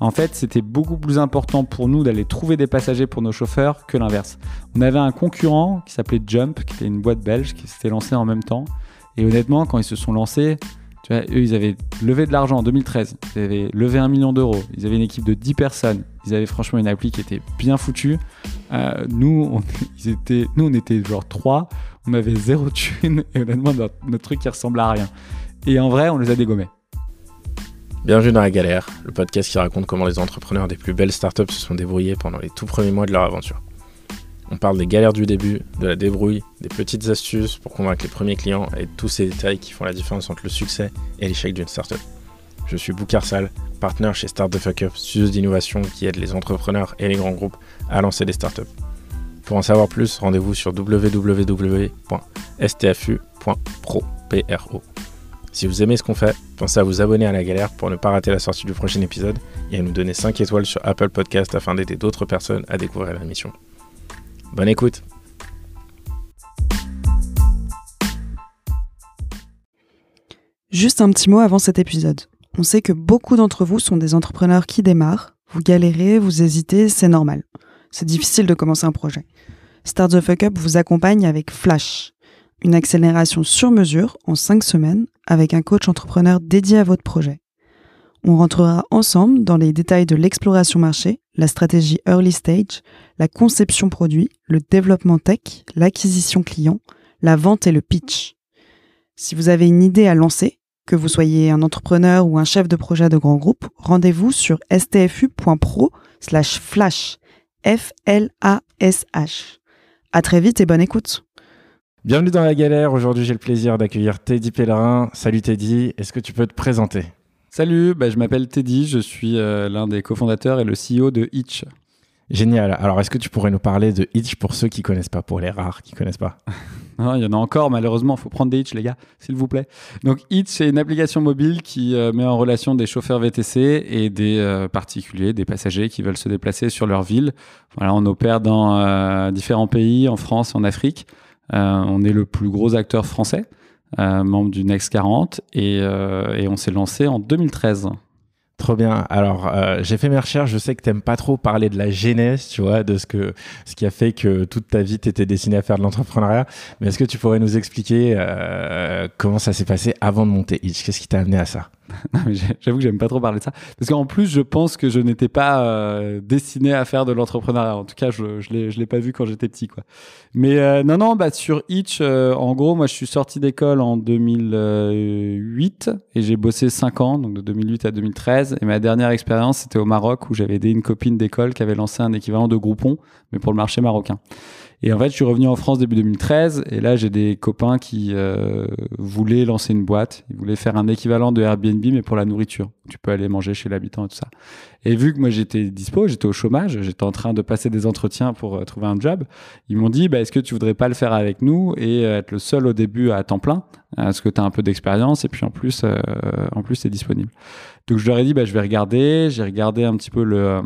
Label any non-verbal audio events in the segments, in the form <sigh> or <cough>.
En fait, c'était beaucoup plus important pour nous d'aller trouver des passagers pour nos chauffeurs que l'inverse. On avait un concurrent qui s'appelait Jump, qui était une boîte belge qui s'était lancée en même temps. Et honnêtement, quand ils se sont lancés, tu vois, eux, ils avaient levé de l'argent en 2013. Ils avaient levé un million d'euros. Ils avaient une équipe de 10 personnes. Ils avaient franchement une appli qui était bien foutue. Euh, nous, on, <laughs> nous, on était genre 3. On avait zéro thune. Et honnêtement, notre, notre truc qui ressemblait à rien. Et en vrai, on les a dégommés. Bienvenue dans La Galère, le podcast qui raconte comment les entrepreneurs des plus belles startups se sont débrouillés pendant les tout premiers mois de leur aventure. On parle des galères du début, de la débrouille, des petites astuces pour convaincre les premiers clients et tous ces détails qui font la différence entre le succès et l'échec d'une startup. Je suis Boukarsal, partenaire chez Start the Fuck Up, studio d'innovation qui aide les entrepreneurs et les grands groupes à lancer des startups. Pour en savoir plus, rendez-vous sur www.stfu.pro. Si vous aimez ce qu'on fait, pensez à vous abonner à la galère pour ne pas rater la sortie du prochain épisode et à nous donner 5 étoiles sur Apple Podcast afin d'aider d'autres personnes à découvrir la mission. Bonne écoute Juste un petit mot avant cet épisode. On sait que beaucoup d'entre vous sont des entrepreneurs qui démarrent. Vous galérez, vous hésitez, c'est normal. C'est difficile de commencer un projet. Start the Fuck Up vous accompagne avec Flash, une accélération sur mesure en 5 semaines avec un coach entrepreneur dédié à votre projet. On rentrera ensemble dans les détails de l'exploration marché, la stratégie early stage, la conception produit, le développement tech, l'acquisition client, la vente et le pitch. Si vous avez une idée à lancer, que vous soyez un entrepreneur ou un chef de projet de grand groupe, rendez-vous sur stfu.pro slash flash. F-L-A-S-H. À très vite et bonne écoute. Bienvenue dans la galère, aujourd'hui j'ai le plaisir d'accueillir Teddy Pellerin. Salut Teddy, est-ce que tu peux te présenter? Salut, bah, je m'appelle Teddy, je suis euh, l'un des cofondateurs et le CEO de Itch. Génial, alors est-ce que tu pourrais nous parler de Itch pour ceux qui connaissent pas, pour les rares qui connaissent pas? <laughs> Non, il y en a encore, malheureusement, il faut prendre des Itch, les gars, s'il vous plaît. Donc, Itch, c'est une application mobile qui euh, met en relation des chauffeurs VTC et des euh, particuliers, des passagers qui veulent se déplacer sur leur ville. Voilà, on opère dans différents pays, en France, en Afrique. Euh, on est le plus gros acteur français, euh, membre du Next 40, et, euh, et on s'est lancé en 2013. Trop bien. Alors, j'ai fait mes recherches. Je sais que t'aimes pas trop parler de la genèse, tu vois, de ce que ce qui a fait que toute ta vie t'étais destinée à faire de l'entrepreneuriat. Mais est-ce que tu pourrais nous expliquer comment ça s'est passé avant de monter Itch Qu'est-ce qui t'a amené à ça? <laughs> J'avoue que j'aime pas trop parler de ça. Parce qu'en plus, je pense que je n'étais pas euh, destiné à faire de l'entrepreneuriat. En tout cas, je, je l'ai pas vu quand j'étais petit. Quoi. Mais euh, non, non, bah, sur Itch, euh, en gros, moi, je suis sorti d'école en 2008 et j'ai bossé 5 ans, donc de 2008 à 2013. Et ma dernière expérience, c'était au Maroc où j'avais aidé une copine d'école qui avait lancé un équivalent de Groupon, mais pour le marché marocain. Et en fait, je suis revenu en France début 2013 et là, j'ai des copains qui euh, voulaient lancer une boîte. Ils voulaient faire un équivalent de Airbnb, mais pour la nourriture. Tu peux aller manger chez l'habitant et tout ça. Et vu que moi, j'étais dispo, j'étais au chômage, j'étais en train de passer des entretiens pour euh, trouver un job, ils m'ont dit, bah, est-ce que tu voudrais pas le faire avec nous et euh, être le seul au début à temps plein Parce que tu as un peu d'expérience et puis en plus, euh, en plus, c'est disponible. Donc je leur ai dit, bah, je vais regarder. J'ai regardé un petit peu le,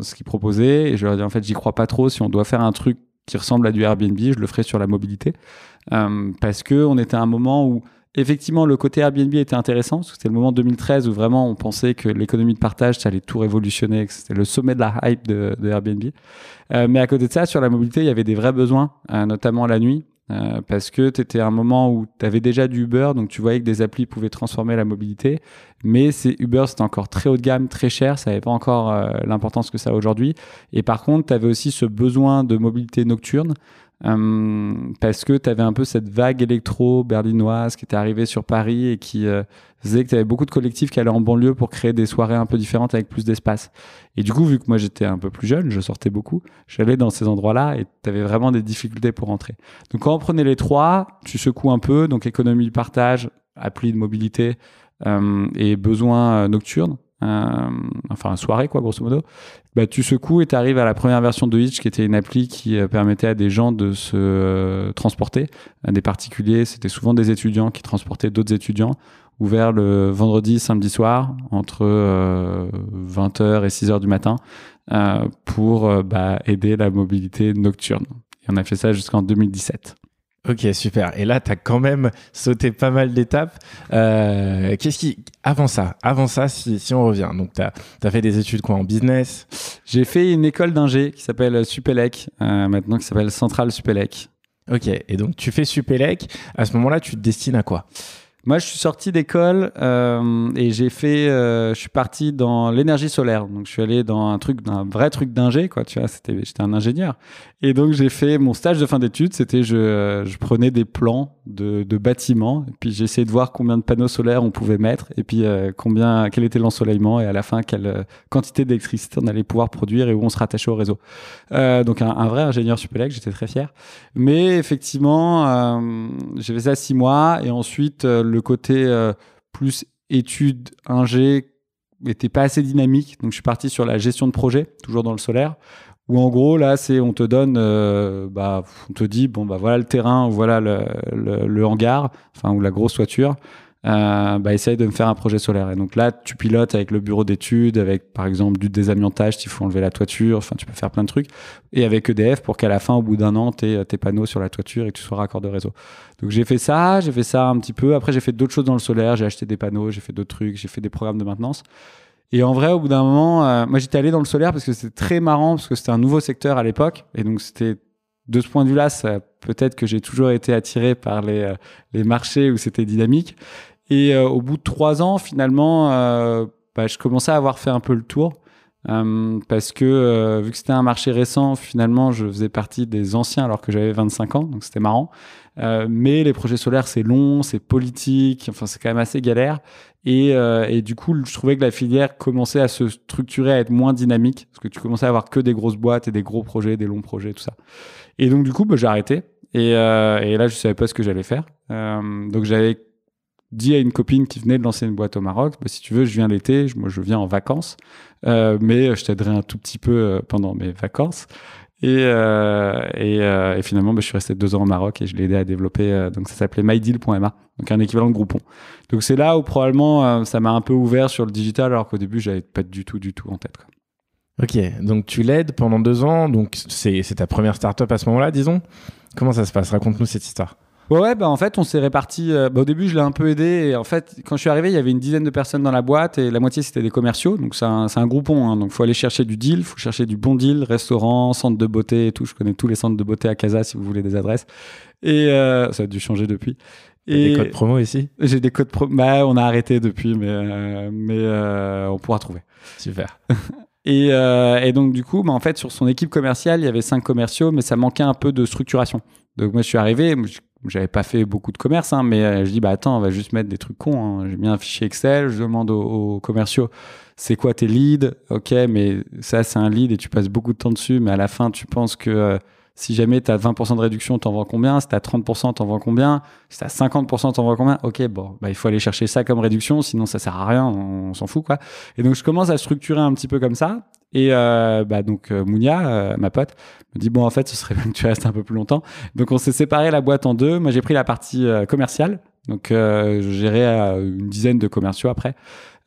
ce qu'ils proposaient et je leur ai dit, en fait, j'y crois pas trop. Si on doit faire un truc qui ressemble à du Airbnb, je le ferai sur la mobilité. Euh, parce que on était à un moment où effectivement le côté Airbnb était intéressant, parce que c'était le moment 2013 où vraiment on pensait que l'économie de partage, ça allait tout révolutionner, que c'était le sommet de la hype de, de Airbnb. Euh, mais à côté de ça, sur la mobilité, il y avait des vrais besoins, euh, notamment la nuit. Euh, parce que tu étais à un moment où tu avais déjà du Uber, donc tu voyais que des applis pouvaient transformer la mobilité. Mais Uber, c'était encore très haut de gamme, très cher, ça n'avait pas encore euh, l'importance que ça a aujourd'hui. Et par contre, tu avais aussi ce besoin de mobilité nocturne parce que tu avais un peu cette vague électro berlinoise qui était arrivée sur Paris et qui euh, faisait que tu avais beaucoup de collectifs qui allaient en banlieue pour créer des soirées un peu différentes avec plus d'espace. Et du coup, vu que moi j'étais un peu plus jeune, je sortais beaucoup, j'allais dans ces endroits-là et tu avais vraiment des difficultés pour rentrer. Donc quand on prenait les trois, tu secoues un peu, donc économie de partage, appli de mobilité euh, et besoins euh, nocturnes. Euh, enfin soirée quoi grosso modo. Bah, tu secoues et tu arrives à la première version de Hitch qui était une appli qui euh, permettait à des gens de se euh, transporter. À des particuliers c'était souvent des étudiants qui transportaient d'autres étudiants ouvert le vendredi samedi soir entre euh, 20h et 6h du matin pour bah, aider la mobilité nocturne. Et on a fait ça jusqu'en 2017 Ok, super. Et là, tu as quand même sauté pas mal d'étapes. Euh, qu'est-ce qui. Avant ça, avant ça si, si on revient, donc tu as, fait des études quoi en business? J'ai fait une école d'ingé qui s'appelle Supélec, euh, maintenant qui s'appelle Centrale Supélec. Ok, et donc tu fais Supélec. À ce moment-là, tu te destines à quoi? Moi, je suis sorti d'école euh, et j'ai fait, euh, je suis parti dans l'énergie solaire. Donc, je suis allé dans un truc, un vrai truc d'ingé, quoi. Tu vois, c'était, j'étais un ingénieur. Et donc, j'ai fait mon stage de fin d'études. C'était, je, je prenais des plans de, bâtiments et puis j'essayais de voir combien de panneaux solaires on pouvait mettre et puis euh, combien, quel était l'ensoleillement et à la fin quelle euh, quantité d'électricité on allait pouvoir produire et où on se rattachait au réseau. Euh, donc, un, vrai ingénieur Supélec. J'étais très fier. Mais effectivement, j'ai fait ça six mois et ensuite le côté euh, plus études, ingé, n'était pas assez dynamique. Donc, je suis parti sur la gestion de projet, toujours dans le solaire. Où en gros, là, c'est on te donne, euh, bah, on te dit, bon, bah voilà le terrain, voilà le, hangar, enfin, ou la grosse toiture euh, bah, essaye de me faire un projet solaire. Et donc là, tu pilotes avec le bureau d'études, avec par exemple du désamiantage, s'il faut enlever la toiture, enfin tu peux faire plein de trucs, et avec EDF pour qu'à la fin, au bout d'un an, tu aies tes panneaux sur la toiture et que tu sois raccord de réseau. Donc j'ai fait ça, j'ai fait ça un petit peu. Après, j'ai fait d'autres choses dans le solaire, j'ai acheté des panneaux, j'ai fait d'autres trucs, j'ai fait des programmes de maintenance. Et en vrai, au bout d'un moment, euh, moi j'étais allé dans le solaire parce que c'était très marrant, parce que c'était un nouveau secteur à l'époque, et donc c'était de ce point de vue-là, peut-être que j'ai toujours été attiré par les, euh, les marchés où c'était dynamique. Et euh, au bout de trois ans, finalement, bah, je commençais à avoir fait un peu le tour. Parce que vu que c'était un marché récent, finalement, je faisais partie des anciens alors que j'avais 25 ans, donc c'était marrant. Mais les projets solaires, c'est long, c'est politique, enfin c'est quand même assez galère. Et, et, du coup, je trouvais que la filière commençait à se structurer, à être moins dynamique, parce que tu commençais à avoir que des grosses boîtes et des gros projets, des longs projets, tout ça. Et donc du coup, bah, j'ai arrêté. Et, et, là, je savais pas ce que j'allais faire. donc j'avais dit à une copine qui venait de lancer une boîte au Maroc, bah, si tu veux, je viens l'été, moi je viens en vacances, euh, mais je t'aiderai un tout petit peu euh, pendant mes vacances. Et, euh, euh, et, finalement, bah, je suis resté deux ans au Maroc et je l'ai aidé à développer. Euh, donc ça s'appelait mydeal.ma, donc un équivalent de Groupon. Donc c'est là où probablement ça m'a un peu ouvert sur le digital, alors qu'au début, j'avais pas du tout, du tout en tête. Ok, donc tu l'aides pendant deux ans, donc c'est ta première startup à ce moment-là, disons? Comment ça se passe? Raconte-nous cette histoire. Ouais, ouais, bah en fait, on s'est répartis. Euh, bah, au début, je l'ai un peu aidé. Et en fait, quand je suis arrivé, il y avait une dizaine de personnes dans la boîte et la moitié, c'était des commerciaux. Donc, c'est un, un, groupon. Hein, donc, il faut aller chercher du deal, il faut chercher du bon deal, restaurant, centre de beauté et tout. Je connais tous les centres de beauté à Casa si vous voulez des adresses. Et euh, ça a dû changer depuis. Et des codes promo ici? J'ai des codes promo. Bah, on a arrêté depuis, mais, euh, mais euh, on pourra trouver. Super. <laughs> Et, euh, et, donc, du coup, bah, en fait, sur son équipe commerciale, il y avait cinq commerciaux, mais ça manquait un peu de structuration. Donc, moi, je suis arrivé, j'avais pas fait beaucoup de commerce, hein, mais euh, je dis bah attends, on va juste mettre des trucs cons. Hein. J'ai mis un fichier Excel, je demande aux, commerciaux c'est quoi tes leads, ok, mais ça c'est un lead et tu passes beaucoup de temps dessus, mais à la fin tu penses que euh, si jamais tu as 20% de réduction, t'en vends combien? Si tu as 30%, t'en vends combien? Si tu as 50%, t'en vends combien? Ok, bon, bah, il faut aller chercher ça comme réduction, sinon ça sert à rien, on, s'en fout quoi. Et donc je commence à structurer un petit peu comme ça. Et euh, bah, donc euh, Mounia, euh, ma pote, me dit bon en fait ce serait bien que tu restes un peu plus longtemps. Donc on s'est séparé la boîte en deux. Moi j'ai pris la partie commerciale, donc je gérais une dizaine de commerciaux après.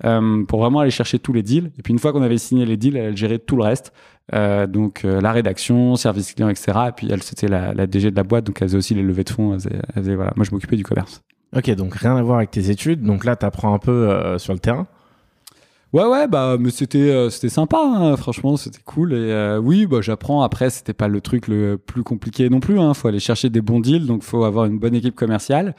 pour vraiment aller chercher tous les deals. Et puis une fois qu'on avait signé les deals, elle gérait tout le reste. Donc la rédaction, service client, etc. Et puis elle, c'était la, DG de la boîte, donc elle faisait aussi les levées de fonds. Moi, je m'occupais du commerce. Ok, donc rien à voir avec tes études. Donc là, tu apprends un peu sur le terrain. Ouais, ouais, bah, mais c'était, c'était sympa, hein, franchement, c'était cool. Et oui, bah, j'apprends. Après, c'était pas le truc le plus compliqué non plus. Hein. Faut aller chercher des bons deals, donc faut avoir une bonne équipe commerciale.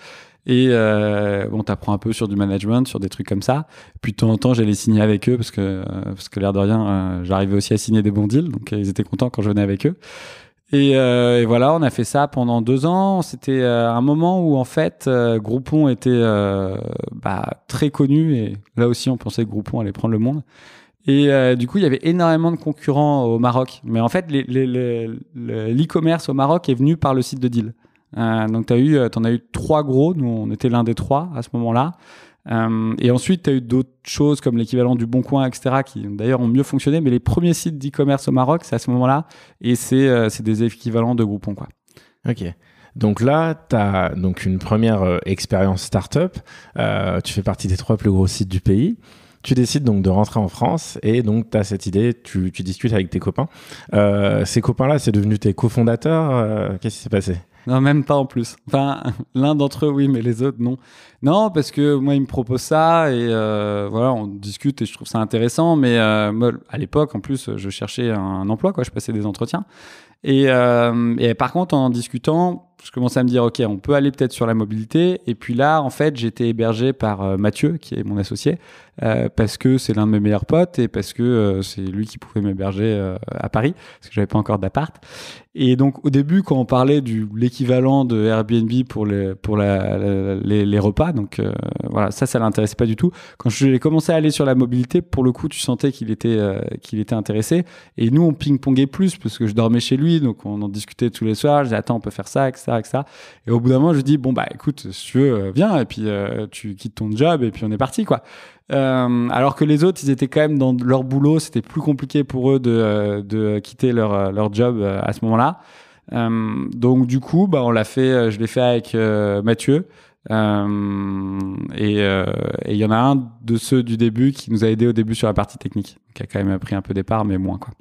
Et euh, bon, t'apprends un peu sur du management, sur des trucs comme ça. Puis de temps en temps, j'allais signer avec eux parce que, euh, parce que l'air de rien, euh, j'arrivais aussi à signer des bons deals. Donc ils étaient contents quand je venais avec eux. Et, et voilà, on a fait ça pendant deux ans. C'était un moment où en fait, Groupon était bah, très connu. Et là aussi, on pensait que Groupon allait prendre le monde. Et du coup, il y avait énormément de concurrents au Maroc. Mais en fait, l'e-commerce au Maroc est venu par le site de deal. Euh, donc, tu euh, en as eu trois gros. Nous, on était l'un des trois à ce moment-là. Euh, et ensuite, tu as eu d'autres choses comme l'équivalent du Bon Coin, etc., qui d'ailleurs ont mieux fonctionné. Mais les premiers sites d'e-commerce au Maroc, c'est à ce moment-là. Et c'est euh, des équivalents de Groupon. Quoi. Ok. Donc là, tu as donc une première euh, expérience startup. Euh, tu fais partie des trois plus gros sites du pays. Tu décides donc de rentrer en France et donc tu as cette idée, tu, discutes avec tes copains. Ces copains-là, c'est devenu tes cofondateurs. Qu'est-ce qui s'est passé? Non, même pas en plus. Enfin, <laughs> l'un d'entre eux, oui, mais les autres, non. Non, parce que moi, il me propose ça et euh, voilà, on discute et je trouve ça intéressant. Mais euh, moi, à l'époque, en plus, je cherchais un emploi, quoi. Je passais des entretiens. Et, euh, et par contre, en discutant, je commençais à me dire, OK, on peut aller peut-être sur la mobilité. Et puis là, en fait, j'étais hébergé par euh, Mathieu, qui est mon associé, euh, parce que c'est l'un de mes meilleurs potes et parce que euh, c'est lui qui pouvait m'héberger à Paris, parce que j'avais pas encore d'appart. Et donc, au début, quand on parlait du l'équivalent de Airbnb pour les, pour les, repas, donc voilà, ça, ça l'intéressait pas du tout. Quand j'ai commencé à aller sur la mobilité, pour le coup, tu sentais qu'il était, qu'il était intéressé. Et nous, on ping-pongait plus parce que je dormais chez lui, donc on en discutait tous les soirs. Je disais, attends, on peut faire ça, etc., etc. Et au bout d'un moment, je dis, bon, bah, écoute, si tu veux, euh, viens, et puis euh, tu quittes ton job, et puis on est parti, quoi. Euh, alors que les autres, ils étaient quand même dans leur boulot, c'était plus compliqué pour eux de, de quitter leur, leur job à ce moment-là. Donc du coup, bah, on l'a fait, je l'ai fait avec Mathieu. Et il y en a un de ceux du début qui nous a aidé au début sur la partie technique, qui a quand même pris un peu des parts, mais moins quoi.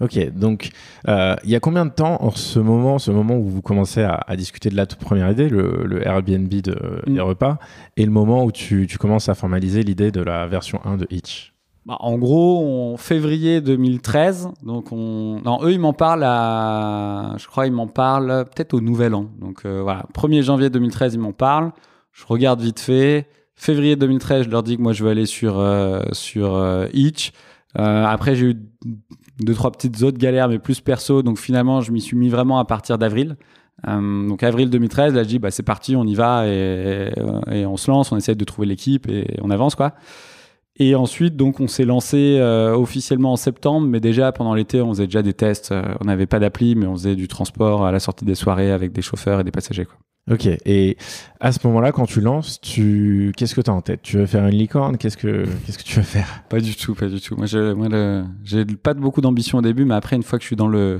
Ok, donc euh, il y a combien de temps entre ce moment, ce moment où vous commencez à, à discuter de la toute première idée, le, le Airbnb de, Mm. des repas, et le moment où tu, tu commences à formaliser l'idée de la version 1 de Hitch? Bah, en gros, en février 2013, donc on, non, eux ils m'en parlent à, je crois ils m'en parlent peut-être au Nouvel An. Donc euh, voilà, 1er janvier 2013 ils m'en parlent. Je regarde vite fait. Février 2013, je leur dis que moi je veux aller sur euh, sur euh, Itch. Euh, après j'ai eu deux trois petites autres galères, mais plus perso. Donc finalement, je m'y suis mis vraiment à partir d'avril. Euh, donc avril 2013, là je dis bah c'est parti, on y va et, on se lance, on essaie de trouver l'équipe et on avance quoi. Et ensuite, donc, on s'est lancé euh, officiellement en septembre, mais déjà pendant l'été, on faisait déjà des tests. Euh, on n'avait pas d'appli, mais on faisait du transport à la sortie des soirées avec des chauffeurs et des passagers. Quoi. Ok, et à ce moment-là, quand tu lances, tu... qu'est-ce que tu as en tête? Tu veux faire une licorne? Qu'est-ce que qu'est-ce que tu veux faire? Pas du tout, pas du tout. Moi, j'ai, moi, pas beaucoup d'ambition au début, mais après, une fois que je suis dans le,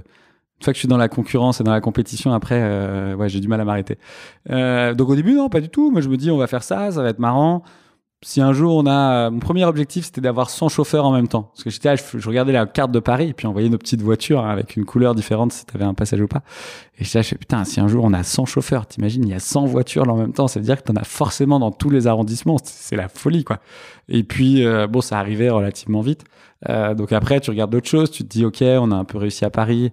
une fois que je suis dans la concurrence et dans la compétition, après, euh, ouais, j'ai du mal à m'arrêter. Euh, donc au début, non, pas du tout. Moi, je me dis, on va faire ça, ça va être marrant. Si un jour on a, mon premier objectif, c'était d'avoir 100 chauffeurs en même temps. Parce que j'étais je, je regardais la carte de Paris et puis on voyait nos petites voitures hein, avec une couleur différente si t'avais un passage ou pas. Et j'étais je putain, si un jour on a 100 chauffeurs, t'imagines, il y a 100 voitures là en même temps, ça veut dire que t'en as forcément dans tous les arrondissements. C'est la folie, quoi. Et puis, euh, bon, ça arrivait relativement vite. Euh, donc après, tu regardes d'autres choses, tu te dis, ok, on a un peu réussi à Paris.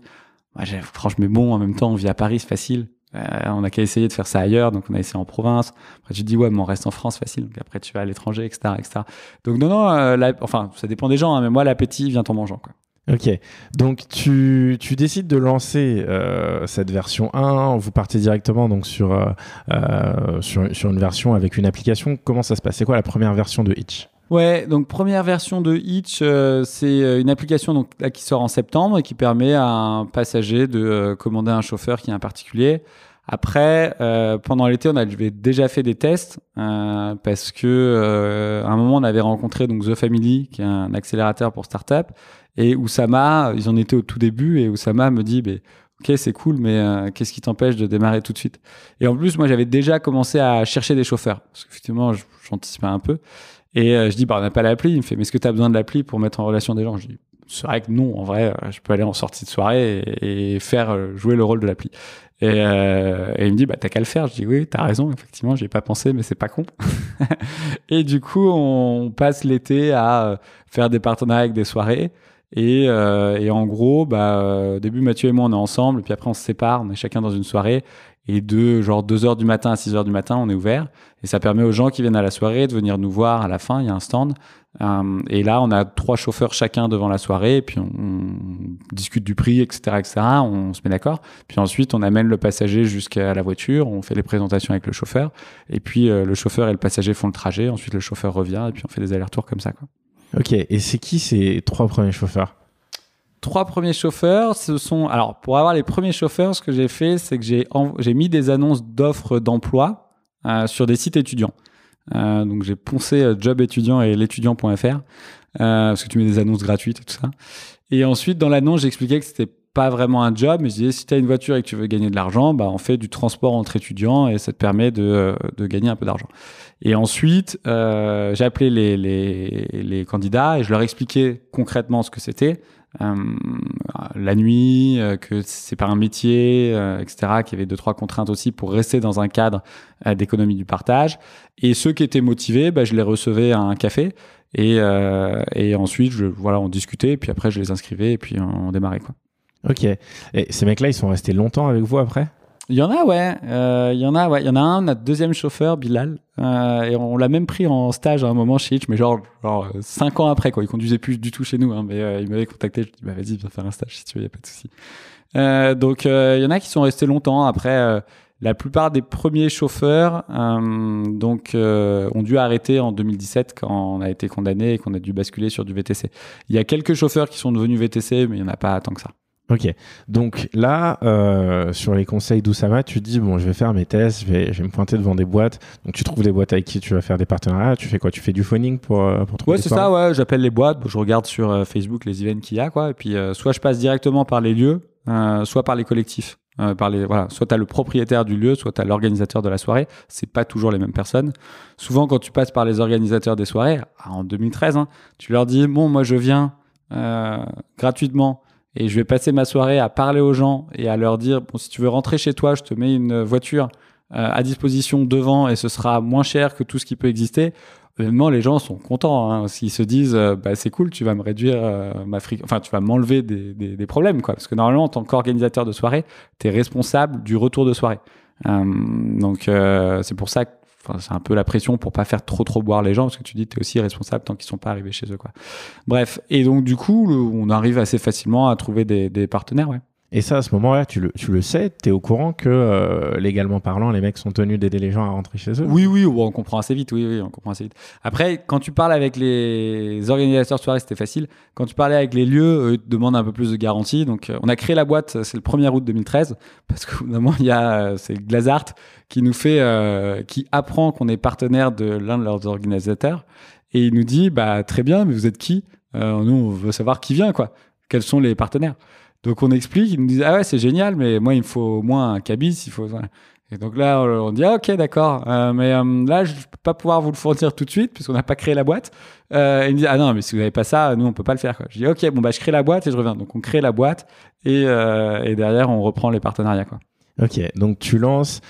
Moi, franchement, mais bon, en même temps, on vit à Paris, c'est facile. Euh, on a qu'à essayer de faire ça ailleurs, donc on a essayé en province. Après, tu te dis, ouais, mais on reste en France, facile. Donc après, tu vas à l'étranger, etc., etc. Donc non, non, euh, enfin, ça dépend des gens, hein, mais moi, l'appétit vient en mangeant. Ok, donc tu, tu décides de lancer euh, cette version 1, vous partez directement donc sur, sur, sur une version avec une application. Comment ça se passe? C'est quoi la première version de Hitch Ouais, donc première version de Hitch, euh, c'est euh, une application donc, là, qui sort en septembre et qui permet à un passager de euh, commander un chauffeur qui est un particulier. Après, pendant l'été, on avait déjà fait des tests parce que à un moment, on avait rencontré donc The Family, qui est un accélérateur pour start-up, et Oussama, ils en étaient au tout début, et Oussama me dit, ben, ok, c'est cool, mais qu'est-ce qui t'empêche de démarrer tout de suite? Et en plus, moi, j'avais déjà commencé à chercher des chauffeurs, parce qu'effectivement, je- j'anticipais un peu. Et euh, je dis, bah, on n'a pas l'appli. Il me fait, mais est-ce que tu as besoin de l'appli pour mettre en relation des gens? Je dis, c'est vrai que non, en vrai, euh, je peux aller en sortie de soirée et, faire euh, jouer le rôle de l'appli. Et, il me dit, bah, t'as qu'à le faire. Je dis, oui, t'as raison, effectivement, j'y ai pas pensé, mais c'est pas con. <laughs> et du coup, on passe l'été à faire des partenariats avec des soirées. Et, et en gros, bah, au début, Mathieu et moi, on est ensemble, puis après, on se sépare, on est chacun dans une soirée. Et de genre 2 heures du matin à 6 heures du matin, on est ouvert. Et ça permet aux gens qui viennent à la soirée de venir nous voir à la fin. Il y a un stand. Euh, et là, on a trois chauffeurs chacun devant la soirée. Et puis, on, on discute du prix, etc., etc. On se met d'accord. Puis ensuite, on amène le passager jusqu'à la voiture. On fait les présentations avec le chauffeur. Et puis, euh, le chauffeur et le passager font le trajet. Ensuite, le chauffeur revient. Et puis, on fait des allers-retours comme ça, quoi. Ok, et c'est qui ces trois premiers chauffeurs? Trois premiers chauffeurs, ce sont alors pour avoir les premiers chauffeurs, ce que j'ai fait, c'est que j'ai j'ai mis des annonces d'offres d'emploi euh, sur des sites étudiants. Euh, donc j'ai poncé euh, job étudiant et l'étudiant.fr parce que tu mets des annonces gratuites et tout ça. Et ensuite dans l'annonce, j'expliquais que c'était pas vraiment un job, mais je disais si tu as une voiture et que tu veux gagner de l'argent, bah on fait du transport entre étudiants et ça te permet de, de gagner un peu d'argent. Et ensuite, j'ai appelé les, les candidats et je leur expliquais concrètement ce que c'était. Euh, la nuit, euh, que c'est pas un métier, euh, etc. Qu'il y avait deux trois contraintes aussi pour rester dans un cadre d'économie du partage. Et ceux qui étaient motivés, bah, je les recevais à un café et, et ensuite, voilà, on discutait. Et puis après, je les inscrivais et puis on, on démarrait quoi. Ok. Et ces mecs-là, ils sont restés longtemps avec vous après? Il y en a, ouais. Euh, Il y en a, ouais. Il y en a un, notre deuxième chauffeur, Bilal. Euh, et on l'a même pris en stage à un moment chez Hitch, mais genre, genre euh, cinq ans après, quoi. Il conduisait plus du tout chez nous, hein, mais euh, il m'avait contacté. Je lui ai dit, bah vas-y, viens faire un stage si tu veux, y a pas de souci. Euh, donc, euh, il y en a qui sont restés longtemps. Après, euh, la plupart des premiers chauffeurs, euh, donc, euh, ont dû arrêter en 2017 quand on a été condamné et qu'on a dû basculer sur du VTC. Il y a quelques chauffeurs qui sont devenus VTC, mais il y en a pas tant que ça. Ok. Donc là, euh, sur les conseils d'Oussama, tu dis bon, je vais faire mes tests, je vais, je vais me pointer devant des boîtes. Donc tu trouves des boîtes avec qui tu vas faire des partenariats. Tu fais quoi? Tu fais du phoning pour, euh, pour trouver Ouais, c'est ça, ouais. J'appelle les boîtes, je regarde sur euh, Facebook les events qu'il y a, quoi. Et puis, euh, soit je passe directement par les lieux, soit par les collectifs. Par les, voilà, soit tu as le propriétaire du lieu, soit tu as l'organisateur de la soirée. C'est pas toujours les mêmes personnes. Souvent, quand tu passes par les organisateurs des soirées, ah, en 2013, hein, tu leur dis Bon, moi, je viens gratuitement et je vais passer ma soirée à parler aux gens et à leur dire Bon, si tu veux rentrer chez toi, je te mets une voiture euh, à disposition devant et ce sera moins cher que tout ce qui peut exister. Honnêtement, les gens sont contents. Hein, S'ils se disent, euh, bah, c'est cool, tu vas me réduire euh, ma fric, enfin, tu vas m'enlever des, des, des problèmes, quoi. Parce que normalement, en tant qu'organisateur de soirée, tu es responsable du retour de soirée. Euh, donc, c'est pour ça que c'est un peu la pression pour pas faire trop trop boire les gens, parce que tu dis, tu es aussi responsable tant qu'ils sont pas arrivés chez eux, quoi. Bref. Et donc, du coup, on arrive assez facilement à trouver des, des partenaires, ouais. Et ça, à ce moment-là, tu le, tu le sais, tu es au courant que euh, légalement parlant, les mecs sont tenus d'aider les gens à rentrer chez eux Oui, oui, on comprend assez vite. Oui, oui, on comprend assez vite. Après, quand tu parles avec les organisateurs de soirée, c'était facile. Quand tu parlais avec les lieux, eux, te demandent un peu plus de garantie. Donc, euh, on a créé la boîte, c'est le 1er août 2013, parce qu'au moment, il y a, euh, c'est Glazart qui nous fait, euh, qui apprend qu'on est partenaire de l'un de leurs organisateurs. Et il nous dit, bah, très bien, mais vous êtes qui? Euh, Nous, on veut savoir qui vient, quoi. Quels sont les partenaires? Donc, on explique, ils nous disent, ah ouais, c'est génial, mais moi, il me faut au moins un cabis, il faut. Et donc là, on dit ah, ok, d'accord, euh, mais euh, là, je peux pas pouvoir vous le fournir tout de suite puisqu'on n'a pas créé la boîte. Euh, il me dit ah non, mais si vous n'avez pas ça, nous on peut pas le faire. Je dis ok, bon bah je crée la boîte et je reviens. Donc on crée la boîte et, euh, et derrière on reprend les partenariats quoi. Ok, donc tu lances,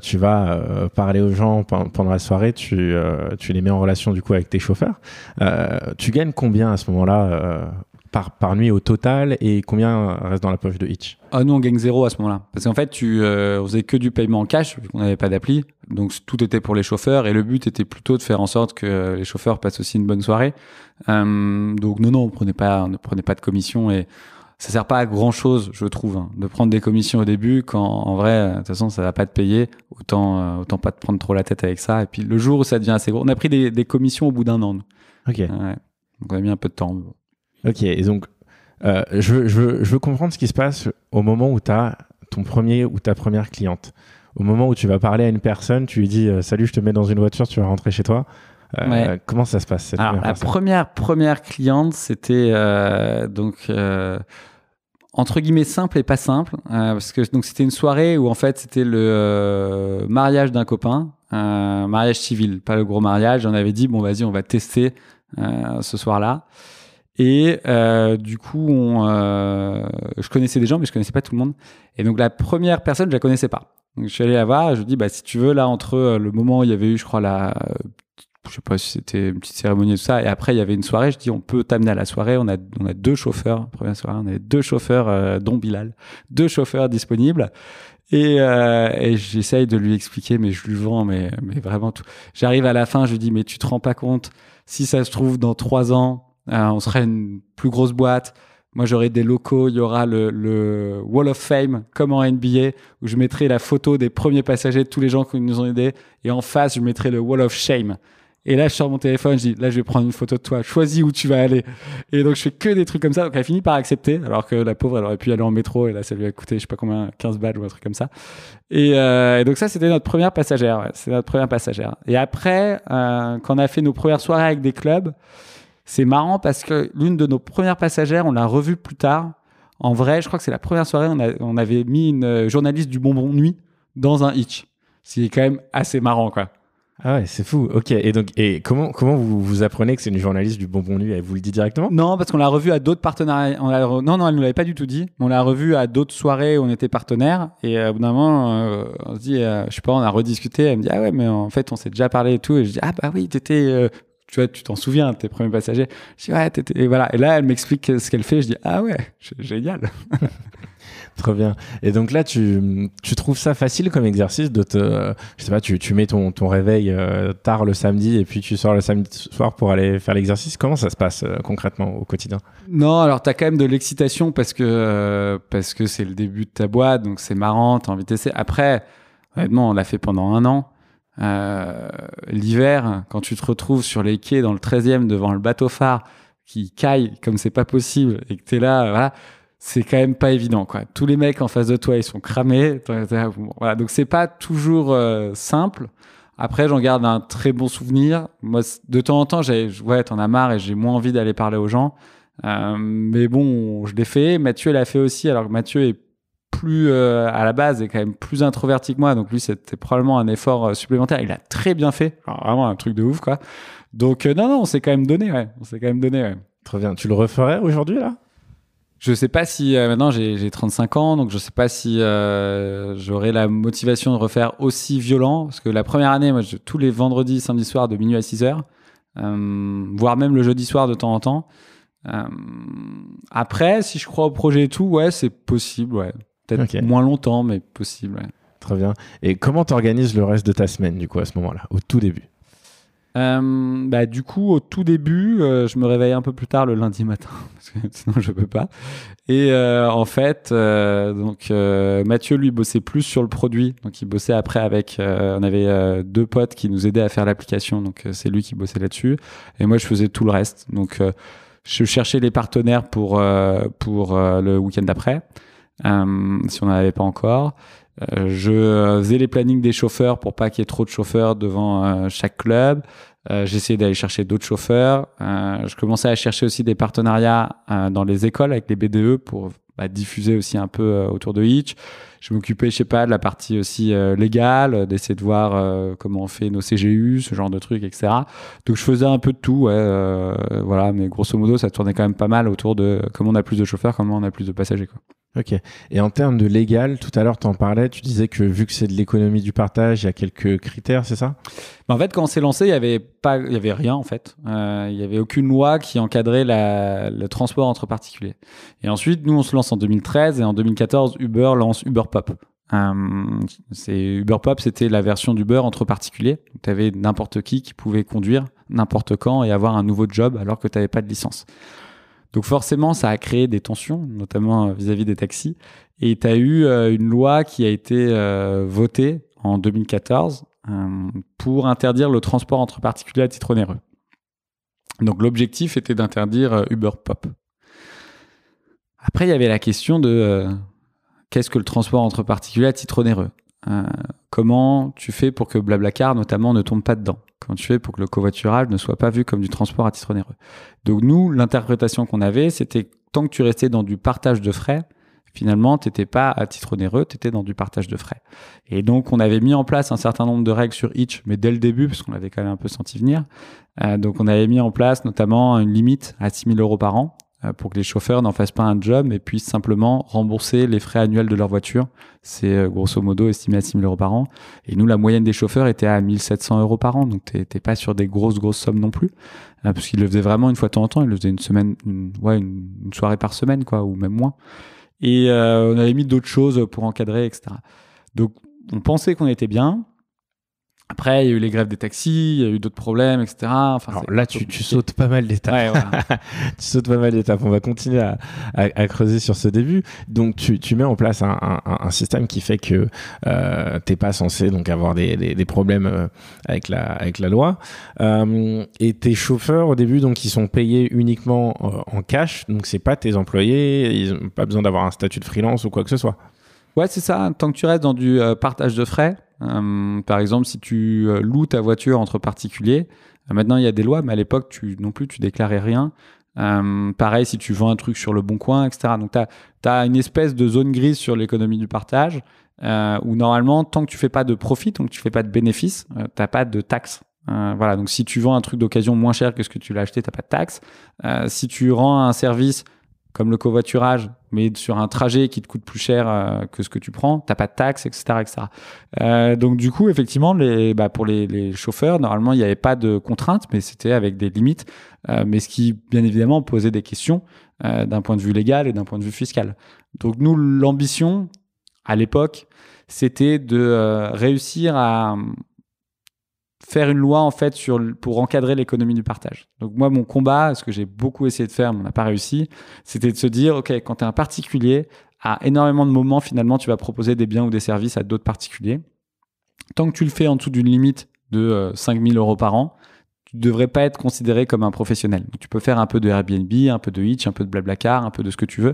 tu vas parler aux gens pen- pendant la soirée, tu, tu les mets en relation du coup avec tes chauffeurs. Tu gagnes combien à ce moment-là par, par nuit au total et combien reste dans la poche de Hitch? Ah nous on gagne zéro à ce moment-là parce qu'en fait tu euh, on faisait que du paiement en cash vu qu'on n'avait pas d'appli. Donc tout était pour les chauffeurs et le but était plutôt de faire en sorte que les chauffeurs passent aussi une bonne soirée. Euh, donc non non on prenait pas on ne prenait pas de commission et ça sert pas à grand chose, je trouve, hein, de prendre des commissions au début quand en vrai, euh, de toute façon, ça va pas te payer. Autant, euh, autant pas te prendre trop la tête avec ça. Et puis le jour où ça devient assez gros, on a pris des, des commissions au bout d'un an. nous. Ok, Ouais. Donc on a mis un peu de temps. Ok, et donc euh, je, veux, je, veux, je veux comprendre ce qui se passe au moment où tu as ton premier ou ta première cliente. Au moment où tu vas parler à une personne, tu lui dis euh, Salut, je te mets dans une voiture, tu vas rentrer chez toi. Euh, Ouais. Comment ça se passe cette Alors première la première première cliente, c'était donc entre guillemets simple et pas simple euh, parce que donc c'était une soirée où en fait c'était le euh, mariage d'un copain, euh, mariage civil, pas le gros mariage. On avait dit bon vas-y on va tester ce soir-là. Et euh, du coup, euh, je connaissais des gens, mais je connaissais pas tout le monde. Et donc la première personne, je la connaissais pas. Je suis allé la voir. Je lui dis, bah si tu veux, là entre euh, le moment où il y avait eu, je crois la, je sais pas si c'était une petite cérémonie et tout ça, et après il y avait une soirée. Je dis, on peut t'amener à la soirée. On a, on a deux chauffeurs. Première soirée, on avait deux chauffeurs, euh, dont Bilal, deux chauffeurs disponibles. Et, et j'essaye de lui expliquer, mais je lui vends, mais, mais vraiment tout. J'arrive à la fin, je lui dis, mais tu te rends pas compte si ça se trouve dans trois ans, on sera une plus grosse boîte. Moi, j'aurai des locaux. Il y aura le, Wall of Fame, comme en NBA, où je mettrai la photo des premiers passagers de tous les gens qui nous ont aidés. Et en face, je mettrai le Wall of Shame. Et là, je sors mon téléphone, je dis, là, je vais prendre une photo de toi. Choisis où tu vas aller. Et donc, je fais que des trucs comme ça. Donc, elle finit par accepter, alors que la pauvre, elle aurait pu aller en métro. Et là, ça lui a coûté, je sais pas combien, 15 balles ou un truc comme ça. Et, euh, donc, ça, c'était notre première passagère. C'est notre première passagère. Et après, euh, quand on a fait nos premières soirées avec des clubs, c'est marrant parce que l'une de nos premières passagères, on l'a revue plus tard. En vrai, je crois que c'est la première soirée, on, a- on avait mis une euh, journaliste du Bonbon Nuit dans un hitch. C'est quand même assez marrant, quoi. Ah ouais, c'est fou. Ok. Et donc, et comment comment vous, vous apprenez que c'est une journaliste du Bonbon Nuit? Elle vous le dit directement? Non, parce qu'on l'a revu à d'autres partenaires. On l'a re- Non, non, elle nous l'avait pas du tout dit. On l'a revu à d'autres soirées où on était partenaires. Et euh, au bout d'un moment, euh, on se dit, euh, je sais pas, on a rediscuté. Elle me dit, ah ouais, mais en fait, on s'est déjà parlé et tout. Et je dis, ah bah oui, t'étais. euh, tu vois, tu t'en souviens, tes premiers passagers. Je dis, ouais. Et voilà. Et là, elle m'explique ce qu'elle fait. Je dis, ah ouais, génial. <laughs> Très bien. Et donc là, tu, tu trouves ça facile comme exercice de te, je sais pas, tu, tu mets ton, ton réveil euh, tard le samedi et puis tu sors le samedi soir pour aller faire l'exercice. Comment ça se passe euh, concrètement au quotidien? Non, alors t'as quand même de l'excitation parce que euh, parce que c'est le début de ta boîte, donc c'est marrant, t'as envie de tester. Après, honnêtement, on l'a fait pendant un an. Euh, L'hiver, quand tu te retrouves sur les quais dans le 13e devant le bateau phare qui caille comme c'est pas possible et que t'es là, euh, voilà, c'est quand même pas évident. Quoi. Tous les mecs en face de toi, ils sont cramés. Voilà, donc c'est pas toujours euh, simple. Après, j'en garde un très bon souvenir. Moi, de temps en temps, j'ai, ouais, t'en as marre et j'ai moins envie d'aller parler aux gens. Euh, mais bon, je l'ai fait. Mathieu l'a fait aussi, alors que Mathieu est plus euh, à la base est quand même plus introverti que moi, donc lui c'était probablement un effort euh, supplémentaire. Il a très bien fait, Alors, vraiment un truc de ouf quoi. Donc euh, non non, on s'est quand même donné, ouais. on s'est quand même donné. Ouais. Très bien. Tu le referais aujourd'hui là? Je sais pas si euh, maintenant j'ai j'ai 35 ans, donc je sais pas si euh, j'aurai la motivation de refaire aussi violent, parce que la première année, moi, je- tous les vendredis, samedi soir de minuit à 6 heures, euh, voire même le jeudi soir de temps en temps. Euh, après, si je crois au projet et tout, ouais, c'est possible, ouais. Peut-être moins longtemps, mais possible. ouais. Très bien. Et comment t'organises le reste de ta semaine du coup à ce moment-là, au tout début? Euh, bah, du coup, au tout début, euh, je me réveille un peu plus tard le lundi matin, <laughs> parce que sinon je peux pas. Et euh, en fait, donc Mathieu lui bossait plus sur le produit, donc il bossait après avec. on avait deux potes qui nous aidaient à faire l'application, donc c'est lui qui bossait là-dessus, et moi je faisais tout le reste. Donc je cherchais les partenaires pour pour le week-end d'après, si on n'en avait pas encore. Euh, je euh, faisais les plannings des chauffeurs pour pas qu'il y ait trop de chauffeurs devant euh, chaque club. Euh, J'essayais d'aller chercher d'autres chauffeurs. Euh, je commençais à chercher aussi des partenariats euh, dans les écoles avec les BDE pour bah, diffuser aussi un peu euh, autour de Hitch. Je m'occupais, je sais pas, de la partie aussi euh, légale, euh, d'essayer de voir euh, comment on fait nos CGU, ce genre de trucs, etc. Donc je faisais un peu de tout, ouais, euh, voilà. Mais grosso modo, ça tournait quand même pas mal autour de comment on a plus de chauffeurs, comment on a plus de passagers, quoi. Ok. Et en termes de légal, tout à l'heure, tu en parlais, tu disais que vu que c'est de l'économie du partage, il y a quelques critères, c'est ça? Mais en fait, quand on s'est lancé, il y avait avait rien en fait. Euh, il y avait aucune loi qui encadrait le transport entre particuliers. Et ensuite, nous, on se lance en 2013 et en 2014, Uber lance Uber Pop. Euh, Uber Pop, c'était la version d'Uber entre particuliers. Tu avais n'importe qui qui pouvait conduire n'importe quand et avoir un nouveau job alors que tu n'avais pas de licence. Donc forcément, ça a créé des tensions, notamment euh, vis-à-vis des taxis. Et tu as eu euh, une loi qui a été euh, votée en 2014 euh, pour interdire le transport entre particuliers à titre onéreux. Donc l'objectif était d'interdire Uber Pop. Après, il y avait la question de qu'est-ce que le transport entre particuliers à titre onéreux? Comment tu fais pour que Blablacar, notamment, ne tombe pas dedans? Comment tu fais pour que le covoiturage ne soit pas vu comme du transport à titre onéreux? Donc nous, l'interprétation qu'on avait, c'était tant que tu restais dans du partage de frais, finalement, tu n'étais pas à titre onéreux, tu étais dans du partage de frais. Et donc, on avait mis en place un certain nombre de règles sur Hitch, mais dès le début, parce qu'on l'avait quand même un peu senti venir. Euh, donc, on avait mis en place notamment une limite à 6 000 euros par an pour que les chauffeurs n'en fassent pas un job, mais puissent simplement rembourser les frais annuels de leur voiture. C'est euh, grosso modo estimé à 6 000 euros par an. Et nous, la moyenne des chauffeurs était à 1700 euros par an, donc t'es pas sur des grosses, grosses sommes non plus. Euh, parce qu'ils le faisaient vraiment une fois de temps en temps, ils le faisaient une semaine, une, ouais, une, une soirée par semaine, quoi, ou même moins. Et euh, on avait mis d'autres choses pour encadrer, etc. Donc, on pensait qu'on était bien. Après, il y a eu les grèves des taxis, il y a eu d'autres problèmes, etc. Enfin, Alors là, tu, tu sautes pas mal d'étapes. Ouais, voilà. <laughs> tu sautes pas mal d'étapes. On va continuer à, à- à creuser sur ce début. Donc, tu, tu mets en place un, un- un système qui fait que euh, t'es pas censé donc avoir des, des- des problèmes euh, avec la avec la loi. Euh, et tes chauffeurs au début, donc, ils sont payés uniquement euh, en cash. Donc, c'est pas tes employés. Ils ont pas besoin d'avoir un statut de freelance ou quoi que ce soit. Ouais, c'est ça. Tant que tu restes dans du euh, partage de frais, euh, par exemple, si tu euh, loues ta voiture entre particuliers, euh, maintenant il y a des lois, mais à l'époque, tu non plus, tu déclarais rien. Pareil, si tu vends un truc sur le bon coin, etc. Donc, tu as, une espèce de zone grise sur l'économie du partage. où normalement, tant que tu fais pas de profit, donc tu fais pas de bénéfice, t'as pas de taxe. voilà, donc si tu vends un truc d'occasion moins cher que ce que tu l'as acheté, t'as pas de taxe. si tu rends un service comme le covoiturage, mais sur un trajet qui te coûte plus cher euh, que ce que tu prends, t'as pas de taxes, etc., etc. Euh, donc du coup, effectivement, bah, pour les, chauffeurs, normalement, il n'y avait pas de contraintes, mais c'était avec des limites, euh, mais ce qui, bien évidemment, posait des questions d'un point de vue légal et d'un point de vue fiscal. Donc nous, l'ambition à l'époque, c'était de réussir à faire une loi pour encadrer l'économie du partage. Donc moi, mon combat, ce que j'ai beaucoup essayé de faire, mais on n'a pas réussi, c'était de se dire, OK, quand tu es un particulier, à énormément de moments, finalement, tu vas proposer des biens ou des services à d'autres particuliers. Tant que tu le fais en dessous d'une limite de 5000 euh, euros par an, tu devrais pas être considéré comme un professionnel. tu peux faire un peu de Airbnb, un peu de Hitch, un peu de Blablacar, un peu de ce que tu veux.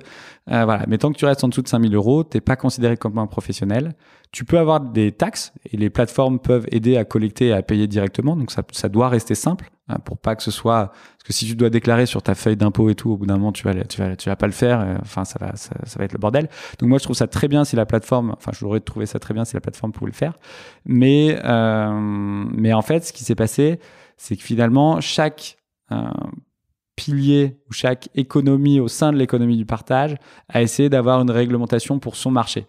Euh, voilà. Mais tant que tu restes en dessous de 5000 euros, tu n'es pas considéré comme un professionnel. Tu peux avoir des taxes et les plateformes peuvent aider à collecter et à payer directement. Donc ça, ça doit rester simple hein, pour pas que ce soit parce que si tu dois déclarer sur ta feuille d'impôt et tout, au bout d'un moment tu vas tu vas tu vas pas le faire. Euh, enfin ça va ça, va être le bordel. Donc moi je trouve ça très bien si la plateforme, enfin j'aurais trouvé ça très bien si la plateforme pouvait le faire. Mais euh, mais en fait ce qui s'est passé c'est que finalement, chaque euh, pilier ou chaque économie au sein de l'économie du partage a essayé d'avoir une réglementation pour son marché.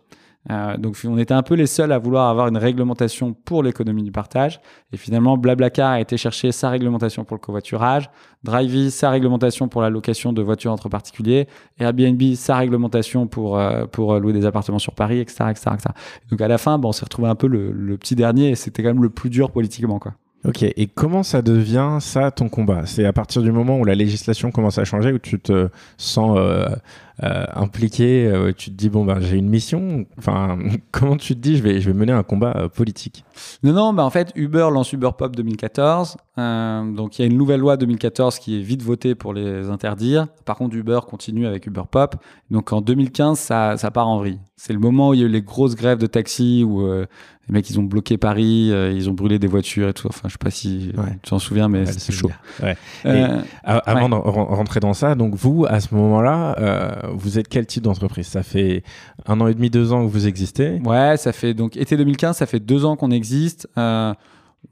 Euh, donc on était un peu les seuls à vouloir avoir une réglementation pour l'économie du partage. Et finalement, Blablacar a été chercher sa réglementation pour le covoiturage, Drivey sa réglementation pour la location de voitures entre particuliers, Airbnb sa réglementation pour euh, pour louer des appartements sur Paris, etc., etc., etc. Donc à la fin, on s'est retrouvé un peu le, le petit dernier et c'était quand même le plus dur politiquement, quoi. Ok, et comment ça devient ça ton combat? C'est à partir du moment où la législation commence à changer, où tu te sens euh, impliqué, euh, tu te dis bon ben j'ai une mission. Enfin, <laughs> comment tu te dis je vais je vais mener un combat euh, politique? Non non, bah en fait Uber lance Uber Pop 2014. Euh, donc il y a une nouvelle loi 2014 qui est vite votée pour les interdire. Par contre Uber continue avec Uber Pop. Donc en 2015 ça ça part en vrille. C'est le moment où il y a eu les grosses grèves de taxi où les mecs ils ont bloqué Paris, ils ont brûlé des voitures et tout. Enfin je sais pas si tu t'en souviens mais c'est chaud. Ouais. avant de rentrer dans ça, donc vous à ce moment-là vous êtes quel type d'entreprise? Ça fait un an et demi, deux ans que vous existez? Ouais, ça fait donc été 2015, ça fait deux ans qu'on existe. Euh,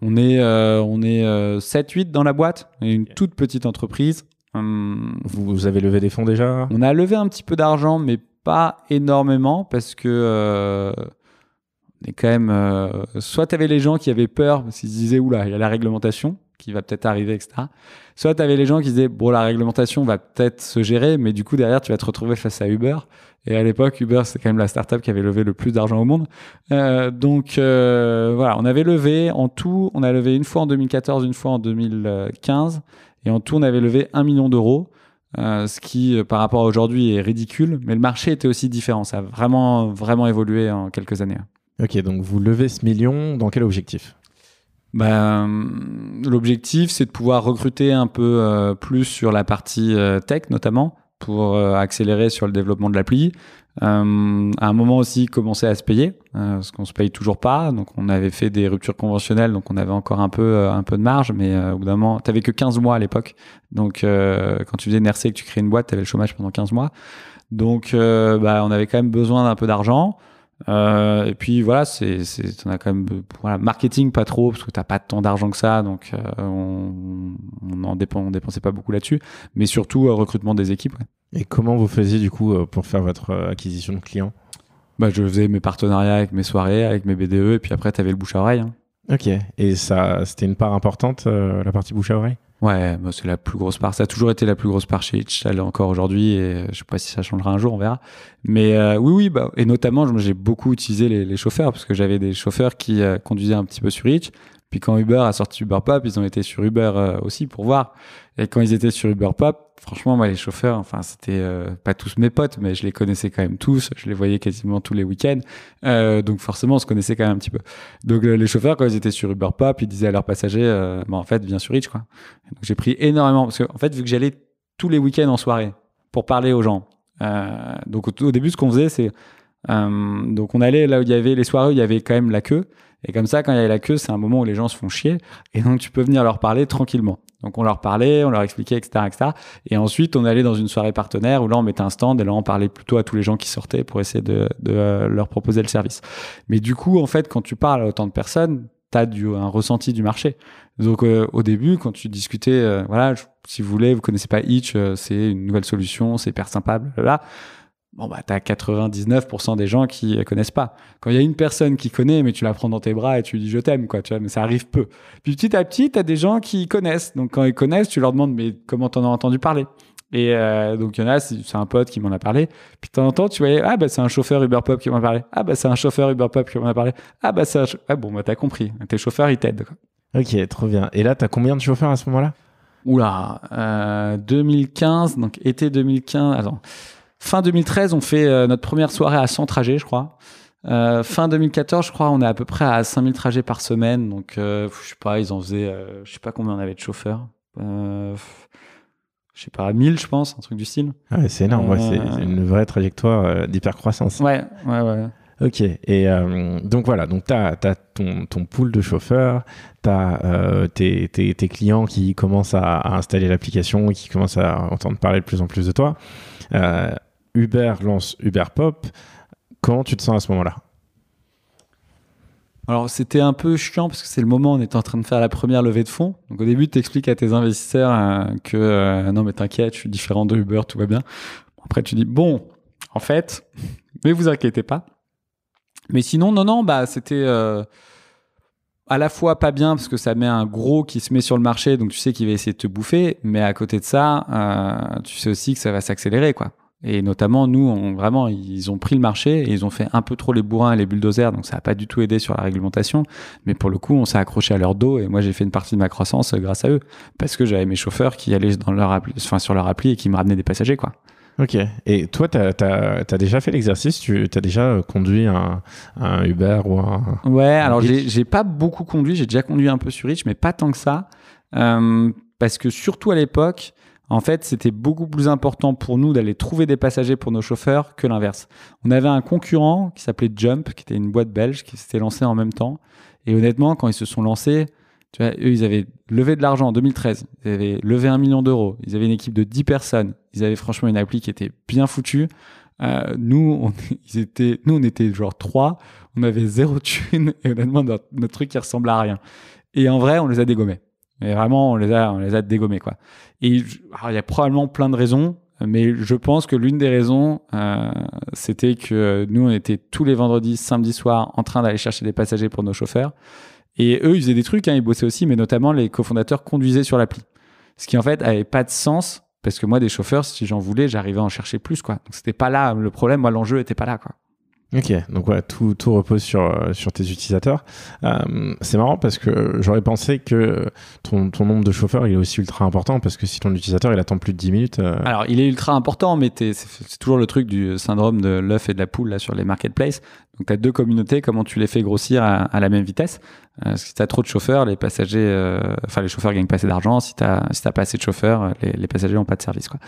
on est, euh, on est 7-8 euh, dans la boîte, on est une toute petite entreprise. Hum, vous avez levé des fonds déjà? On a levé un petit peu d'argent, mais pas énormément parce que on est quand même. soit tu avais les gens qui avaient peur parce qu'ils se disaient oula, il y a la réglementation qui va peut-être arriver, etc. Soit tu avais les gens qui disaient, bon, la réglementation va peut-être se gérer, mais du coup, derrière, tu vas te retrouver face à Uber. Et à l'époque, Uber, c'est quand même la startup qui avait levé le plus d'argent au monde. Euh, donc, euh, voilà, on avait levé en tout, on a levé une fois en 2014, une fois en 2015. Et en tout, on avait levé un million d'euros. Euh, ce qui, par rapport à aujourd'hui, est ridicule. Mais le marché était aussi différent. Ça a vraiment, vraiment évolué en quelques années. Ok, donc vous levez ce million dans quel objectif? Ben, L'objectif, c'est de pouvoir recruter un peu euh, plus sur la partie euh, tech, notamment, pour euh, accélérer sur le développement de l'appli. à un moment aussi, commencer à se payer, parce qu'on se paye toujours pas. Donc, on avait fait des ruptures conventionnelles, donc on avait encore un peu, un peu de marge, mais au bout d'un moment, t'avais que 15 mois à l'époque. Donc, quand tu faisais une RC et que tu créais une boîte, t'avais le chômage pendant 15 mois. Donc, bah, on avait quand même besoin d'un peu d'argent. Euh, et puis voilà, c'est, on a quand même, voilà, marketing pas trop parce que t'as pas tant d'argent que ça, donc euh, on, on en dépend, on dépensait pas beaucoup là-dessus, mais surtout euh, recrutement des équipes. Et comment vous faisiez du coup pour faire votre acquisition de clients? Bah, je faisais mes partenariats avec mes soirées, avec mes BDE, et puis après t'avais le bouche à oreille. Hein. Ok. Et ça, c'était une part importante, la partie bouche à oreille? Ouais, bah c'est la plus grosse part. Ça a toujours été la plus grosse part chez Hitch. Ça l'est encore aujourd'hui et je sais pas si ça changera un jour, on verra. Mais euh, oui, oui, bah, et notamment, j'ai beaucoup utilisé les, les, chauffeurs parce que j'avais des chauffeurs qui euh, conduisaient un petit peu sur Hitch. Puis quand Uber a sorti Uber Pop, ils ont été sur Uber euh, aussi pour voir. Et quand ils étaient sur Uber Pop, franchement, moi, les chauffeurs, enfin, c'était euh, pas tous mes potes, mais je les connaissais quand même tous. Je les voyais quasiment tous les week-ends. Euh, donc forcément, on se connaissait quand même un petit peu. Donc les chauffeurs, quand ils étaient sur Uber Pop, ils disaient à leurs passagers, bah, en fait, viens sur Hitch, quoi. Donc j'ai pris énormément parce que, en fait, vu que j'allais tous les week-ends en soirée pour parler aux gens. donc au, début, ce qu'on faisait, c'est donc on allait là où il y avait les soirées où il y avait quand même la queue. Et comme ça, quand il y a la queue, c'est un moment où les gens se font chier. Et donc, tu peux venir leur parler tranquillement. Donc on leur parlait, on leur expliquait, etc., etc. Et ensuite, on allait dans une soirée partenaire où là, on mettait un stand et là, on parlait plutôt à tous les gens qui sortaient pour essayer de, de euh, leur proposer le service. Mais du coup, en fait, quand tu parles à autant de personnes, tu as du, un ressenti du marché. Donc euh, au début, quand tu discutais, euh, voilà, si vous voulez, vous connaissez pas Itch, euh, c'est une nouvelle solution, c'est hyper sympa, là. Bon bah t'as 99% des gens qui euh, connaissent pas. Quand il y a une personne qui connaît, mais tu la prends dans tes bras et tu lui dis je t'aime quoi, tu vois, mais ça arrive peu. Puis petit à petit, t'as des gens qui connaissent. Donc quand ils connaissent, tu leur demandes mais comment t'en as entendu parler? Et euh, donc il y en a, c'est un pote qui m'en a parlé. Puis de temps en temps, tu voyais ah bah c'est un chauffeur Uber Pop qui m'en a parlé. Ah bah c'est un chauffeur Uber Pop qui m'en a parlé. Ah bah c'est un ah bon bah t'as compris. Tes chauffeurs ils t'aident. quoi. Ok, trop bien. Et là, t'as combien de chauffeurs à ce moment-là? Oula, euh, 2015, donc été 2015. Attends, fin 2013, on fait euh, notre première soirée à 100 trajets, je crois. Euh, fin 2014, je crois, on est à peu près à 5000 trajets par semaine. Donc, euh, je sais pas, ils en faisaient, je sais pas combien on avait de chauffeurs. Je sais pas, 1000, je pense, un truc du style. Ah ouais, c'est énorme. Ouais, c'est une vraie trajectoire d'hypercroissance. Ouais, ouais, ouais. Ok, et euh, donc voilà, donc tu as, ton, ton pool de chauffeurs, tu as tes, tes- tes clients qui commencent à, à installer l'application, qui commencent à entendre parler de plus en plus de toi. Euh, Uber lance Uber Pop. Comment tu te sens à ce moment-là? Alors, c'était un peu chiant parce que c'est le moment où on était en train de faire la première levée de fonds. Donc, au début, tu expliques à tes investisseurs euh, que euh, non, mais t'inquiète, je suis différent de Uber, tout va bien. Après, tu dis bon, en fait, mais vous inquiétez pas. Mais sinon, non, non, bah, c'était euh, à la fois pas bien parce que ça met un gros qui se met sur le marché, donc tu sais qu'il va essayer de te bouffer. Mais à côté de ça, tu sais aussi que ça va s'accélérer, quoi. Et notamment, nous, on, vraiment, ils ont pris le marché et ils ont fait un peu trop les bourrins et les bulldozers, donc ça n'a pas du tout aidé sur la réglementation. Mais pour le coup, on s'est accroché à leur dos et moi, j'ai fait une partie de ma croissance euh, grâce à eux. Parce que j'avais mes chauffeurs qui allaient dans leur appli, enfin, sur leur appli et qui me ramenaient des passagers, quoi. Ok, et toi, tu as, déjà fait l'exercice? Tu as déjà euh, conduit un, un Uber ou un... Ouais, alors Hitch? j'ai pas beaucoup conduit, j'ai déjà conduit un peu sur Hitch, mais pas tant que ça. Euh, parce que surtout à l'époque, en fait, c'était beaucoup plus important pour nous d'aller trouver des passagers pour nos chauffeurs que l'inverse. On avait un concurrent qui s'appelait Jump, qui était une boîte belge qui s'était lancée en même temps. Et honnêtement, quand ils se sont lancés, tu vois, eux, ils avaient levé de l'argent en 2013. Ils avaient levé un million d'euros. Ils avaient une équipe de 10 personnes. Ils avaient franchement une appli qui était bien foutue. Euh, nous, on, ils étaient, nous, on était genre trois. On avait zéro thune. Et honnêtement, notre, notre truc, il ressemblait à rien. Et en vrai, on les a dégommés. Et vraiment, on les a, on les a dégommés, quoi. Et alors, il y a probablement plein de raisons. Mais je pense que l'une des raisons, euh, c'était que nous, on était tous les vendredis, samedis soirs, en train d'aller chercher des passagers pour nos chauffeurs. Et eux, ils faisaient des trucs, hein, ils bossaient aussi, mais notamment les cofondateurs conduisaient sur l'appli. Ce qui en fait avait pas de sens, parce que moi, des chauffeurs, si j'en voulais, j'arrivais à en chercher plus, quoi. Donc c'était pas là le problème, moi, l'enjeu était pas là, quoi. Ok, donc voilà, tout, repose sur, euh, tes utilisateurs. Euh, c'est marrant parce que j'aurais pensé que ton, nombre de chauffeurs il est aussi ultra important parce que si ton utilisateur il attend plus de 10 minutes. euh, Alors, il est ultra important, mais c'est toujours le truc du syndrome de l'œuf et de la poule sur les marketplaces. Donc, tu as deux communautés, comment tu les fais grossir à, la même vitesse? Euh, si tu as trop de chauffeurs, les passagers, euh, enfin, les chauffeurs gagnent pas assez d'argent. Si tu si t'as pas assez de chauffeurs, euh, les, les passagers n'ont pas de service. Quoi.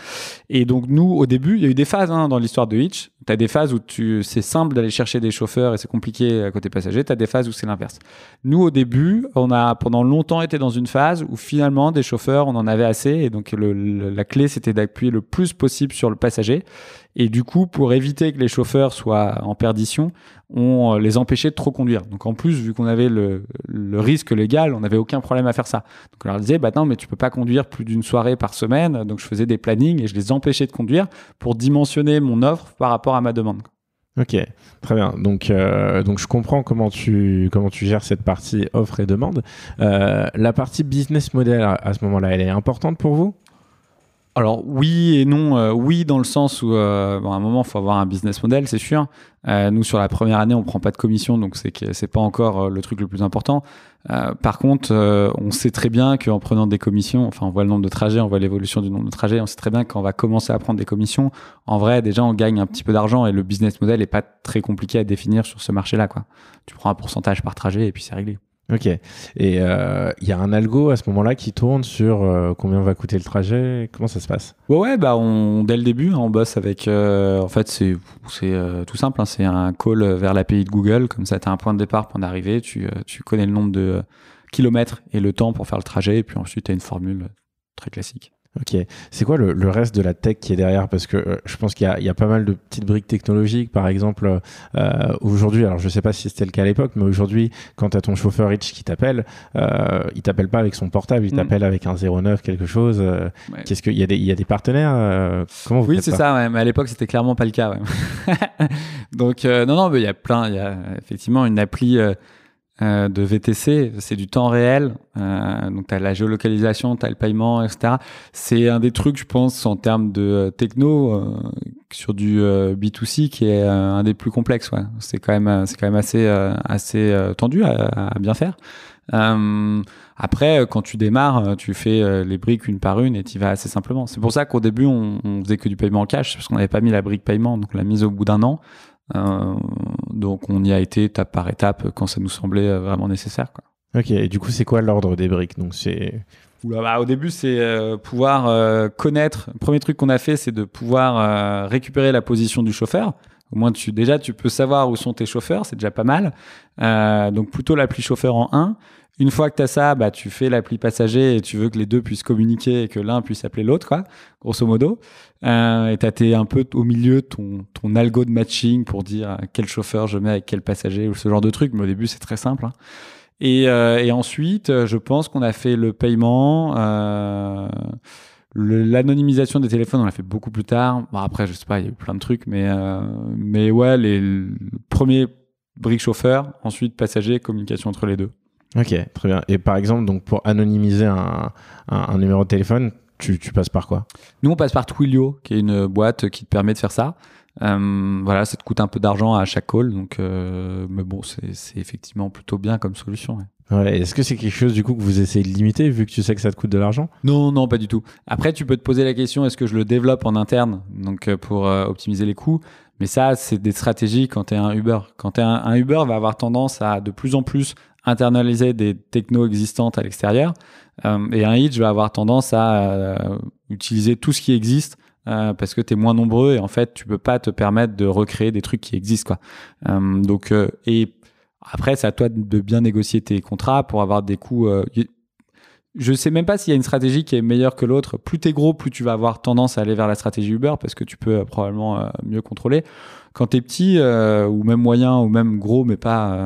Et donc, nous, au début, il y a eu des phases hein, dans l'histoire de Hitch. Tu as des phases où c'est simple d'aller chercher des chauffeurs et c'est compliqué à côté passager. Tu as des phases où c'est l'inverse. Nous, au début, on a pendant longtemps été dans une phase où finalement, des chauffeurs, on en avait assez. Et donc, le- le- la clé, c'était d'appuyer le plus possible sur le passager. Et du coup, pour éviter que les chauffeurs soient en perdition, on euh, les empêchait de trop conduire. Donc, en plus, vu qu'on avait le, risque légal, on n'avait aucun problème à faire ça. Donc, on leur disait, bah non, mais tu peux pas conduire plus d'une soirée par semaine. Donc, je faisais des plannings et je les empêchais de conduire pour dimensionner mon offre par rapport à ma demande. Ok, très bien. Donc, euh, donc je comprends comment tu, comment tu gères cette partie offre et demande. Euh, la partie business model à ce moment-là, elle est importante pour vous? Alors oui et non. Euh, oui dans le sens où euh, à un moment il faut avoir un business model, c'est sûr. Euh, nous sur la première année on prend pas de commission, donc c'est c'est pas encore euh, le truc le plus important. Par contre, on sait très bien qu'en prenant des commissions, enfin on voit le nombre de trajets, on voit l'évolution du nombre de trajets, on sait très bien qu'on va commencer à prendre des commissions. En vrai, déjà on gagne un petit peu d'argent et le business model est pas très compliqué à définir sur ce marché-là. Quoi. Tu prends un pourcentage par trajet et puis c'est réglé. Ok. Et euh, il y a un algo à ce moment-là qui tourne sur euh, combien va coûter le trajet? Comment ça se passe? Ouais, ouais, bah on, dès le début, hein, on bosse avec. euh, en fait, c'est c'est euh, tout simple. hein, c'est un call vers l'API de Google. Comme ça, tu as un point de départ, point d'arrivée. Tu, euh, tu connais le nombre de kilomètres et le temps pour faire le trajet. Et puis ensuite, tu as une formule très classique. Ok. C'est quoi le, le, reste de la tech qui est derrière? Parce que euh, je pense qu'il y, y, a pas mal de petites briques technologiques, par exemple, euh, aujourd'hui, alors je sais pas si c'était le cas à l'époque, mais aujourd'hui, quand tu as ton chauffeur Rich qui t'appelle, euh, il t'appelle pas avec son portable, il mm. t'appelle avec un 09, quelque chose. Euh, ouais. Qu'est-ce qu'il y, a des, y a des partenaires euh, Comment vous Oui, c'est ça, ouais, mais à l'époque, c'était clairement pas le cas. <laughs> Donc, non, non, il y a plein, il y a effectivement une appli euh, de VTC, c'est du temps réel. Euh, donc, tu as la géolocalisation, tu as le paiement, etc. C'est un des trucs, je pense, en termes de euh, techno, euh, sur du euh, B2C, qui est un des plus complexes. Ouais. C'est quand même, c'est quand même assez, assez tendu à, à, bien faire. après, quand tu démarres, tu fais les briques une par une et tu vas assez simplement. C'est pour ça qu'au début, on, on, faisait que du paiement en cash, parce qu'on n'avait pas mis la brique paiement, donc la mise au bout d'un an. Euh, donc on y a été étape par étape quand ça nous semblait euh, vraiment nécessaire. Quoi. Ok, et du coup c'est quoi l'ordre des briques? Donc c'est bah, au début, c'est euh, pouvoir euh, connaître. Le premier truc qu'on a fait, c'est de pouvoir euh, récupérer la position du chauffeur. Au moins, tu, déjà, tu peux savoir où sont tes chauffeurs, c'est déjà pas mal. donc, plutôt l'appli chauffeur en 1. Une fois que tu as ça, bah, tu fais l'appli passager et tu veux que les deux puissent communiquer et que l'un puisse appeler l'autre, quoi, grosso modo. Euh, et tu as un peu au milieu ton, ton algo de matching pour dire quel chauffeur je mets avec quel passager ou ce genre de truc. Mais au début, c'est très simple. Hein. Et, euh, et, ensuite, je pense qu'on a fait le paiement. Euh, L'anonymisation des téléphones, on l'a fait beaucoup plus tard. Bon, après, je sais pas, il y a eu plein de trucs, mais, euh, mais ouais, les, les premiers briques chauffeur, ensuite passager, communication entre les deux. Ok, très bien. Et par exemple, donc pour anonymiser un, un, un numéro de téléphone, tu, tu, passes par quoi? Nous, on passe par Twilio, qui est une boîte qui te permet de faire ça. Euh, voilà, ça te coûte un peu d'argent à chaque call, donc euh, mais bon, c'est effectivement plutôt bien comme solution. Ouais. Ouais, Est-ce que c'est quelque chose du coup que vous essayez de limiter vu que tu sais que ça te coûte de l'argent? Non, non, pas du tout. Après, tu peux te poser la question est-ce que je le développe en interne, donc euh, pour euh, optimiser les coûts? Mais ça, c'est des stratégies quand tu es un Uber. Quand tu un, un Uber, va avoir tendance à de plus en plus internaliser des technos existantes à l'extérieur. Euh, et un Hitch va avoir tendance à euh, utiliser tout ce qui existe euh, parce que tu es moins nombreux et en fait, tu peux pas te permettre de recréer des trucs qui existent. Quoi. Donc, et après, c'est à toi de bien négocier tes contrats pour avoir des coûts. je sais même pas s'il y a une stratégie qui est meilleure que l'autre. Plus t'es gros, plus tu vas avoir tendance à aller vers la stratégie Uber parce que tu peux probablement mieux contrôler. Quand t'es petit ou même moyen ou même gros, mais pas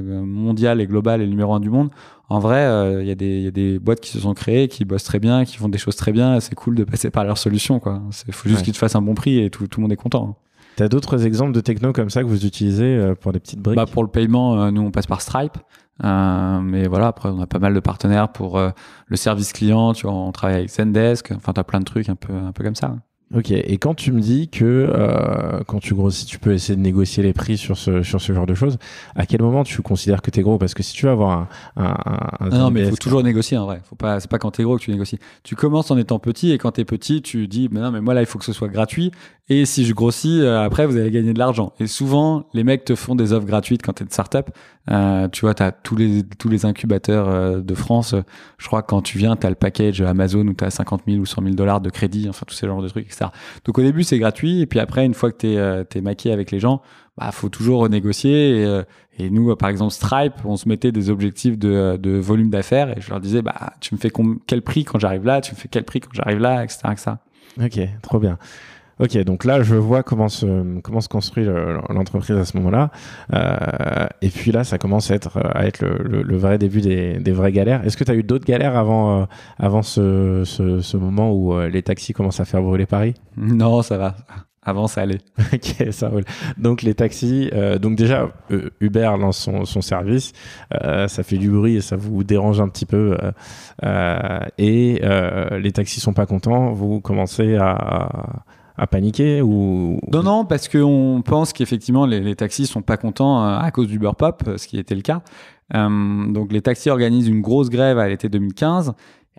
mondial et global et numéro un du monde, en vrai, il euh, y, y, a des boîtes qui se sont créées, qui bossent très bien, qui font des choses très bien. C'est cool de passer par leur solution. Il faut juste ouais. qu'ils te fassent un bon prix et tout, tout le monde est content. Tu as d'autres exemples de techno comme ça que vous utilisez euh, pour des petites briques? Bah Pour le paiement, euh, nous, on passe par Stripe. Euh, mais voilà, après, on a pas mal de partenaires pour euh, le service client. Tu vois, on travaille avec Zendesk. Enfin, tu as plein de trucs un peu, un peu comme ça. Ok, et quand tu me dis que euh, quand tu grossis, tu peux essayer de négocier les prix sur ce, sur ce genre de choses, à quel moment tu considères que tu es gros? Parce que si tu veux avoir un. un, un non, non, mais il faut toujours négocier en vrai. Faut pas, c'est pas quand tu es gros que tu négocies. Tu commences en étant petit et quand tu es petit, tu dis mais non, mais moi là, il faut que ce soit gratuit. Et si je grossis, euh, après, vous allez gagner de l'argent. Et souvent, les mecs te font des offres gratuites quand tu es de startup. Euh, tu vois, tu as tous les, tous les incubateurs euh, de France. Je crois que quand tu viens, tu as le package Amazon où tu as 50 000 ou 100 000 dollars de crédit, enfin, tous ces genres de trucs, etc. Donc au début, c'est gratuit. Et puis après, une fois que tu es, euh, es, maqué avec les gens, bah, faut toujours renégocier. Et, euh, nous, par exemple, Stripe, on se mettait des objectifs de, de volume d'affaires. Et je leur disais, bah, tu me fais quel prix quand j'arrive là? Tu me fais quel prix quand j'arrive là? Etc. Ok, trop bien. Ok, donc là, je vois comment se, comment se construit l'entreprise à ce moment-là. Euh, et puis là, ça commence à être, à être le, le, le vrai début des, des, vraies galères. Est-ce que tu as eu d'autres galères avant, euh, avant ce, ce, ce, moment où euh, les taxis commencent à faire brûler Paris? <laughs> Non, ça va. Avant, ça allait. <laughs> ok, ça roule. Donc les taxis, euh, donc déjà Uber lance son, son service, euh, ça fait du bruit et ça vous dérange un petit peu, euh, et les taxis sont pas contents. Vous commencez à, à paniquer ou Non, non, parce qu'on pense qu'effectivement les, taxis sont pas contents à cause du pop, ce qui était le cas. Euh, donc les taxis organisent une grosse grève à l'été 2015.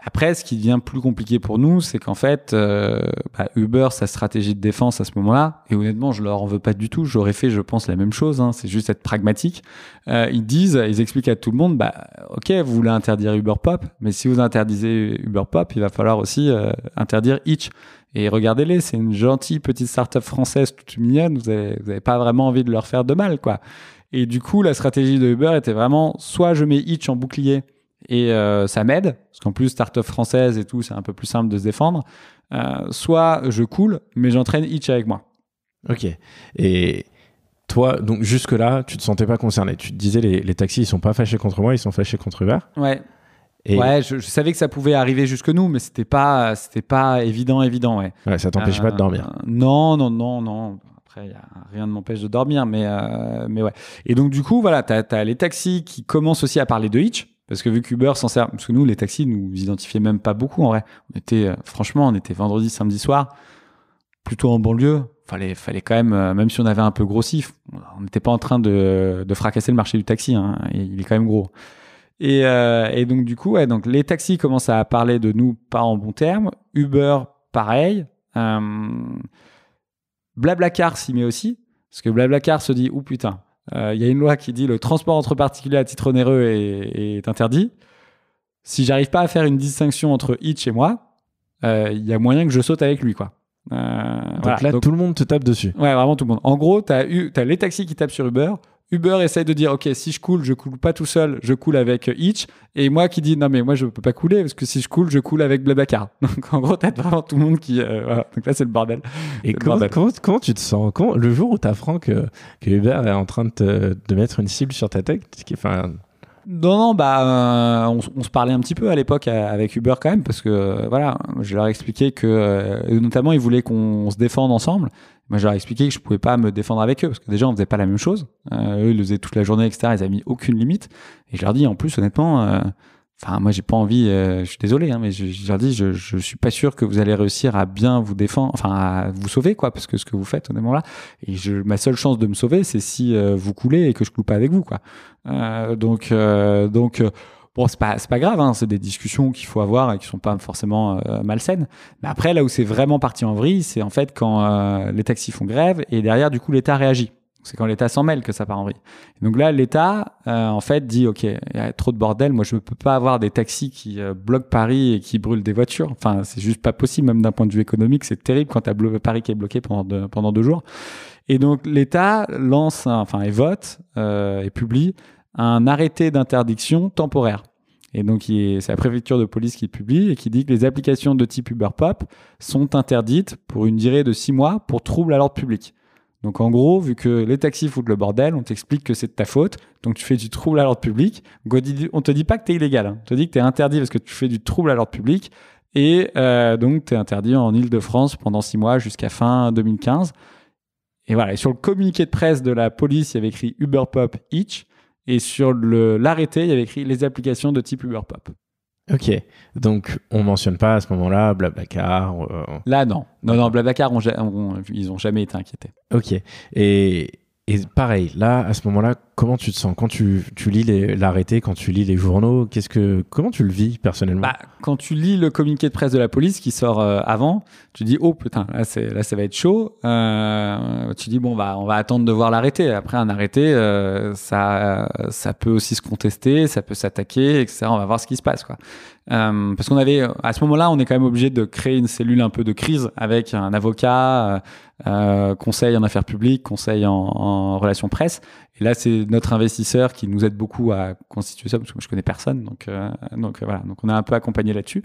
Après, ce qui devient plus compliqué pour nous, c'est qu'en fait, euh, bah, Uber, sa stratégie de défense à ce moment-là, et honnêtement, je leur en veux pas du tout. J'aurais fait, je pense, la même chose. Hein, c'est juste être pragmatique. Euh, ils disent, ils expliquent à tout le monde, bah, ok, vous voulez interdire Uber Pop, mais si vous interdisez Uber Pop, il va falloir aussi euh, interdire Hitch. Et regardez-les, c'est une gentille petite start-up française toute mignonne. Vous avez, vous avez pas vraiment envie de leur faire de mal, quoi. Et du coup, la stratégie de Uber était vraiment soit je mets Hitch en bouclier et euh, ça m'aide, parce qu'en plus, start-up française et tout, c'est un peu plus simple de se défendre. Euh, soit je coule, mais j'entraîne Hitch avec moi. Ok. Et toi, donc jusque-là, tu te sentais pas concerné. Tu te disais, les, les taxis, ils sont pas fâchés contre moi, ils sont fâchés contre Uber. Ouais. Et Ouais, je, je savais que ça pouvait arriver jusque nous, mais c'était pas, c'était pas évident, évident, ouais. ouais, ça t'empêche pas de dormir. Euh, Non, non, non, non. Après, y a, rien ne m'empêche de dormir, mais, euh, mais ouais. Et donc, du coup, voilà, t'as as les taxis qui commencent aussi à parler de Hitch. Parce que vu qu'Uber s'en sert, parce que nous, les taxis, nous identifiaient même pas beaucoup en vrai. On était, euh, franchement, on était vendredi, samedi soir, plutôt en banlieue. Fallait, fallait quand même, euh, même si on avait un peu grossi, on n'était pas en train de, de fracasser le marché du taxi. Hein, il est quand même gros. Et, euh, et donc du coup, ouais, donc les taxis commencent à parler de nous pas en bons termes. Uber, pareil. Euh, Blablacar s'y met aussi, parce que Blablacar se dit, ou putain, euh, il y a une loi qui dit le transport entre particuliers à titre onéreux est, est interdit. Si j'arrive pas à faire une distinction entre Hitch et moi, euh, il y a moyen que je saute avec lui, quoi. Euh, Donc voilà. là, Donc- tout le monde te tape dessus. Ouais, vraiment tout le monde. En gros, tu as, les taxis qui tapent sur Uber. Uber essaye de dire, OK, si je coule, je coule pas tout seul, je coule avec Hitch. Et moi qui dis, non, mais moi, je peux pas couler parce que si je coule, je coule avec Blablacar. <laughs> Donc, en gros, t'as vraiment tout le monde qui. euh, voilà. Donc là, c'est le bordel. Et comment, bordel. comment, comment tu te sens? Comment, Le jour où tu apprends que, que Uber est en train de, te- de mettre une cible sur ta est- enfin, Non, non, bah, euh, on, se parlait un petit peu à l'époque euh, avec Uber quand même, parce que voilà, je leur ai expliqué que, euh, notamment, ils voulaient qu'on se défende ensemble. Moi, je leur ai expliqué que je pouvais pas me défendre avec eux, parce que déjà, on faisait pas la même chose. Euh, eux, ils le faisaient toute la journée, etc. Ils avaient mis aucune limite. Et je leur dis, en plus, honnêtement, euh, enfin, moi, j'ai pas envie, euh, je suis désolé, hein, mais je, je leur dis, je, je suis pas sûr que vous allez réussir à bien vous défendre, enfin, à vous sauver, quoi, parce que ce que vous faites, honnêtement, là, et je, ma seule chance de me sauver, c'est si euh, vous coulez et que je coule pas avec vous, quoi. Euh, donc, euh, donc, euh, bon, c'est pas, c'est pas grave, hein, c'est des discussions qu'il faut avoir et qui sont pas forcément euh, malsaines. Mais après, là où c'est vraiment parti en vrille, c'est en fait quand euh, les taxis font grève et derrière, du coup, l'État réagit. C'est quand l'État s'en mêle que ça part en vrille. Donc là, l'État, euh, en fait, dit OK, il y a trop de bordel. Moi, je peux pas avoir des taxis qui euh, bloquent Paris et qui brûlent des voitures. Enfin, c'est juste pas possible, même d'un point de vue économique. C'est terrible quand tu as Paris qui est bloqué pendant deux, pendant deux jours. Et donc, l'État lance, enfin, et vote euh, et publie un arrêté d'interdiction temporaire. Et donc, c'est la préfecture de police qui publie et qui dit que les applications de type Uber Pop sont interdites pour une durée de six mois pour trouble à l'ordre public. Donc, en gros, vu que les taxis foutent le bordel, on t'explique que c'est de ta faute. Donc, tu fais du trouble à l'ordre public. On te dit pas que tu es illégal. hein. On te dit que tu es interdit parce que tu fais du trouble à l'ordre public. Et euh, donc, tu es interdit en Ile-de-France pendant six mois jusqu'à fin 2015. Et voilà. Et sur le communiqué de presse de la police, il y avait écrit Uber Pop Each. Et sur l'arrêté, il y avait écrit les applications de type Uber Pop. ok. Donc on mentionne pas à ce moment-là Blablacar. euh, Là, non. Non, non, Blablacar, ils ont jamais été inquiétés. ok. Et, et pareil, là, à ce moment-là, comment tu te sens quand tu, lis l'arrêté, quand tu lis les journaux Qu'est-ce que comment tu le vis personnellement? Bah, quand tu lis le communiqué de presse de la police qui sort euh, avant, tu dis oh putain là ça va être chaud. Euh, tu dis bon bah on va attendre de voir l'arrêté. Après un arrêté, euh, ça ça peut aussi se contester, ça peut s'attaquer, etc. On va voir ce qui se passe quoi. Parce qu'on avait à ce moment-là, on est quand même obligé de créer une cellule un peu de crise avec un avocat, conseil en affaires publiques, conseil en relations presse. Et là, c'est notre investisseur qui nous aide beaucoup à constituer ça, parce que moi, je connais personne. Donc, euh, euh, voilà. Donc, on a un peu accompagné là-dessus.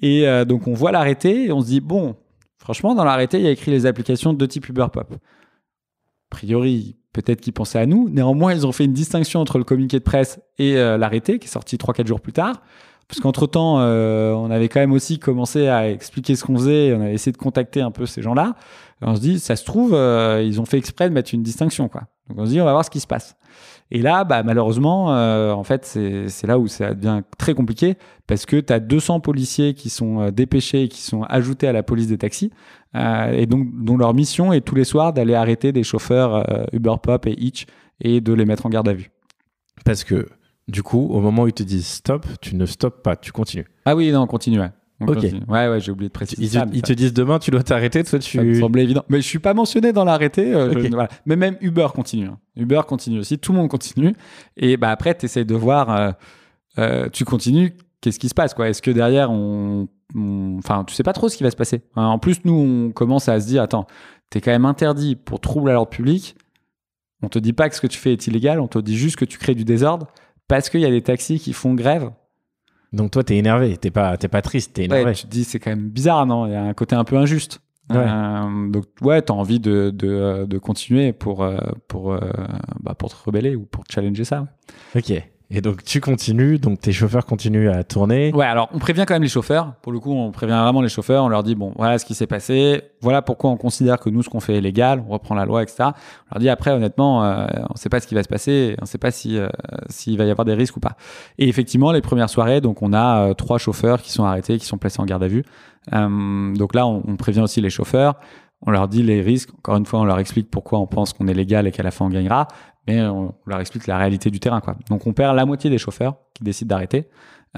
Et euh, donc, on voit l'arrêté et on se dit, bon, franchement, dans l'arrêté, il y a écrit les applications de type Uber Pop. A priori, peut-être qu'ils pensaient à nous. Néanmoins, ils ont fait une distinction entre le communiqué de presse et l'arrêté, qui est sorti 3-4 jours plus tard. Parce qu'entre-temps, on avait quand même aussi commencé à expliquer ce qu'on faisait. On avait essayé de contacter un peu ces gens-là. On se dit, ça se trouve, ils ont fait exprès de mettre une distinction. Quoi. Donc on se dit, on va voir ce qui se passe. Et là, bah, malheureusement, euh, en fait, c'est là où ça devient très compliqué parce que tu as 200 policiers qui sont euh, dépêchés et qui sont ajoutés à la police des taxis euh, et donc dont leur mission est tous les soirs d'aller arrêter des chauffeurs euh, Uber Pop et Hitch et de les mettre en garde à vue. Parce que du coup, au moment où ils te disent stop, tu ne stoppes pas, tu continues. Ah oui, non, on continue. Ouais, On Ok. continue. ouais, ouais j'ai oublié de préciser. Ils, ça, ils ça- te disent demain, tu dois t'arrêter, toi Ça me tu. semblait évident. Mais je suis pas mentionné dans l'arrêté. euh, voilà. Mais même Uber continue. hein. Uber continue aussi. Tout le monde continue. Et bah après, tu essaies de voir. euh, euh, tu continues. Qu'est-ce qui se passe quoi? Est-ce que derrière, on, on- enfin, tu sais pas trop ce qui va se passer. Hein, En plus, nous, on commence à se dire, attends, t'es quand même interdit pour trouble à l'ordre public. On te dit pas que ce que tu fais est illégal. On te dit juste que tu crées du désordre parce qu'il y a des taxis qui font grève Donc toi, t'es énervé, t'es pas, t'es pas triste, t'es énervé. Ouais, tu te dis, c'est quand même bizarre, non? Il y a un côté un peu injuste. Ouais. Euh, donc, ouais, t'as envie de, de, euh, de continuer pour, euh, pour, bah, pour te rebeller ou pour challenger ça. Ok. Et donc tu continues, donc tes chauffeurs continuent à tourner. Ouais, alors on prévient quand même les chauffeurs. Pour le coup, on prévient vraiment les chauffeurs. On leur dit bon, voilà ce qui s'est passé. Voilà pourquoi on considère que nous, ce qu'on fait est légal. On reprend la loi, etc. On leur dit après, honnêtement, euh, on ne sait pas ce qui va se passer. On ne sait pas si euh, s'il va y avoir des risques ou pas. Et effectivement, les premières soirées, donc on a euh, trois chauffeurs qui sont arrêtés, qui sont placés en garde à vue. Euh, donc là, on, on prévient aussi les chauffeurs. On leur dit les risques. Encore une fois, on leur explique pourquoi on pense qu'on est légal et qu'à la fin on gagnera. Mais on leur explique la réalité du terrain. Quoi. Donc on perd la moitié des chauffeurs qui décident d'arrêter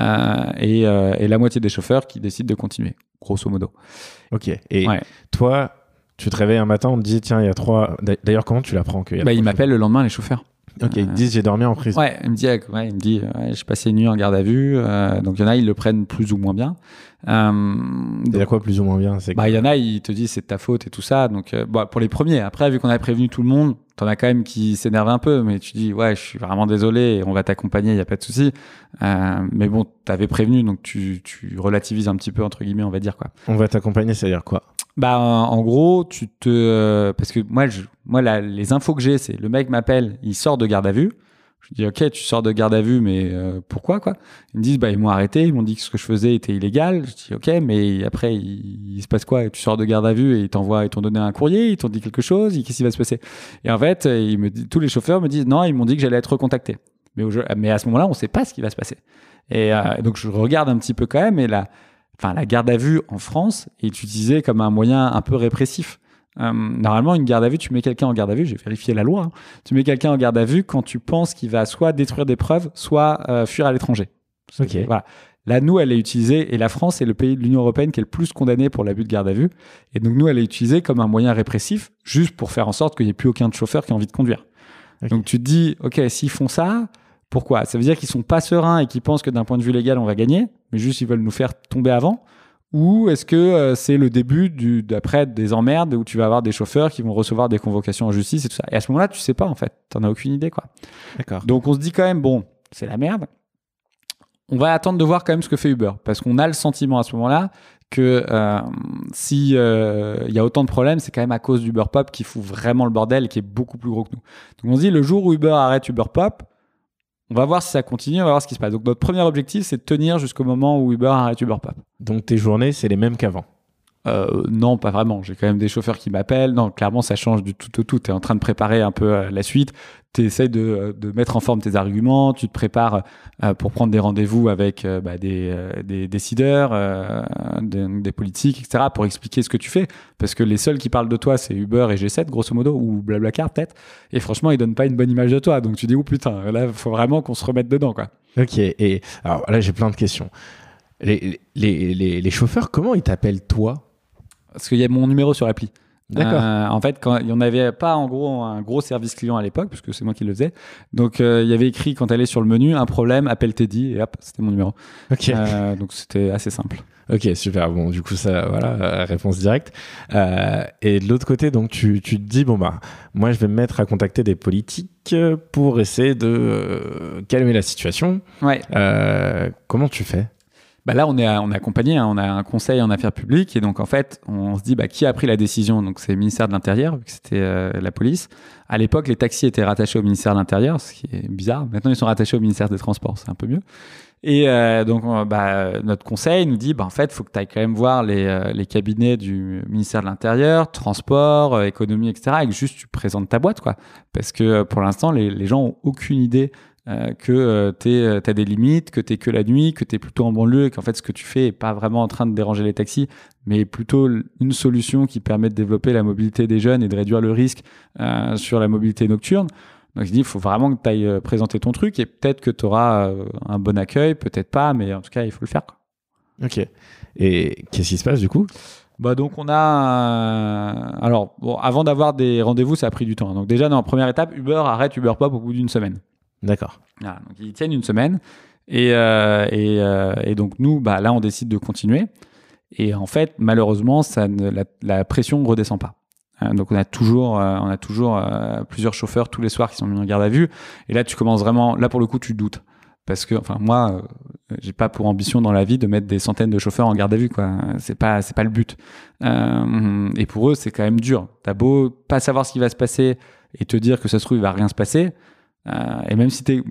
euh, et, euh, et la moitié des chauffeurs qui décident de continuer, grosso modo. Ok. Et Ouais. toi, tu te réveilles un matin, on te dit tiens, il y a trois. D'ailleurs, comment tu l'apprends a Bah, ils m'appellent le lendemain, les chauffeurs. Ok, ils te disent j'ai dormi en prison. Ouais, il me dit, ouais, il me dit, ouais, j'ai passé une nuit en garde à vue. euh, donc il y en a, ils le prennent plus ou moins bien. Euh, Il y a quoi plus ou moins bien C'est Bah, il y en a, ils te disent c'est de ta faute et tout ça. Donc, euh, bah, pour les premiers. Après, vu qu'on avait prévenu tout le monde, t'en as quand même qui s'énervent un peu, mais tu dis, ouais, je suis vraiment désolé, et on va t'accompagner, il y a pas de souci. Euh, mais bon, t'avais prévenu, donc tu, tu relativises un petit peu, entre guillemets, on va dire, quoi. On va t'accompagner, c'est-à-dire quoi? Bah, en gros, tu te, euh, parce que moi, je, moi, la- les infos que j'ai, c'est le mec m'appelle, il sort de garde à vue. Je dis, ok, tu sors de garde à vue, mais euh, pourquoi, quoi? Ils me disent, bah, ils m'ont arrêté, ils m'ont dit que ce que je faisais était illégal. Je dis, ok, mais après, il, se passe quoi? Tu sors de garde à vue et ils t'envoient, ils t'ont donné un courrier, ils t'ont dit quelque chose, qu'est-ce qui va se passer? Et en fait, euh, ils me tous les chauffeurs me disent, non, ils m'ont dit que j'allais être recontacté. Mais, mais à ce moment-là, on sait pas ce qui va se passer. Et euh, donc, je regarde un petit peu quand même, et la, enfin, la garde à vue en France est utilisée comme un moyen un peu répressif. Euh, normalement, une garde à vue, tu mets quelqu'un en garde à vue, j'ai vérifié la loi, hein. tu mets quelqu'un en garde à vue quand tu penses qu'il va soit détruire des preuves, soit euh, fuir à l'étranger. Ok. Voilà. Là, nous, elle est utilisée, et la France est le pays de l'Union européenne qui est le plus condamné pour l'abus de garde à vue. Et donc, nous, elle est utilisée comme un moyen répressif, juste pour faire en sorte qu'il n'y ait plus aucun chauffeur qui a envie de conduire. Donc, tu te dis, OK, s'ils font ça, pourquoi? Ça veut dire qu'ils sont pas sereins et qu'ils pensent que d'un point de vue légal, on va gagner, mais juste ils veulent nous faire tomber avant? Ou est-ce que euh, c'est le début du d'après des emmerdes où tu vas avoir des chauffeurs qui vont recevoir des convocations en justice et tout ça? Et à ce moment-là, tu sais pas en fait, t'en as aucune idée quoi. D'accord. Donc on se dit quand même bon, c'est la merde. On va attendre de voir quand même ce que fait Uber parce qu'on a le sentiment à ce moment-là que euh, si euh, il y a autant de problèmes, c'est quand même à cause d'Uber Pop qui fout vraiment le bordel et qui est beaucoup plus gros que nous. Donc on se dit le jour où Uber arrête Uber Pop, on va voir si ça continue, on va voir ce qui se passe. Donc notre premier objectif, c'est de tenir jusqu'au moment où Uber arrête Uber Pop. Donc tes journées, c'est les mêmes qu'avant? Euh, non, pas vraiment. J'ai quand même des chauffeurs qui m'appellent. Non, clairement, ça change du tout au tout. Tu es en train de préparer un peu euh, la suite. Tu essaies de, de mettre en forme tes arguments. Tu te prépares euh, pour prendre des rendez-vous avec euh, bah, des, euh, des décideurs, des, des politiques, etc., pour expliquer ce que tu fais. Parce que les seuls qui parlent de toi, c'est Uber et G7, grosso modo, ou Blablacar, peut-être. Et franchement, ils donnent pas une bonne image de toi. Donc tu dis, oh putain, là, il faut vraiment qu'on se remette dedans, quoi. Ok. Et alors là, j'ai plein de questions. Les, les, les, les chauffeurs, comment ils t'appellent toi? Parce qu'il y a mon numéro sur l'appli. D'accord. Euh, en fait, quand il n'y en avait pas en gros un gros service client à l'époque, puisque c'est moi qui le faisais. Donc euh, il y avait écrit quand elle est sur le menu un problème, appelle Teddy et hop, c'était mon numéro. Ok. Euh, donc c'était assez simple. Ok, super. Bon, du coup, ça, voilà, réponse directe. Et de l'autre côté, donc, tu, tu te dis, bon, bah, moi, je vais me mettre à contacter des politiques pour essayer de calmer la situation. Ouais. Comment tu fais? Bah là, on est, on est accompagné, hein, on a un conseil en affaires publiques et donc en fait, on se dit bah, qui a pris la décision? Donc c'est le ministère de l'Intérieur, vu que c'était euh, la police. À l'époque, les taxis étaient rattachés au ministère de l'Intérieur, ce qui est bizarre. Maintenant, ils sont rattachés au ministère des Transports, c'est un peu mieux. Et euh, donc, on- bah, notre conseil nous dit, bah, en fait, il faut que tu ailles quand même voir les, euh, les cabinets du ministère de l'Intérieur, transport, économie, etc. Et que juste tu présentes ta boîte, quoi. Parce que pour l'instant, les, les gens ont aucune idée euh, que tu as des limites, que tu que la nuit, que tu es plutôt en banlieue et qu'en fait, ce que tu fais est pas vraiment en train de déranger les taxis, mais plutôt une solution qui permet de développer la mobilité des jeunes et de réduire le risque euh, sur la mobilité nocturne. Donc, je dis, il faut vraiment que tu ailles présenter ton truc et peut-être que tu auras euh, un bon accueil, peut-être pas, mais en tout cas, il faut le faire. quoi. Ok. Et qu'est-ce qui se passe du coup? Bah donc on a euh, alors bon avant d'avoir des rendez-vous ça a pris du temps donc déjà dans la première étape Uber arrête Uber Pop au bout d'une semaine D'accord. Donc ils tiennent une semaine et euh, euh, et donc nous bah là on décide de continuer. Et en fait malheureusement ça la, pression ne redescend pas. Hein, donc on a toujours euh, on a toujours euh, plusieurs chauffeurs tous les soirs qui sont mis en garde à vue. Et là tu commences vraiment là pour le coup tu doutes. Parce que enfin moi j'ai pas pour ambition dans la vie de mettre des centaines de chauffeurs en garde à vue quoi. C'est pas c'est pas le but. Euh, et pour eux c'est quand même dur. T'as beau pas savoir ce qui va se passer et te dire que ça se trouve il va rien se passer euh, et même si t'es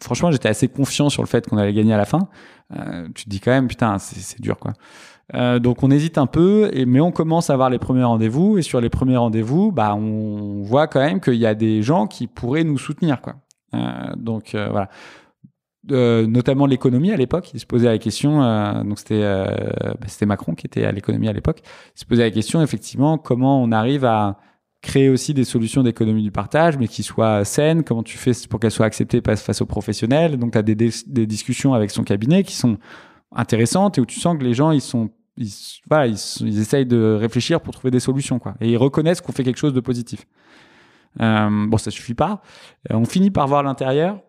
franchement j'étais assez confiant sur le fait qu'on allait gagner à la fin euh, tu te dis quand même putain c'est dur quoi euh, donc on hésite un peu, mais on commence à avoir les premiers rendez-vous. Et sur les premiers rendez-vous, bah, on voit quand même qu'il y a des gens qui pourraient nous soutenir. Quoi. Euh, donc euh, voilà. Euh, notamment l'économie à l'époque. Il se posait la question, euh, donc c'était bah, c'était Macron qui était à l'économie à l'époque. Il se posait la question effectivement comment on arrive à créer aussi des solutions d'économie du partage, mais qui soient saines. Comment tu fais pour qu'elles soient acceptées face aux professionnels? Donc tu as des, discussions avec son cabinet qui sont intéressantes et où tu sens que les gens ils sont ils, ils, ils, essayent de réfléchir pour trouver des solutions. Et ils reconnaissent qu'on fait quelque chose de positif. Euh, bon, ça suffit pas. on finit par voir l'intérieur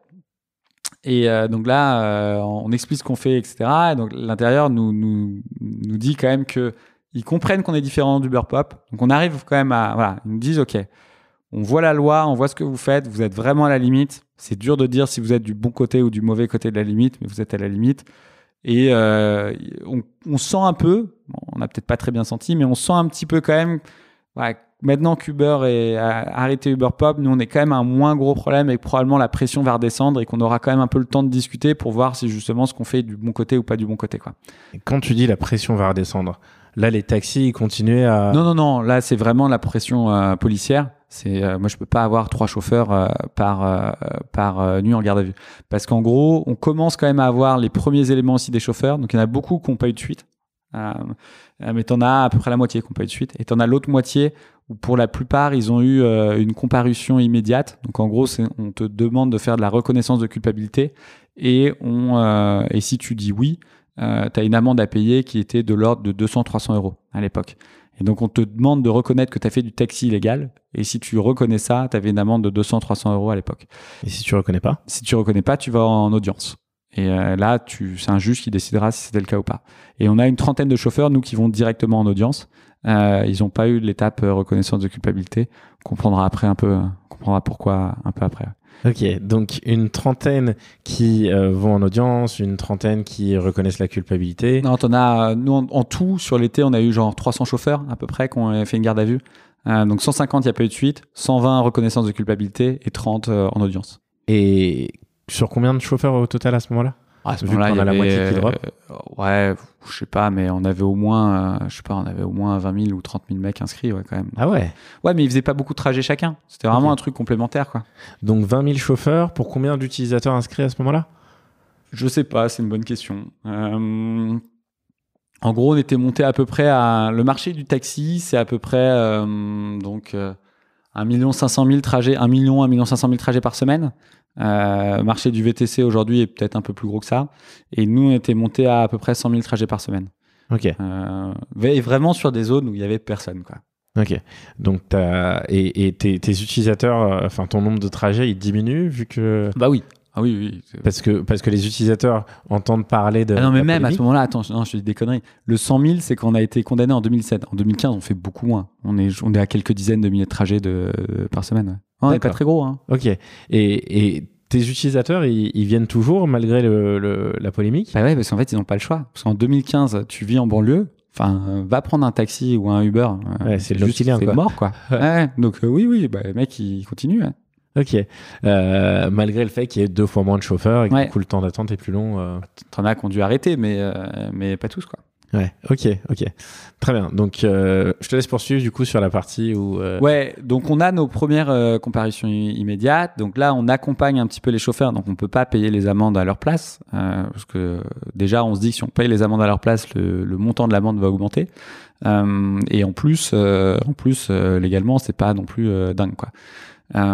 et euh, donc là, euh, on explique ce qu'on fait, etc. Et donc l'intérieur nous, nous, nous dit quand même que ils comprennent qu'on est différent du beurre pop. Donc on arrive quand même à, voilà, ils nous disent, ok, on voit la loi, on voit ce que vous faites, vous êtes vraiment à la limite. C'est dur de dire si vous êtes du bon côté ou du mauvais côté de la limite, mais vous êtes à la limite. Et euh, on, sent un peu, on n'a peut-être pas très bien senti, mais on sent un petit peu quand même, Maintenant qu'Uber est arrêté Uber Pop, nous on est quand même un moins gros problème et probablement la pression va redescendre et qu'on aura quand même un peu le temps de discuter pour voir si justement ce qu'on fait est du bon côté ou pas du bon côté quoi. quand tu dis la pression va redescendre, là les taxis ils continuent à Non non non, là c'est vraiment la pression euh, policière. C'est euh, moi je peux pas avoir trois chauffeurs euh, par par nuit en garde à vue parce qu'en gros on commence quand même à avoir les premiers éléments aussi des chauffeurs donc il y en a beaucoup qui n'ont pas eu de suite. Mais t'en as à peu près la moitié qui n'ont pas eu de suite et t'en as l'autre moitié où pour la plupart, ils ont eu euh, une comparution immédiate. Donc en gros, on te demande de faire de la reconnaissance de culpabilité et, on, euh, et si tu dis oui, euh, tu as une amende à payer qui était de l'ordre de 200-300 euros à l'époque. Et donc on te demande de reconnaître que tu as fait du taxi illégal. Et si tu reconnais ça, tu avais une amende de 200-300 euros à l'époque. Et si tu reconnais pas? Si tu reconnais pas, tu vas en audience. Et là, tu, c'est un juge qui décidera si c'était le cas ou pas. Et on a une trentaine de chauffeurs, nous, qui vont directement en audience. Euh, ils n'ont pas eu l'étape euh, reconnaissance de culpabilité. On comprendra après un peu, on comprendra pourquoi un peu après. Ok, donc une trentaine qui euh, vont en audience, une trentaine qui reconnaissent la culpabilité. Non, on a, nous en, tout sur l'été, on a eu genre 300 chauffeurs à peu près qui ont fait une garde à vue. donc 150, il n'y a pas eu de suite, 120 reconnaissance de culpabilité et 30 en audience. Et sur combien de chauffeurs au total à ce moment-là à ce moment-là, il y a la moitié qui drop. Euh, ouais, je sais pas, mais on avait au moins, euh, je sais pas, on avait au moins 20 000 ou 30 000 mecs inscrits, ouais, quand même. Ah ouais. Ouais, mais ils faisaient pas beaucoup de trajets chacun. C'était vraiment un truc complémentaire, quoi. Donc 20 000 chauffeurs pour combien d'utilisateurs inscrits à ce moment-là? Je sais pas, c'est une bonne question. Euh, en gros, on était monté à peu près à le marché du taxi, c'est à peu près donc 1 500 000 trajets, 1 million, 1 500 000 trajets par semaine. Euh, marché du VTC aujourd'hui est peut-être un peu plus gros que ça. Et nous, on était monté à à peu près 100 000 trajets par semaine. Ok. Euh, et vraiment sur des zones où il y avait personne, quoi. Ok. Donc, as... et, et tes, tes, utilisateurs, euh, enfin, ton nombre de trajets, il diminue vu que. Bah oui. Ah oui, oui. Parce que, parce que les utilisateurs entendent parler de. Ah non, mais même à ce moment-là, attends, non, je dis des conneries. Le 100 000, c'est qu'on a été condamné en 2007. En 2015, on fait beaucoup moins. On est, on est à quelques dizaines de milliers de trajets de, par semaine. On n'est pas très gros. Hein. Ok. Et, et tes utilisateurs, ils, viennent toujours malgré le, la polémique? Bah ouais, parce qu'en fait, ils n'ont pas le choix. Parce qu'en 2015, tu vis en banlieue, enfin, va prendre un taxi ou un Uber. Ouais, c'est le C'est mort, quoi. <laughs> ouais, donc, euh, oui, oui, bah, le mec, il continue. Hein. Ok. Euh, malgré le fait qu'il y ait deux fois moins de chauffeurs et que du coup, le temps d'attente est plus long. Euh... T'en as qui ont dû arrêter, mais, euh, mais pas tous, quoi. Ouais, ok, ok. Très bien. Donc, euh, je te laisse poursuivre du coup sur la partie où. Euh... Ouais, donc on a nos premières euh, comparaisons immédiates. Donc là, on accompagne un petit peu les chauffeurs. Donc on peut pas payer les amendes à leur place. Euh, parce que déjà, on se dit que si on paye les amendes à leur place, le, le montant de l'amende va augmenter. Euh, et en plus, en plus légalement, c'est pas non plus dingue, quoi.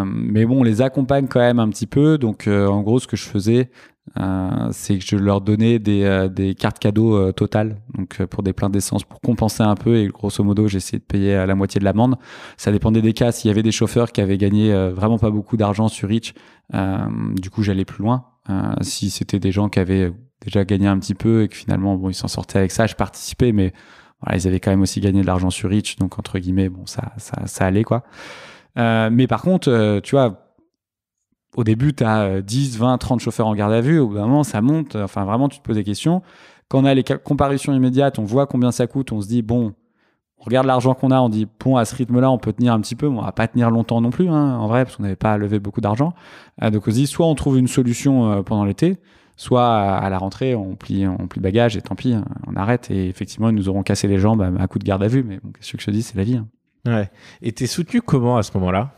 mais bon, on les accompagne quand même un petit peu. Donc, en gros, ce que je faisais, euh, c'est que je leur donnais des, euh, des cartes cadeaux euh, totales, donc pour des pleins d'essence, pour compenser un peu. Et grosso modo, j'essayais de payer la moitié de l'amende. Ça dépendait des cas. S'il y avait des chauffeurs qui avaient gagné vraiment pas beaucoup d'argent sur Rich, du coup, j'allais plus loin. si c'était des gens qui avaient déjà gagné un petit peu et que finalement, bon, ils s'en sortaient avec ça, je participais, mais voilà, ils avaient quand même aussi gagné de l'argent sur Rich, donc entre guillemets, bon, ça, ça, ça allait quoi. mais par contre, tu vois au début, tu as 10, 20, 30 chauffeurs en garde à vue. Au bout d'un moment, ça monte. Enfin, vraiment, tu te poses des questions. Quand on a les comparaisons immédiates, on voit combien ça coûte. On se dit, bon, on regarde l'argent qu'on a. On dit, bon, à ce rythme-là, on peut tenir un petit peu. Mais on va pas tenir longtemps non plus, hein, en vrai, parce qu'on n'avait pas levé beaucoup d'argent. Euh, donc, on se dit, soit on trouve une solution euh, pendant l'été, soit à la rentrée, on plie, on plie bagage et tant pis, hein, on arrête. Et effectivement, ils nous auront cassé les jambes à, coup de garde à vue. Mais bon, qu'est-ce que je dis, c'est la vie. Hein. Ouais. Et t'es soutenu comment à ce moment-là?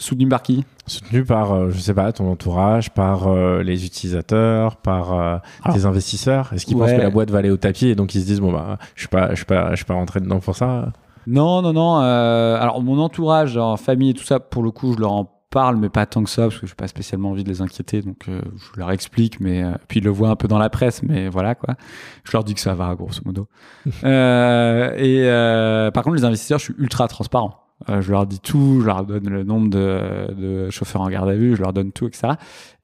Soutenu par qui? Soutenu par, euh, je sais pas, ton entourage, par euh, les utilisateurs, par euh, tes investisseurs. Est-ce qu'ils pensent que la boîte va aller au tapis et donc ils se disent bon bah je suis pas, je suis pas, je suis pas rentré dedans pour ça? Non, non, non. alors mon entourage, en famille et tout ça, pour le coup, je leur en parle, mais pas tant que ça, parce que je n'ai pas spécialement envie de les inquiéter, donc je leur explique, mais puis ils le voient un peu dans la presse, mais voilà quoi. Je leur dis que ça va, grosso modo. <laughs> et par contre, les investisseurs, je suis ultra transparent. Euh, je leur dis tout, je leur donne le nombre de, de, chauffeurs en garde à vue, je leur donne tout, etc.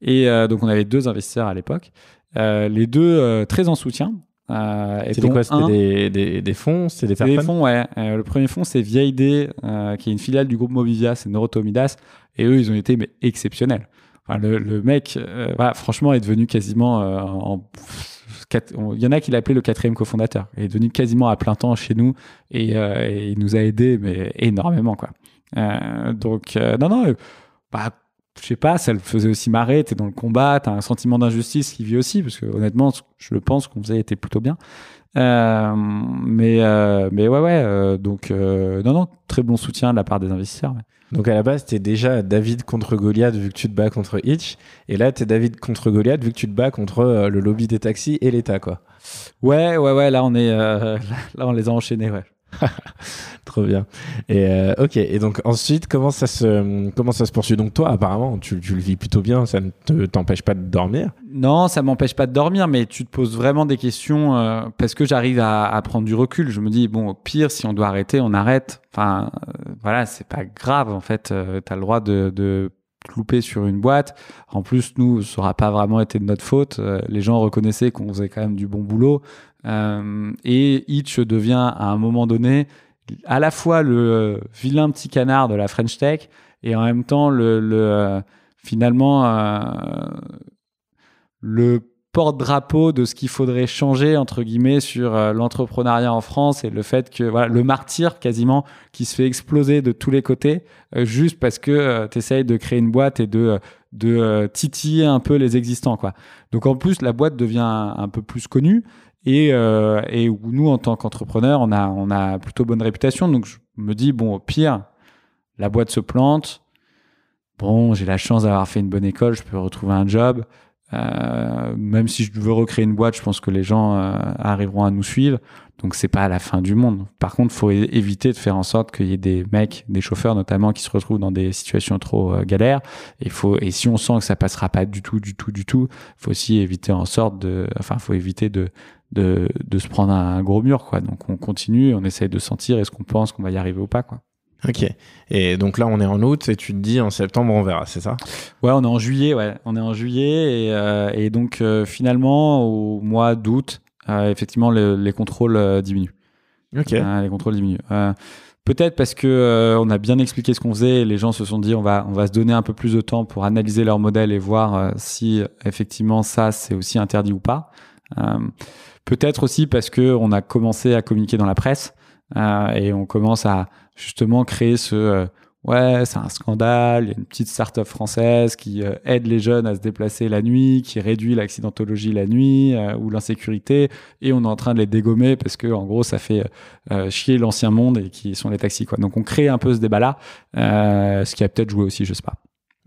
Et euh, donc on avait deux investisseurs à l'époque, euh, les deux très en soutien. c'était quoi? C'était des, des, des, fonds? C'était des personnes? Des fonds, ouais. le premier fonds, c'est Vieille Idée, qui est une filiale du groupe Movivia, c'est Neurotomidas, et eux, ils ont été mais, exceptionnels. Enfin, le, le, mec, voilà, franchement, est devenu quasiment en il y en a qui l'appelaient le quatrième cofondateur. Il est devenu quasiment à plein temps chez nous et, euh, il nous a aidés mais énormément quoi. Euh, donc euh, non non, bah je sais pas, ça le faisait aussi marrer. T'es dans le combat, t'as un sentiment d'injustice qui vit aussi parce que honnêtement, je le pense qu'on faisait était plutôt bien. mais mais ouais ouais donc non non très bon soutien de la part des investisseurs. Donc à la base, t'es déjà David contre Goliath vu que tu te bats contre Hitch. Et là, t'es David contre Goliath vu que tu te bats contre euh, le lobby des taxis et l'État, quoi. Ouais, ouais, ouais. Là, on est, euh, <laughs> là, on les a enchaînés, ouais. <laughs> Trop bien. Et euh, ok. Et donc ensuite, comment ça se comment ça se poursuit? Donc toi, apparemment, tu, le vis plutôt bien. Ça ne t'empêche pas de dormir? Non, ça m'empêche pas de dormir, mais tu te poses vraiment des questions euh, parce que j'arrive à, prendre du recul. Je me dis bon, au pire, si on doit arrêter, on arrête. Enfin, euh, voilà, c'est pas grave. En fait, tu as le droit de louper sur une boîte. En plus, nous, ça n'aura pas vraiment été de notre faute. les gens reconnaissaient qu'on faisait quand même du bon boulot. Euh, et Hitch devient à un moment donné à la fois le vilain petit canard de la French Tech et en même temps le, euh, finalement euh, le porte-drapeau de ce qu'il faudrait changer entre guillemets sur l'entrepreneuriat en France et le fait que voilà le martyr quasiment qui se fait exploser de tous les côtés juste parce que tu essayes de créer une boîte et de de titiller un peu les existants quoi. Donc en plus la boîte devient un peu plus connue et, euh, et où nous, en tant qu'entrepreneurs, on a, on a plutôt bonne réputation. Donc, je me dis, bon, au pire, la boîte se plante. Bon, j'ai la chance d'avoir fait une bonne école, je peux retrouver un job. Euh, même si je veux recréer une boîte, je pense que les gens euh, arriveront à nous suivre. Donc c'est pas la fin du monde. Par contre, faut éviter de faire en sorte qu'il y ait des mecs, des chauffeurs notamment, qui se retrouvent dans des situations trop euh, galères. Et faut et si on sent que ça passera pas du tout, du tout, du tout, faut aussi éviter en sorte de, enfin, faut éviter de de, de se prendre un gros mur, quoi. Donc on continue, on essaye de sentir est-ce qu'on pense qu'on va y arriver ou pas, quoi. Ok. Et donc là, on est en août et tu te dis en septembre, on verra, c'est ça? Ouais, on est en juillet, ouais. On est en juillet et, euh, et donc euh, finalement, au mois d'août, euh, effectivement, les contrôles diminuent. Ok. les contrôles diminuent. Peut-être parce que on a bien expliqué ce qu'on faisait, et les gens se sont dit on va on va se donner un peu plus de temps pour analyser leur modèle et voir si effectivement ça c'est aussi interdit ou pas. Peut-être aussi parce que on a commencé à communiquer dans la presse et on commence à justement créer ce euh, ouais, c'est un scandale, il y a une petite start-up française qui euh, aide les jeunes à se déplacer la nuit, qui réduit l'accidentologie la nuit euh, ou l'insécurité, et on est en train de les dégommer parce que en gros ça fait chier l'ancien monde et qui sont les taxis quoi. Donc on crée un peu ce débat-là, ce qui a peut-être joué aussi, je sais pas.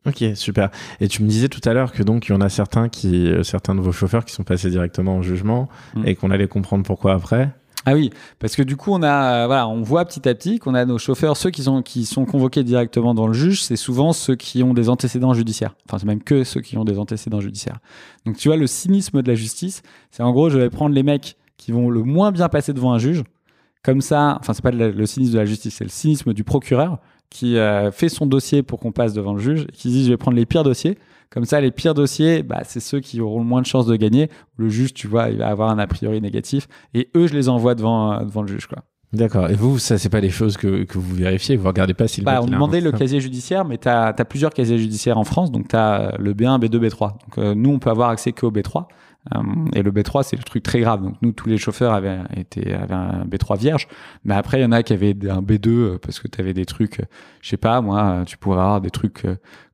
Ok, super. Et tu me disais tout à l'heure que donc il y en a certains qui, certains de vos chauffeurs qui sont passés directement en jugement mm. et qu'on allait comprendre pourquoi après. Ah oui, parce que du coup, on a, voilà, on voit petit à petit qu'on a nos chauffeurs, ceux qui sont, qui sont convoqués directement dans le juge, c'est souvent ceux qui ont des antécédents judiciaires. Enfin, c'est même que ceux qui ont des antécédents judiciaires. Donc, tu vois, le cynisme de la justice, c'est en gros, je vais prendre les mecs qui vont le moins bien passer devant un juge. Comme ça, enfin, c'est pas le, cynisme de la justice, c'est le cynisme du procureur qui euh, fait son dossier pour qu'on passe devant le juge, qui dit, je vais prendre les pires dossiers. Comme ça, les pires dossiers, bah, c'est ceux qui auront le moins de chances de gagner. Le juge, tu vois, il va avoir un a priori négatif. Et eux, je les envoie devant, euh, devant le juge. Quoi. D'accord. Et vous, ça, c'est pas des choses que, que vous vérifiez, que vous regardez pas si le Bah, on un demandait le <laughs> casier judiciaire, mais tu as, plusieurs casiers judiciaires en France. Donc, tu as le B1, B2, B3. Donc, euh, nous, on peut avoir accès qu'au B3. Euh, et le B3, c'est le truc très grave. Donc, nous, tous les chauffeurs avaient, été, avaient un B3 vierge. Mais après, il y en a qui avaient un B2 euh, parce que tu avais des trucs, euh, je sais pas, moi, tu pourrais avoir des trucs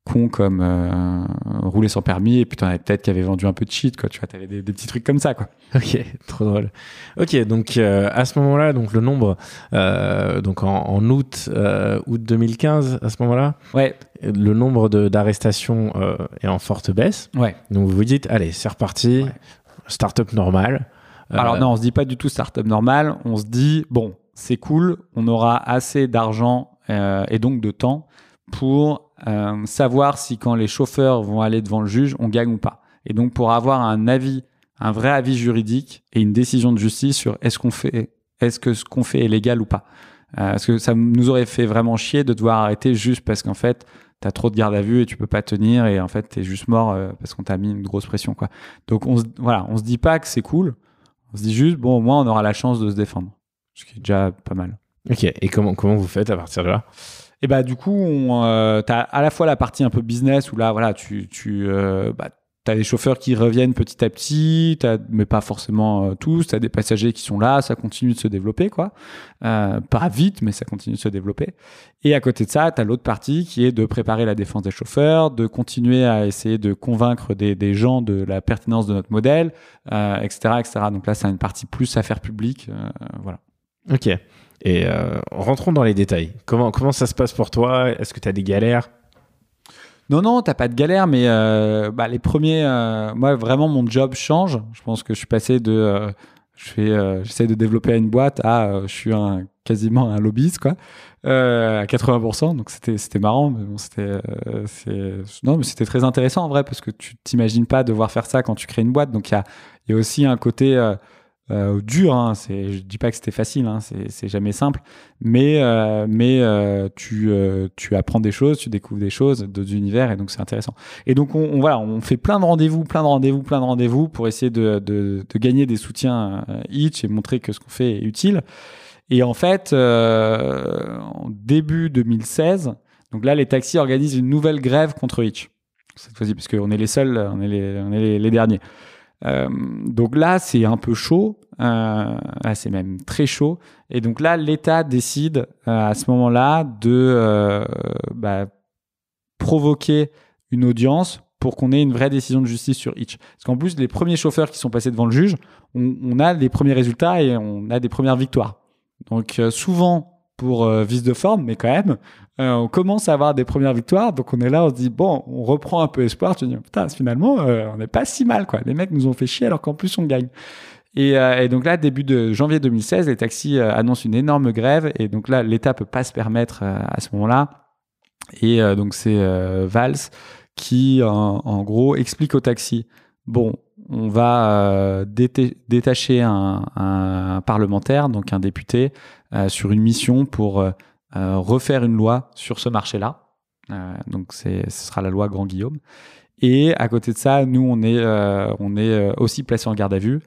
cons comme euh, rouler sans permis. Et puis, tu en avais peut-être qui avaient vendu un peu de shit, quoi. Tu vois, tu avais des, des petits trucs comme ça, quoi. <laughs> Ok, trop drôle. Ok, donc euh, à ce moment-là, donc le nombre, euh, donc en, en août, euh, août 2015, à ce moment-là, Ouais, le nombre d'arrestations est en forte baisse. ouais. Donc vous vous dites, allez, c'est reparti, Ouais. start-up normal. Alors non, on se dit pas du tout startup normal. On se dit bon, c'est cool, on aura assez d'argent et donc de temps pour euh, savoir si quand les chauffeurs vont aller devant le juge, on gagne ou pas. Et donc pour avoir un avis, un vrai avis juridique et une décision de justice sur est-ce qu'on fait, est-ce que ce qu'on fait est légal ou pas. Euh, parce que ça nous aurait fait vraiment chier de devoir arrêter juste parce qu'en fait t'as trop de garde à vue et tu peux pas tenir et en fait t'es juste mort euh, parce qu'on t'a mis une grosse pression quoi. Donc on se, voilà, on se dit pas que c'est cool. On se dit juste, bon, au moins, on aura la chance de se défendre. Ce qui est déjà pas mal. Ok, et comment, comment vous faites à partir de là? Et bah, du coup, on, euh, t'as à la fois la partie un peu business où là, voilà, tu, tu euh, bah, as des chauffeurs qui reviennent petit à petit, t'as- mais pas forcément euh, tous. Tu as des passagers qui sont là, ça continue de se développer, quoi. Euh, pas vite, mais ça continue de se développer. Et à côté de ça, tu as l'autre partie qui est de préparer la défense des chauffeurs, de continuer à essayer de convaincre des, gens de la pertinence de notre modèle, etc., etc. Donc là, c'est une partie plus affaires publiques. voilà. Ok. Et euh, rentrons dans les détails. Comment, ça se passe pour toi? Est-ce que tu as des galères? Non, non, t'as pas de galère, mais euh, bah, les premiers, euh, moi vraiment mon job change. Je pense que je suis passé de, je j'essaie de développer une boîte à, je suis quasiment un lobbyiste quoi, à 80%. Donc c'était c'était marrant, mais bon c'était, non mais c'était très intéressant en vrai parce que tu t'imagines pas devoir faire ça quand tu crées une boîte. Donc il y a, il y a aussi un côté euh, euh, dur. Hein, c'est, je dis pas que c'était facile, hein, c'est, jamais simple, mais euh, mais euh, tu euh, tu apprends des choses, tu découvres des choses, d'autres univers, et donc c'est intéressant. Et donc on, voilà, on fait plein de rendez-vous, plein de rendez-vous, plein de rendez-vous pour essayer de de, de gagner des soutiens euh, Itch et montrer que ce qu'on fait est utile. Et en fait, euh, en début 2016, donc là les taxis organisent une nouvelle grève contre Itch cette fois-ci parce qu'on est les seuls, on est les, on est les derniers. Euh, donc là, c'est un peu chaud. Euh, là, c'est même très chaud. Et donc là, l'État décide euh, à ce moment-là de bah, provoquer une audience pour qu'on ait une vraie décision de justice sur Itch. Parce qu'en plus, les premiers chauffeurs qui sont passés devant le juge, on, on a des premiers résultats et on a des premières victoires. Donc souvent pour euh, vice de forme, mais quand même, euh, on commence à avoir des premières victoires. Donc on est là, on se dit bon, on reprend un peu espoir. Tu dis putain, finalement, euh, on n'est pas si mal quoi. Les mecs nous ont fait chier alors qu'en plus on gagne. Et, donc là, début de janvier 2016, les taxis annoncent une énorme grève et donc là, l'État peut pas se permettre à ce moment-là. Et donc c'est Valls qui, en, en gros, explique aux taxis bon, on va euh, déta- détacher un, un parlementaire, donc un député, euh, sur une mission pour euh, refaire une loi sur ce marché-là. Donc ce sera la loi Grand Guillaume. Et à côté de ça, nous, on est, on est aussi placé en garde à vue.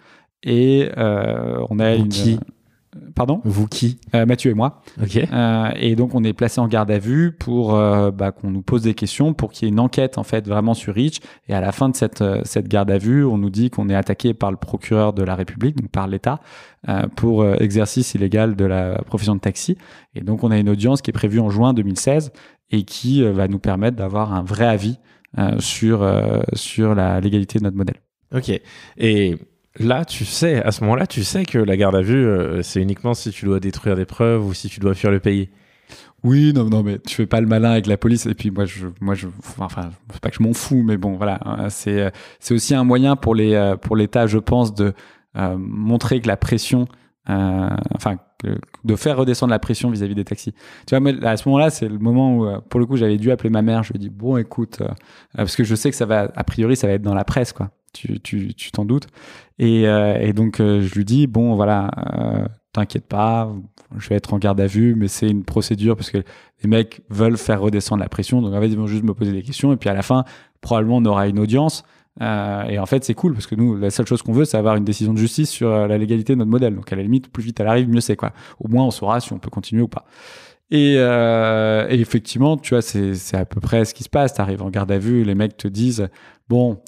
Et on a Vous une. qui? Pardon Vous qui Euh, Mathieu et moi. Ok. Euh, et donc on est placé en garde à vue pour euh, bah, qu'on nous pose des questions, pour qu'il y ait une enquête en fait vraiment sur Rich. Et à la fin de cette, cette garde à vue, on nous dit qu'on est attaqué par le procureur de la République, donc par l'État, pour exercice illégal de la profession de taxi. Et donc on a une audience qui est prévue en juin 2016 et qui va nous permettre d'avoir un vrai avis sur, sur la légalité de notre modèle. Ok. Et là, tu sais, à ce moment-là, tu sais que la garde à vue, euh, c'est uniquement si tu dois détruire des preuves ou si tu dois fuir le pays. Oui, non, non, mais tu fais pas le malin avec la police. Et puis moi, je, moi, enfin, c'est pas que je m'en fous, mais bon, voilà, hein, c'est, euh, c'est aussi un moyen pour les, euh, pour l'État, je pense, de montrer que la pression, enfin, de faire redescendre la pression vis-à-vis des taxis. Tu vois, à ce moment-là, c'est le moment où, pour le coup, j'avais dû appeler ma mère. Je lui ai dit, bon, écoute, parce que je sais que ça va, a priori, ça va être dans la presse, quoi. Tu, tu, tu t'en doutes. Et, euh, et donc, euh, je lui dis, bon, voilà, euh, t'inquiète pas, je vais être en garde à vue, mais c'est une procédure parce que les mecs veulent faire redescendre la pression. Donc, en fait, ils vont juste me poser des questions. Et puis, à la fin, probablement, on aura une audience. Et en fait, c'est cool parce que nous, la seule chose qu'on veut, c'est avoir une décision de justice sur la légalité de notre modèle. Donc, à la limite, plus vite elle arrive, mieux c'est quoi. Au moins, on saura si on peut continuer ou pas. Et, et effectivement, tu vois, c'est c'est à peu près ce qui se passe. Tu arrives en garde à vue, les mecs te disent bon.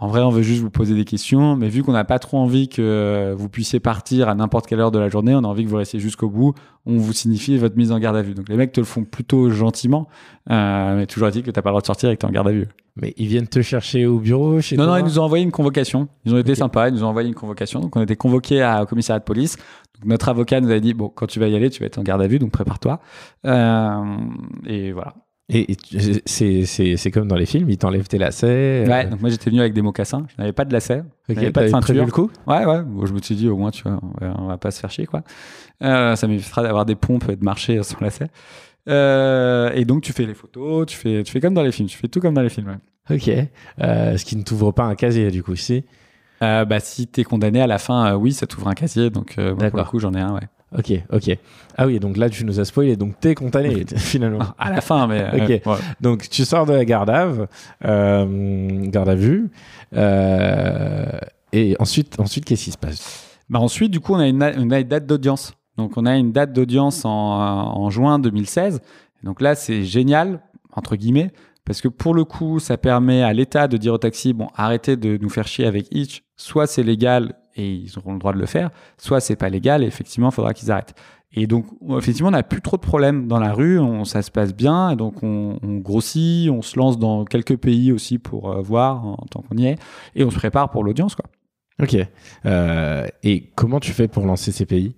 En vrai, on veut juste vous poser des questions, mais vu qu'on n'a pas trop envie que vous puissiez partir à n'importe quelle heure de la journée, on a envie que vous restiez jusqu'au bout. On vous signifie votre mise en garde à vue. Donc les mecs te le font plutôt gentiment, euh, mais toujours dit que t'as pas le droit de sortir et que t'es en garde à vue. Mais ils viennent te chercher au bureau chez Non, non, toi ils nous ont envoyé une convocation. Ils ont été sympas, ils nous ont envoyé une convocation. Donc, on était convoqués à- au commissariat de police. Donc, notre avocat nous a dit Bon, quand tu vas y aller, tu vas être en garde à vue, donc prépare-toi. Euh, et voilà. Et, et c'est- comme dans les films, ils t'enlèvent tes lacets. Ouais, euh, donc moi, j'étais venu avec des mocassins. Je n'avais pas de lacet. Je n'avais pas de ceinture. le coup? Ouais, ouais. Bon, je me suis dit, au moins, tu vois, on va, on va pas se faire chier, quoi. Euh, ça m'évitera d'avoir des pompes et de marcher <laughs> sans lacet. Euh, et donc, tu fais les photos, tu fais, tu fais comme dans les films. Tu fais tout comme dans les films. ouais. Ok. Ce qui ne t'ouvre pas un casier, du coup, si? Bah, si t'es condamné à la fin, oui, ça t'ouvre un casier. Donc, moi, pour le coup, j'en ai un, ouais. Ok, ok. Ah oui, donc là, tu nous as spoilé, donc t'es condamné, <laughs> finalement. À la fin, mais. Ok. euh, ouais. Donc tu sors de la garde à vue, euh, garde à vue, euh, et ensuite, ensuite qu'est-ce qui se passe? Bah ensuite, du coup, on a une, une date d'audience. Donc, on a une date d'audience en, en juin 2016. Donc là, c'est génial, entre guillemets, parce que pour le coup, ça permet à l'État de dire au taxi, bon, arrêtez de nous faire chier avec Hitch. Soit c'est légal et ils auront le droit de le faire, soit c'est pas légal et effectivement, il faudra qu'ils arrêtent. Et donc, effectivement, on n'a plus trop de problèmes dans la rue, on, ça se passe bien, et donc on, grossit, on se lance dans quelques pays aussi pour euh, voir en tant qu'on y est, et on se prépare pour l'audience, quoi. Ok. Euh, et comment tu fais pour lancer ces pays?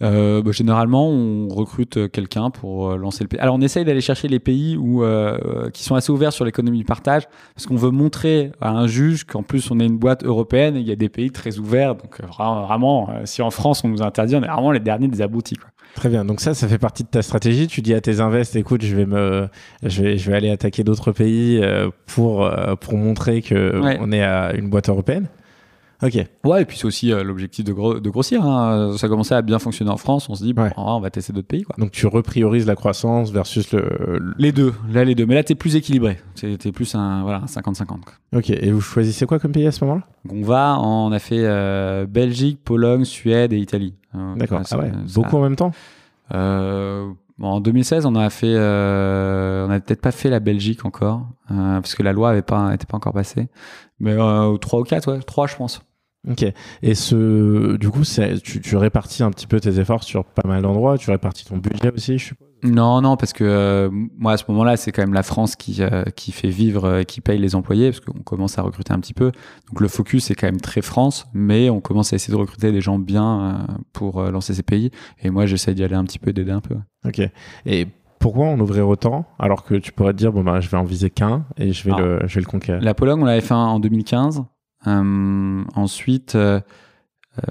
Bah, généralement, on recrute euh, quelqu'un pour euh, lancer le pays. Alors, on essaye d'aller chercher les pays où, euh, qui sont assez ouverts sur l'économie du partage, parce qu'on veut montrer à un juge qu'en plus, on est une boîte européenne et il y a des pays très ouverts. Donc, euh, vra- vraiment, euh, si en France, on nous interdit, on est vraiment les derniers des aboutis. Quoi. Très bien. Donc ça, ça fait partie de ta stratégie. Tu dis à tes invests, écoute, je vais me, je vais, je vais aller attaquer d'autres pays euh, pour euh, pour montrer que Ouais. on est à une boîte européenne. Ok. Ouais, et puis c'est aussi euh, l'objectif de, gro- de grossir. hein. Ça commençait à bien fonctionner en France. On se dit, bon, Ouais. ah, on va tester d'autres pays. Quoi. Donc tu repriorises la croissance versus le. le- Les deux, là, les deux. Mais là, t'es plus équilibré. T'es t'es plus un voilà, un 50-50. quoi. Ok. Et vous choisissez quoi comme pays à ce moment-là? On va, en- on a fait euh, Belgique, Pologne, Suède et Italie. Euh, D'accord. Ah ouais. ça- Beaucoup en même temps? Euh, en 2016, on a fait, euh, on n'a peut-être pas fait la Belgique encore, euh, parce que la loi avait pas, était pas encore passée. Mais euh, trois ou quatre, ouais, trois, je pense. Ok. Et ce, du coup, tu, tu répartis un petit peu tes efforts sur pas mal d'endroits. Tu répartis ton budget aussi, je suppose? Non, non, parce que euh, moi à ce moment-là, c'est quand même la France qui euh, qui fait vivre, euh, qui paye les employés, parce qu'on commence à recruter un petit peu. Donc le focus est quand même très France, mais on commence à essayer de recruter des gens bien euh, pour lancer ces pays. Et moi, j'essaie d'y aller un petit peu, d'aider un peu. Ok. Et pourquoi en ouvrir autant alors que tu pourrais te dire bon bah je vais en viser qu'un et je vais Ah. le je vais le conquérir? La Pologne, on l'avait fait en 2015. Euh, ensuite, euh,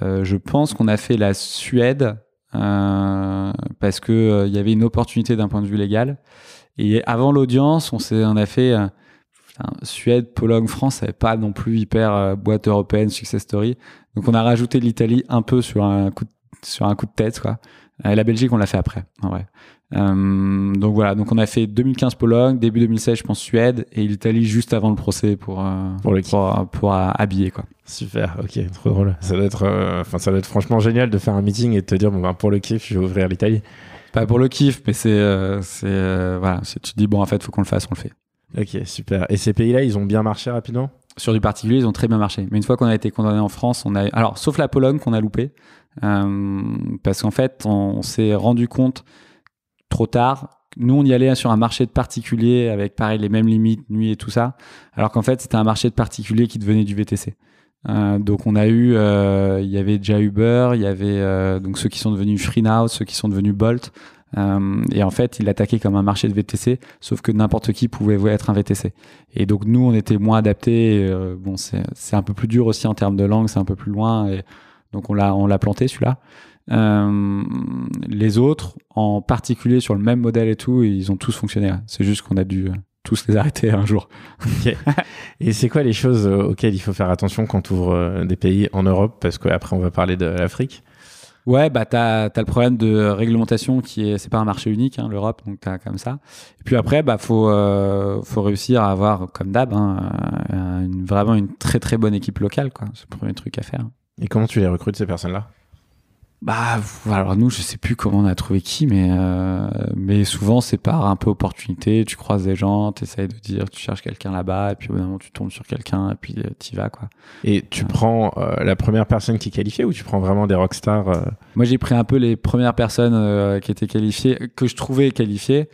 euh, je pense qu'on a fait la Suède parce que il y avait une opportunité d'un point de vue légal. Et avant l'audience, on on a fait Suède, Pologne, France. Ça n'avait pas non plus hyper boîte européenne, success story. Donc on a rajouté l'Italie un peu sur un coup de, sur un coup de tête, quoi. Et la Belgique, on l'a fait après, en vrai. Euh, donc voilà, donc on a fait 2015 Pologne, début 2016 je pense Suède et l'Italie juste avant le procès pour euh, Pour le pour, pour, euh, habiller quoi. Super. Ok. Trop drôle. Ça doit être euh, enfin ça doit être franchement génial de faire un meeting et de te dire bon bah pour le kiff je vais ouvrir l'Italie. Pas pour le kiff, mais c'est euh, c'est euh, voilà, tu te dis bon en fait faut qu'on le fasse, on le fait. Ok super. Et ces pays-là ils ont bien marché rapidement? Sur du particulier, ils ont très bien marché. Mais une fois qu'on a été condamné en France, on a alors sauf la Pologne qu'on a loupé euh, parce qu'en fait on, s'est rendu compte trop tard. Nous, on y allait sur un marché de particuliers avec pareil les mêmes limites, nuit et tout ça, alors qu'en fait c'était un marché de particuliers qui devenait du VTC. Euh, donc on a eu, euh, il y avait déjà Uber, il y avait euh, donc ceux qui sont devenus FreeNow, ceux qui sont devenus Bolt, euh, et en fait il l'attaquait comme un marché de VTC, sauf que n'importe qui pouvait être un VTC. Et donc nous on était moins adaptés. euh, bon c'est un peu plus dur aussi en termes de langue, c'est un peu plus loin, et donc on l'a on l'a planté celui-là. Euh, les autres, en particulier sur le même modèle et tout, ils ont tous fonctionné. hein. C'est juste qu'on a dû euh, tous les arrêter un jour. <laughs> Et c'est quoi les choses euh, auxquelles il faut faire attention quand tu ouvres des pays en Europe? Parce qu'après on va parler de l'Afrique. Ouais, bah t'as as le problème de réglementation qui est, c'est pas un marché unique, hein, l'Europe, donc t'as comme ça. Et puis après, bah faut euh, faut réussir à avoir, comme d'hab, hein, une, vraiment une très très bonne équipe locale, quoi. C'est le premier truc à faire. Et comment tu les recrutes ces personnes-là? Bah, alors nous, je sais plus comment on a trouvé qui, mais euh, mais souvent c'est par un peu opportunité. Tu croises des gens, tu essayes de dire, tu cherches quelqu'un là-bas, et puis au bout d'un moment tu tombes sur quelqu'un, et puis euh, tu y vas quoi. Et tu prends euh, la première personne qui est qualifiée ou tu prends vraiment des rockstars euh? Moi, j'ai pris un peu les premières personnes qui étaient qualifiées, que je trouvais qualifiées.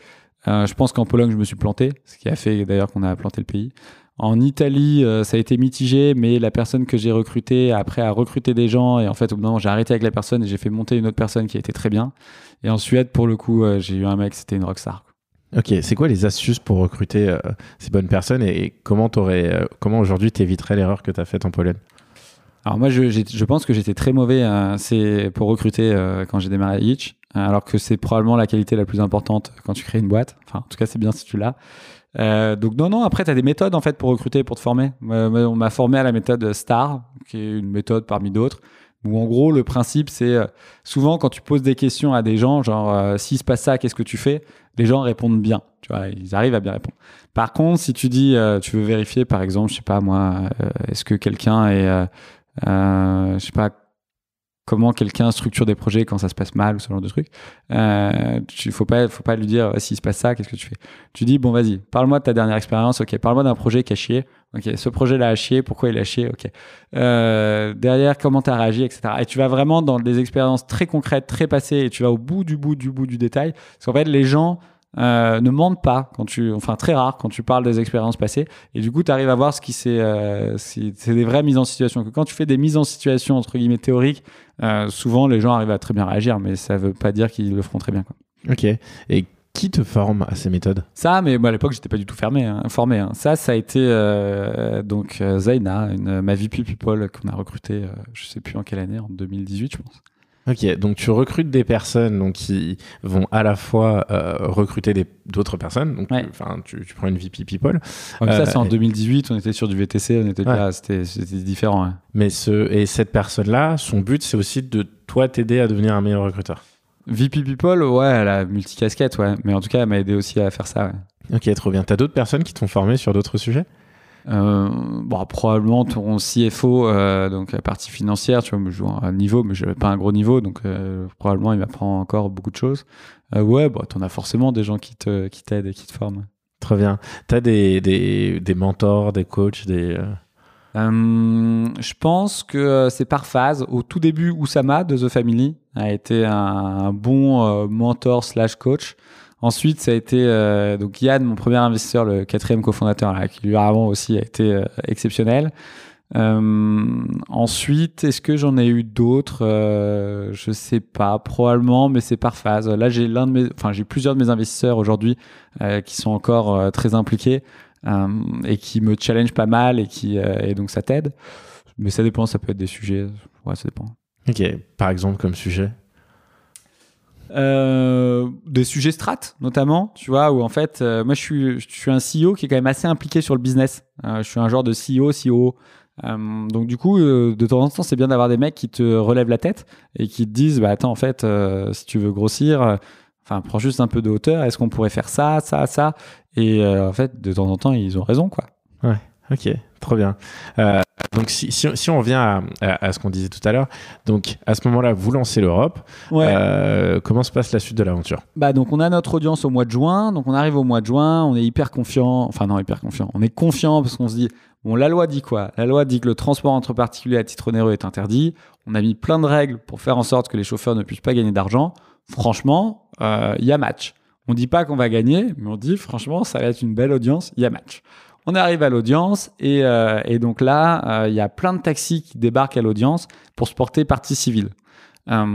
Je pense qu'en Pologne, je me suis planté, ce qui a fait d'ailleurs qu'on a planté le pays. En Italie, euh, ça a été mitigé, mais la personne que j'ai recrutée après a recruté des gens et en fait, au bout d'un moment, j'ai arrêté avec la personne et j'ai fait monter une autre personne qui a été très bien. Et en Suède, pour le coup, euh, j'ai eu un mec, c'était une rockstar. Ok, c'est quoi les astuces pour recruter euh, ces bonnes personnes et, et comment, t'aurais, euh, comment aujourd'hui t'éviterais l'erreur que tu as faite en Pologne? Alors moi, je, pense que j'étais très mauvais c'est pour recruter euh, quand j'ai démarré Hitch, euh, alors que c'est probablement la qualité la plus importante quand tu crées une boîte. Enfin, en tout cas, c'est bien si tu l'as. Euh, donc non, non, après, tu as des méthodes en fait pour recruter, pour te former. Euh, on m'a formé à la méthode STAR, qui est une méthode parmi d'autres, où en gros, le principe, c'est euh, souvent quand tu poses des questions à des gens, genre euh, s'il se passe ça, qu'est-ce que tu fais? Les gens répondent bien, tu vois, ils arrivent à bien répondre. Par contre, si tu dis, euh, tu veux vérifier, par exemple, je sais pas moi, euh, est-ce que quelqu'un est, euh, euh, je sais pas, comment quelqu'un structure des projets quand ça se passe mal ou ce genre de truc. Euh, tu faut pas, faut pas lui dire s'il se passe ça, qu'est-ce que tu fais? Tu dis bon vas-y, parle-moi de ta dernière expérience. Ok, parle-moi d'un projet qui a chié. Ok, ce projet-là a chié. Pourquoi il a chié Ok. Euh, derrière, comment t'as réagi, etc. Et tu vas vraiment dans des expériences très concrètes, très passées, et tu vas au bout du bout du bout du détail. Parce qu'en fait, les gens euh, ne mentent pas quand tu, enfin très rare quand tu parles des expériences passées. Et du coup, tu arrives à voir ce qui c'est, euh, si- c'est des vraies mises en situation. Que quand tu fais des mises en situation entre guillemets théoriques, euh, souvent les gens arrivent à très bien réagir, mais ça veut pas dire qu'ils le feront très bien. Quoi. Ok. Et qui te forme à ces méthodes? Ça, mais moi à l'époque, j'étais pas du tout fermé, hein, formé. hein. Ça, ça a été euh, donc euh, Zaina, une, ma VP People qu'on a recruté, euh, je sais plus en quelle année, en 2018, je pense. Ok, donc tu recrutes des personnes donc, qui vont à la fois euh, recruter d'autres personnes. Donc, Ouais. tu- enfin, tu, tu prends une VP People, Donc Euh, ça, c'est en et- 2018, on était sur du VTC, on était Ouais. là, c'était c'était différent. hein. mais ce, et cette personne-là, son but, c'est aussi de toi t'aider à devenir un meilleur recruteur. VP People, ouais, elle a multicasquette, ouais. Mais en tout cas, elle m'a aidé aussi à faire ça, ouais. Ok, trop bien. T'as d'autres personnes qui t'ont formé sur d'autres sujets? Euh, bon, probablement ton CFO, euh, donc la partie financière, tu vois, me joue un niveau, mais j'avais pas un gros niveau, donc euh, probablement il m'apprend encore beaucoup de choses. Ouais, bah, t'en as forcément des gens qui te qui t'aident et qui te forment. Très bien. T'as des, des, des mentors, des coachs, des. euh, Euh, je pense que c'est par phase. Au tout début, Oussama de The Family a été un, un bon euh, mentor slash coach. Ensuite, ça a été euh, donc Yann, mon premier investisseur, le quatrième cofondateur, qui lui vraiment aussi a été euh, exceptionnel. Euh, ensuite, est-ce que j'en ai eu d'autres? Je sais pas, probablement, mais c'est par phase. Là, j'ai plusieurs de mes investisseurs aujourd'hui qui sont encore très impliqués et qui me challenge pas mal et qui et donc ça t'aide. Mais ça dépend, ça peut être des sujets. Ouais, ça dépend. Ok, par exemple, comme sujet? Euh, des sujets strat notamment tu vois où en fait euh, moi je suis je suis un CEO qui est quand même assez impliqué sur le business. Euh, je suis un genre de CEO CEO donc du coup de temps en temps c'est bien d'avoir des mecs qui te relèvent la tête et qui te disent bah attends en fait si tu veux grossir enfin prends juste un peu de hauteur. Est-ce qu'on pourrait faire ça ça ça? Et en fait de temps en temps ils ont raison quoi Ok, trop bien. Euh, donc, si, si, si on revient à, à- à ce qu'on disait tout à l'heure, donc à ce moment-là, vous lancez l'Europe. Euh, comment se passe la suite de l'aventure? Bah donc on a notre audience au mois de juin, donc on arrive au mois de juin, on est hyper confiant, enfin non hyper confiant, on est confiant parce qu'on se dit bon la loi dit quoi? La loi dit que le transport entre particuliers à titre onéreux est interdit. On a mis plein de règles pour faire en sorte que les chauffeurs ne puissent pas gagner d'argent. Franchement, euh, il y a match. On dit pas qu'on va gagner, mais on dit franchement ça va être une belle audience, il y a match. On arrive à l'audience et, euh, donc là euh, il y a plein de taxis qui débarquent à l'audience pour se porter partie civile. Euh,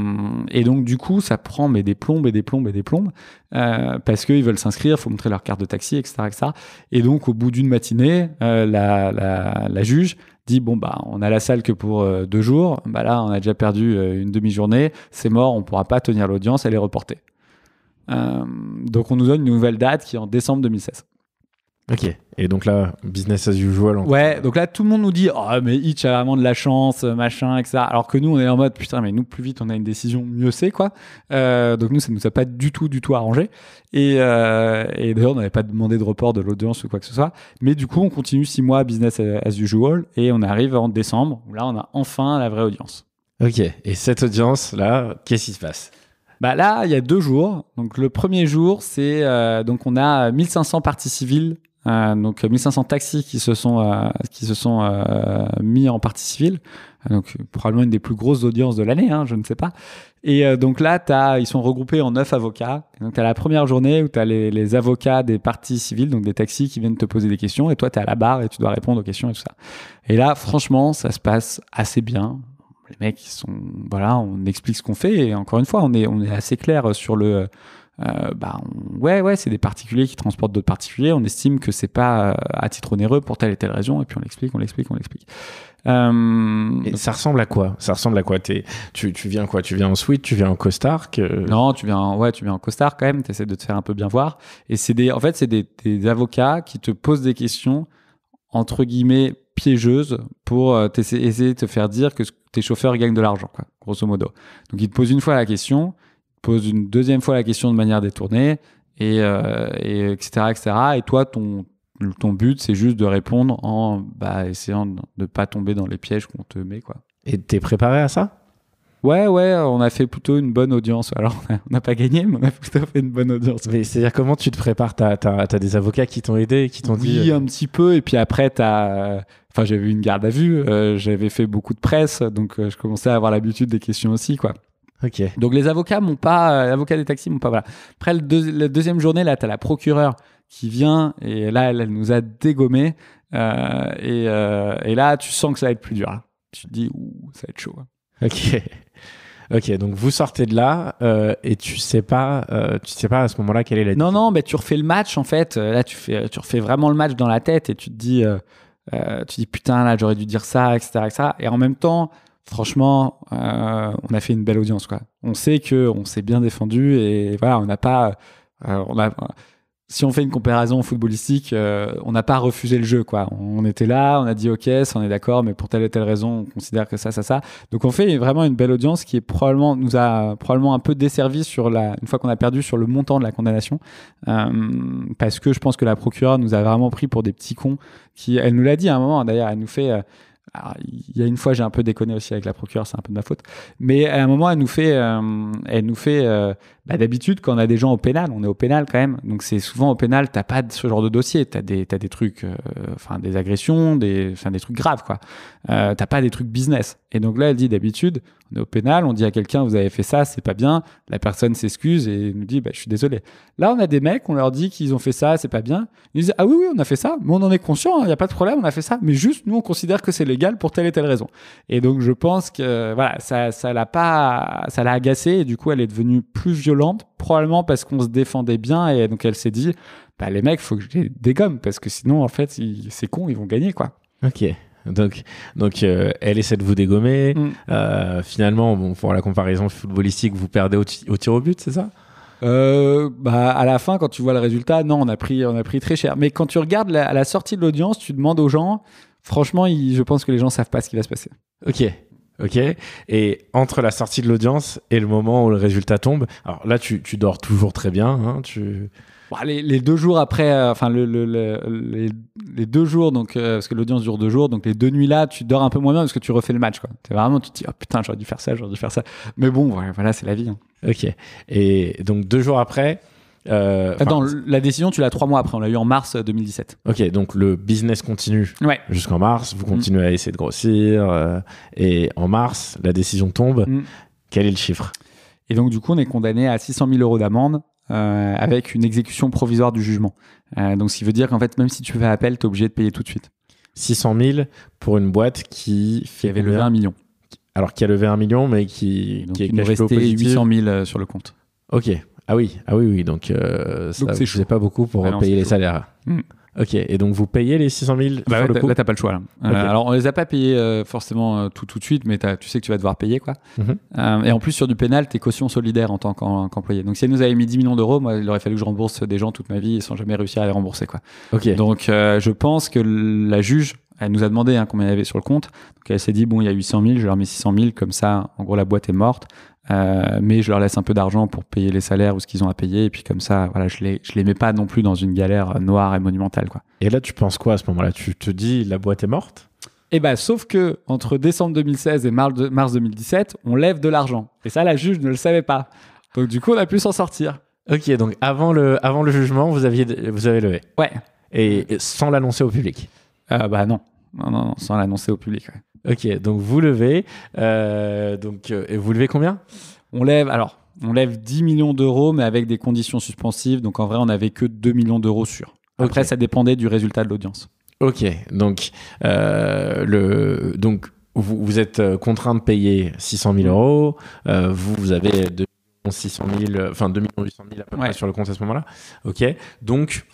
et donc du coup, ça prend mais des plombes et des plombes et des plombes parce qu'ils veulent s'inscrire, faut montrer leur carte de taxi, etc., etc. Et donc au bout d'une matinée, la, la, juge dit bon bah on a la salle que pour deux jours, bah là on a déjà perdu une demi-journée, c'est mort, on pourra pas tenir l'audience, elle est reportée. Donc on nous donne une nouvelle date qui est en décembre 2016. Ok. Et donc là, business as usual. en- Ouais, donc là, tout le monde nous dit Oh, mais Hitch a vraiment de la chance, euh, machin, etc. Alors que nous, on est en mode Putain, mais nous, plus vite on a une décision, mieux c'est, quoi. Euh, donc nous, ça nous a pas du tout, du tout arrangé. Et, euh, et d'ailleurs, on n'avait pas demandé de report de l'audience ou quoi que ce soit. Mais du coup, on continue six mois business as usual et on arrive en décembre où là, on a enfin la vraie audience. Ok. Et cette audience là, qu'est-ce qui se passe? Bah là, il y a deux jours. Donc le premier jour, c'est euh, donc on a 1500 parties civiles, euh, donc 1500 taxis qui se sont euh, qui se sont euh, mis en partie civile. Donc probablement une des plus grosses audiences de l'année, hein, je ne sais pas. Et euh, donc là, as, ils sont regroupés en neuf avocats. Donc tu as la première journée où tu as les, les avocats des parties civiles, donc des taxis qui viennent te poser des questions, et toi tu es à la barre et tu dois répondre aux questions et tout ça. Et là, franchement, ça se passe assez bien les mecs ils sont voilà on explique ce qu'on fait et encore une fois on est on est assez clair sur le euh, bah on- ouais ouais c'est des particuliers qui transportent d'autres particuliers on estime que c'est pas euh, à titre onéreux pour telle et telle raison et puis on l'explique on l'explique on l'explique euh, Et ça ressemble à quoi? Ça ressemble à quoi? T'es- tu, tu viens quoi? Tu viens en suite Tu viens en costard que... Non, tu viens, en- ouais, tu viens en costard quand même. T'essaies de te faire un peu bien voir. Et c'est des, en fait, c'est des, des avocats qui te posent des questions entre guillemets piégeuses pour euh, essayer de te faire dire que tes chauffeurs gagnent de l'argent, quoi, grosso modo. Donc ils te posent une fois la question, posent une deuxième fois la question de manière détournée, et, euh, et etc., etc. Et toi, ton ton but, c'est juste de répondre en bah, essayant de ne pas tomber dans les pièges qu'on te met, quoi. Et t'es préparé à ça? Ouais, ouais, on a fait plutôt une bonne audience. Alors, on n'a pas gagné, mais on a plutôt fait une bonne audience. Mais C'est-à-dire comment tu te prépares? T'as as, des avocats qui t'ont aidé, qui t'ont dit... Oui, euh, un petit peu. Et puis après, t'as. Enfin, j'avais eu une garde à vue. euh, j'avais fait beaucoup de presse, donc euh, je commençais à avoir l'habitude des questions aussi, quoi. Ok. Donc les avocats m'ont pas, euh, l'avocat des taxis m'ont pas. Voilà. Après le deux- la deuxième journée, là, t'as la procureure qui vient et là, elle, elle nous a dégommé. Euh, et, euh, et là, tu sens que ça va être plus dur. Tu te dis, ouh, ça va être chaud. hein. Ok. <laughs> Ok, donc vous sortez de là euh, et tu sais pas, euh, tu sais pas à ce moment-là quelle est la. Non, non, mais tu refais le match en fait. Là, tu fais, tu refais vraiment le match dans la tête et tu te dis, euh, tu dis putain, là, j'aurais dû dire ça, etc., etc. Et en même temps, franchement, euh, on a fait une belle audience, quoi. On sait que on s'est bien défendu et voilà, on n'a pas, euh, on a. Si on fait une comparaison footballistique, euh, on n'a pas refusé le jeu, quoi. On était là, on a dit ok, on est d'accord, mais pour telle et telle raison, on considère que ça, ça, ça. Donc on fait vraiment une belle audience qui est probablement nous a probablement un peu desservi sur la une fois qu'on a perdu sur le montant de la condamnation parce que je pense que la procureure nous a vraiment pris pour des petits cons qui elle nous l'a dit à un moment d'ailleurs elle nous fait il y a une fois j'ai un peu déconné aussi avec la procureure c'est un peu de ma faute. Mais à un moment elle nous fait euh, elle nous fait euh, bah, d'habitude quand on a des gens au pénal on est au pénal quand même. Donc c'est souvent au pénal t'as pas ce genre de dossier. T'as des t'as des trucs euh, enfin des agressions des enfin des trucs graves quoi. Euh, t'as pas des trucs business. Et donc là elle dit d'habitude on est au pénal on dit à quelqu'un vous avez fait ça c'est pas bien. La personne s'excuse et nous dit bah, je suis désolé. Là on a des mecs on leur dit qu'ils ont fait ça c'est pas bien. Ils disent ah oui oui on a fait ça. Mais on en est conscient il n'y a pas de problème on a fait ça. Mais juste nous on considère que c'est légal pour telle et telle raison. Et donc je pense que voilà ça ça l'a pas ça l'a agacée et du coup elle est devenue plus violente probablement parce qu'on se défendait bien et donc elle s'est dit bah les mecs faut que je les dégomme parce que sinon en fait c'est con ils vont gagner quoi Ok. Donc, donc euh, elle essaie de vous dégommer. Mm. Euh, finalement, bon, pour la comparaison footballistique, vous perdez au, ti- au tir au but, c'est ça? Euh, bah, à la fin, quand tu vois le résultat, non, on a pris, on a pris très cher. Mais quand tu regardes la, à la sortie de l'audience, tu demandes aux gens, franchement, ils- je pense que les gens savent pas ce qui va se passer. Ok. Ok? Et entre la sortie de l'audience et le moment où le résultat tombe, alors là, tu, tu dors toujours très bien. Hein, tu... Bon, les, les deux jours après, euh, enfin le, le- le- les, les deux jours, donc euh, parce que l'audience dure deux jours, donc les deux nuits là, tu dors un peu moins bien parce que tu refais le match. Quoi. C'est vraiment, tu te dis, oh putain, j'aurais dû faire ça, j'aurais dû faire ça. Mais bon, ouais, voilà, c'est la vie. hein. Ok. Et donc deux jours après. Euh, la décision, tu l'as trois mois après. On l'a eu en mars euh, 2017. Ok, donc le business continue Ouais. jusqu'en mars. Vous continuez à essayer de grossir. euh, et en mars, la décision tombe. Mm. Quel est le chiffre? Et donc, du coup, on est condamné à 600 000 euros d'amende euh, avec une exécution provisoire du jugement. Euh, donc, ce qui veut dire qu'en fait, même si tu fais appel, tu es obligé de payer tout de suite. 600 000 pour une boîte qui Qui fait avait levé combien un million. Alors qui a levé un million, mais qui, Donc, qui est il nous restait positif. 800 000 euh, sur le compte. Ok. Ah oui, ah oui, oui. Donc, euh, ça Donc, vous c'est faisait pas beaucoup pour Ah non, payer les chaud. salaires. Mm. Ok, et donc vous payez les 600 000 Bah sur ouais, le t'as- coup là, t'as pas le choix. Là. Euh, Ok. alors, on les a pas payés euh, forcément euh, tout, tout de suite, mais tu sais que tu vas devoir payer. quoi. Mhm. Et en plus, sur du pénal, t'es caution solidaire en tant qu'employé. Donc, si elle nous avait mis 10 millions d'euros, moi, il aurait fallu que je rembourse des gens toute ma vie sans jamais réussir à les rembourser. Quoi. Ok, Donc, je pense que la juge, elle nous a demandé hein, combien il y avait sur le compte. Donc, elle s'est dit, bon, il y a 800 000, je leur mets 600 000, comme ça, en gros, la boîte est morte. Euh, mais je leur laisse un peu d'argent pour payer les salaires ou ce qu'ils ont à payer. Et puis, comme ça, voilà, je les, je les mets pas non plus dans une galère noire et monumentale. Quoi. et là tu penses quoi à ce moment-là? Tu te dis la boîte est morte? Et bah, sauf que entre décembre 2016 et mars, de- mars 2017, on lève de l'argent. Et ça, la juge ne le savait pas. Donc, du coup, on a pu s'en sortir. Ok, donc avant le, avant le jugement, vous, aviez, vous avez levé. Ouais. Et et sans l'annoncer au public? Euh, bah, non. Non, non, non, sans l'annoncer au public. ouais. Ok, donc vous levez. euh, donc, euh, et vous levez combien? On lève, alors, on lève 10 millions d'euros, mais avec des conditions suspensives. Donc, en vrai, on n'avait que 2 millions d'euros sûrs. Après, Ok. ça dépendait du résultat de l'audience. Ok, donc, euh, le, donc vous, vous êtes euh, contraint de payer 600 000 euros. euh, vous, vous avez 2 600 000, euh, enfin 2 800 000 à peu près Ouais. sur le compte à ce moment-là. Ok, donc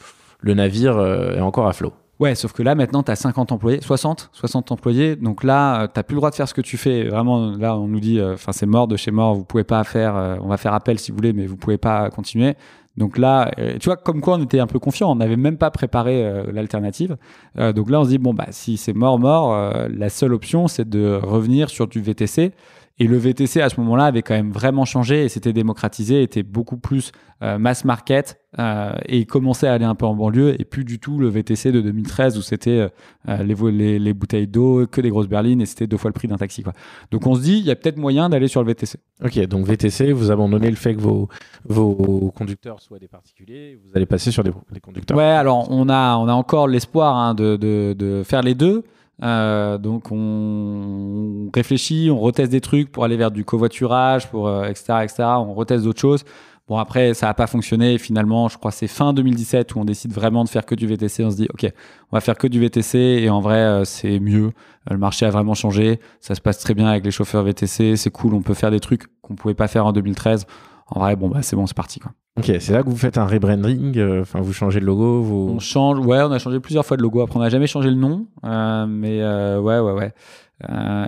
le navire euh, est encore à flot. Ouais, sauf que là, maintenant, tu as 50 employés, 60, 60 employés. Donc là, tu plus le droit de faire ce que tu fais. Vraiment, là, on nous dit, euh, enfin, c'est mort de chez mort, vous pouvez pas faire, euh, on va faire appel si vous voulez, mais vous pouvez pas continuer. Donc là, euh, tu vois, comme quoi on était un peu confiant, on n'avait même pas préparé euh, l'alternative. Euh, donc là, on se dit, bon, bah, si c'est mort, mort, euh, la seule option, c'est de revenir sur du VTC. Et le VTC, à ce moment-là, avait quand même vraiment changé et s'était démocratisé, était beaucoup plus euh, mass market euh, et il commençait à aller un peu en banlieue et plus du tout le VTC de 2013 où c'était euh, euh, les, les, les bouteilles d'eau, que des grosses berlines et c'était deux fois le prix d'un taxi. Quoi. Donc on se dit, il y a peut-être moyen d'aller sur le VTC. Ok, donc VTC, vous abandonnez le fait que vos, vos conducteurs soient des particuliers, vous allez passer sur des, des conducteurs. Ouais, alors on a, on a encore l'espoir hein, de, de, de faire les deux. Euh, donc on réfléchit, on reteste des trucs pour aller vers du covoiturage, pour euh, etc., etc. On reteste d'autres choses. Bon après ça n'a pas fonctionné. Finalement, je crois c'est fin 2017 où on décide vraiment de faire que du VTC. On se dit ok, on va faire que du VTC et en vrai euh, c'est mieux. Euh, Le marché a vraiment changé. Ça se passe très bien avec les chauffeurs VTC. C'est cool. On peut faire des trucs qu'on pouvait pas faire en 2013. En vrai, bon bah c'est bon, c'est parti quoi. Ok, c'est là que vous faites un rebranding, euh, enfin vous changez le logo, vous... On change, ouais, on a changé plusieurs fois de logo. Après, on n'a jamais changé le nom, euh, mais euh, ouais, ouais, ouais.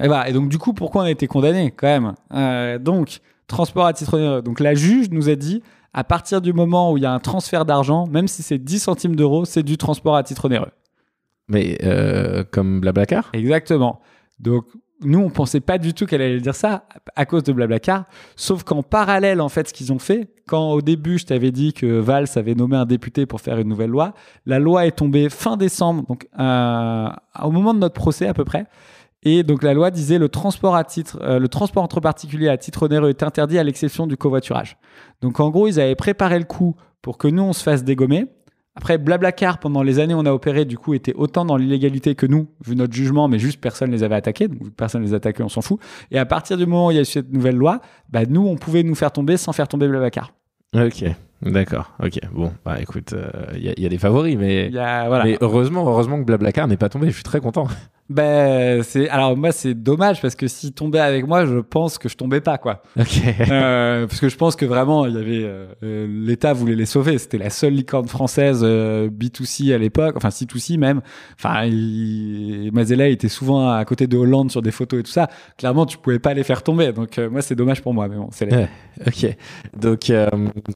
Et, voilà. et donc, du coup, pourquoi on a été condamné quand même? Donc, transport à titre onéreux. Donc, la juge nous a dit, à partir du moment où il y a un transfert d'argent, même si c'est 10 centimes d'euros, c'est du transport à titre onéreux. Mais comme Blablacar? Exactement. Donc, nous, on pensait pas du tout qu'elle allait dire ça à cause de Blablacar. Sauf qu'en parallèle, en fait, ce qu'ils ont fait, quand au début, je t'avais dit que Valls avait nommé un député pour faire une nouvelle loi, la loi est tombée fin décembre, donc euh, au moment de notre procès à peu près. Et donc la loi disait le transport à titre, euh, le transport entre particuliers à titre onéreux est interdit à l'exception du covoiturage. Donc en gros, ils avaient préparé le coup pour que nous on se fasse dégommer. Après, Blablacar, pendant les années où on a opéré, du coup, était autant dans l'illégalité que nous, vu notre jugement, mais juste personne les avait attaqués. Donc, personne les attaquait, on s'en fout. Et à partir du moment où il y a eu cette nouvelle loi, bah, nous, on pouvait nous faire tomber sans faire tomber Blablacar. Ok, d'accord, ok. Bon, bah écoute, il y, a- y a des favoris, mais... Il y a, voilà. Mais heureusement, heureusement que Blablacar n'est pas tombé, je suis très content. Ben, c'est, alors, moi, c'est dommage parce que s'ils tombaient avec moi, je pense que je tombais pas, quoi. Euh, parce que je pense que vraiment, il y avait euh, euh, l'État voulait les sauver. C'était la seule licorne française euh, B2C à l'époque, enfin C2C même. Enfin, il... Mazella était souvent à côté de Hollande sur des photos et tout ça. Clairement, tu pouvais pas les faire tomber. Donc moi, c'est dommage pour moi, mais bon, c'est. Ouais. Ok, donc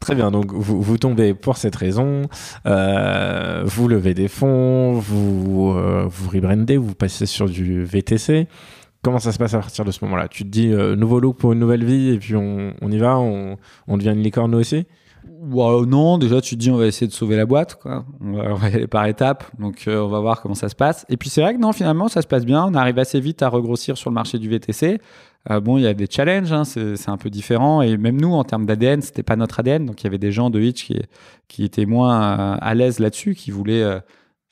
très bien. Donc vous, vous tombez pour cette raison, vous levez des fonds, vous vous rebrandez, vous passez sur du VTC. Comment ça se passe à partir de ce moment-là? Tu te dis euh, nouveau look pour une nouvelle vie et puis on, y va, on, devient une licorne nous aussi? Ouais, non, déjà tu te dis on va essayer de sauver la boîte. On va, on va y aller par étapes, donc euh, on va voir comment ça se passe. Et puis c'est vrai que non, finalement ça se passe bien. On arrive assez vite à regrossir sur le marché du VTC. Euh, bon, il y a des challenges, hein, c'est c'est un peu différent. Et même nous, en termes d'ADN, c'était pas notre ADN. Donc il y avait des gens de Hitch qui, étaient moins euh, à l'aise là-dessus, qui voulaient, euh,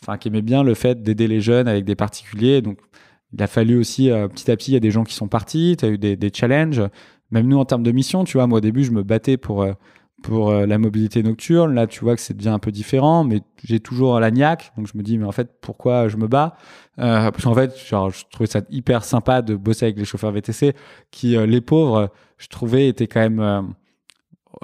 enfin qui aimaient bien le fait d'aider les jeunes avec des particuliers. Donc il a fallu aussi euh, petit à petit, il y a des gens qui sont partis. Tu as eu des, challenges. Même nous, en termes de mission, tu vois, moi au début, je me battais pour euh, pour euh, la mobilité nocturne. Là, tu vois que c'est devient un peu différent, mais j'ai toujours la niaque. Donc, je me dis, mais en fait, pourquoi je me bats? Parce qu'en fait, genre, je trouvais ça hyper sympa de bosser avec les chauffeurs VTC qui, les pauvres, je trouvais, étaient quand même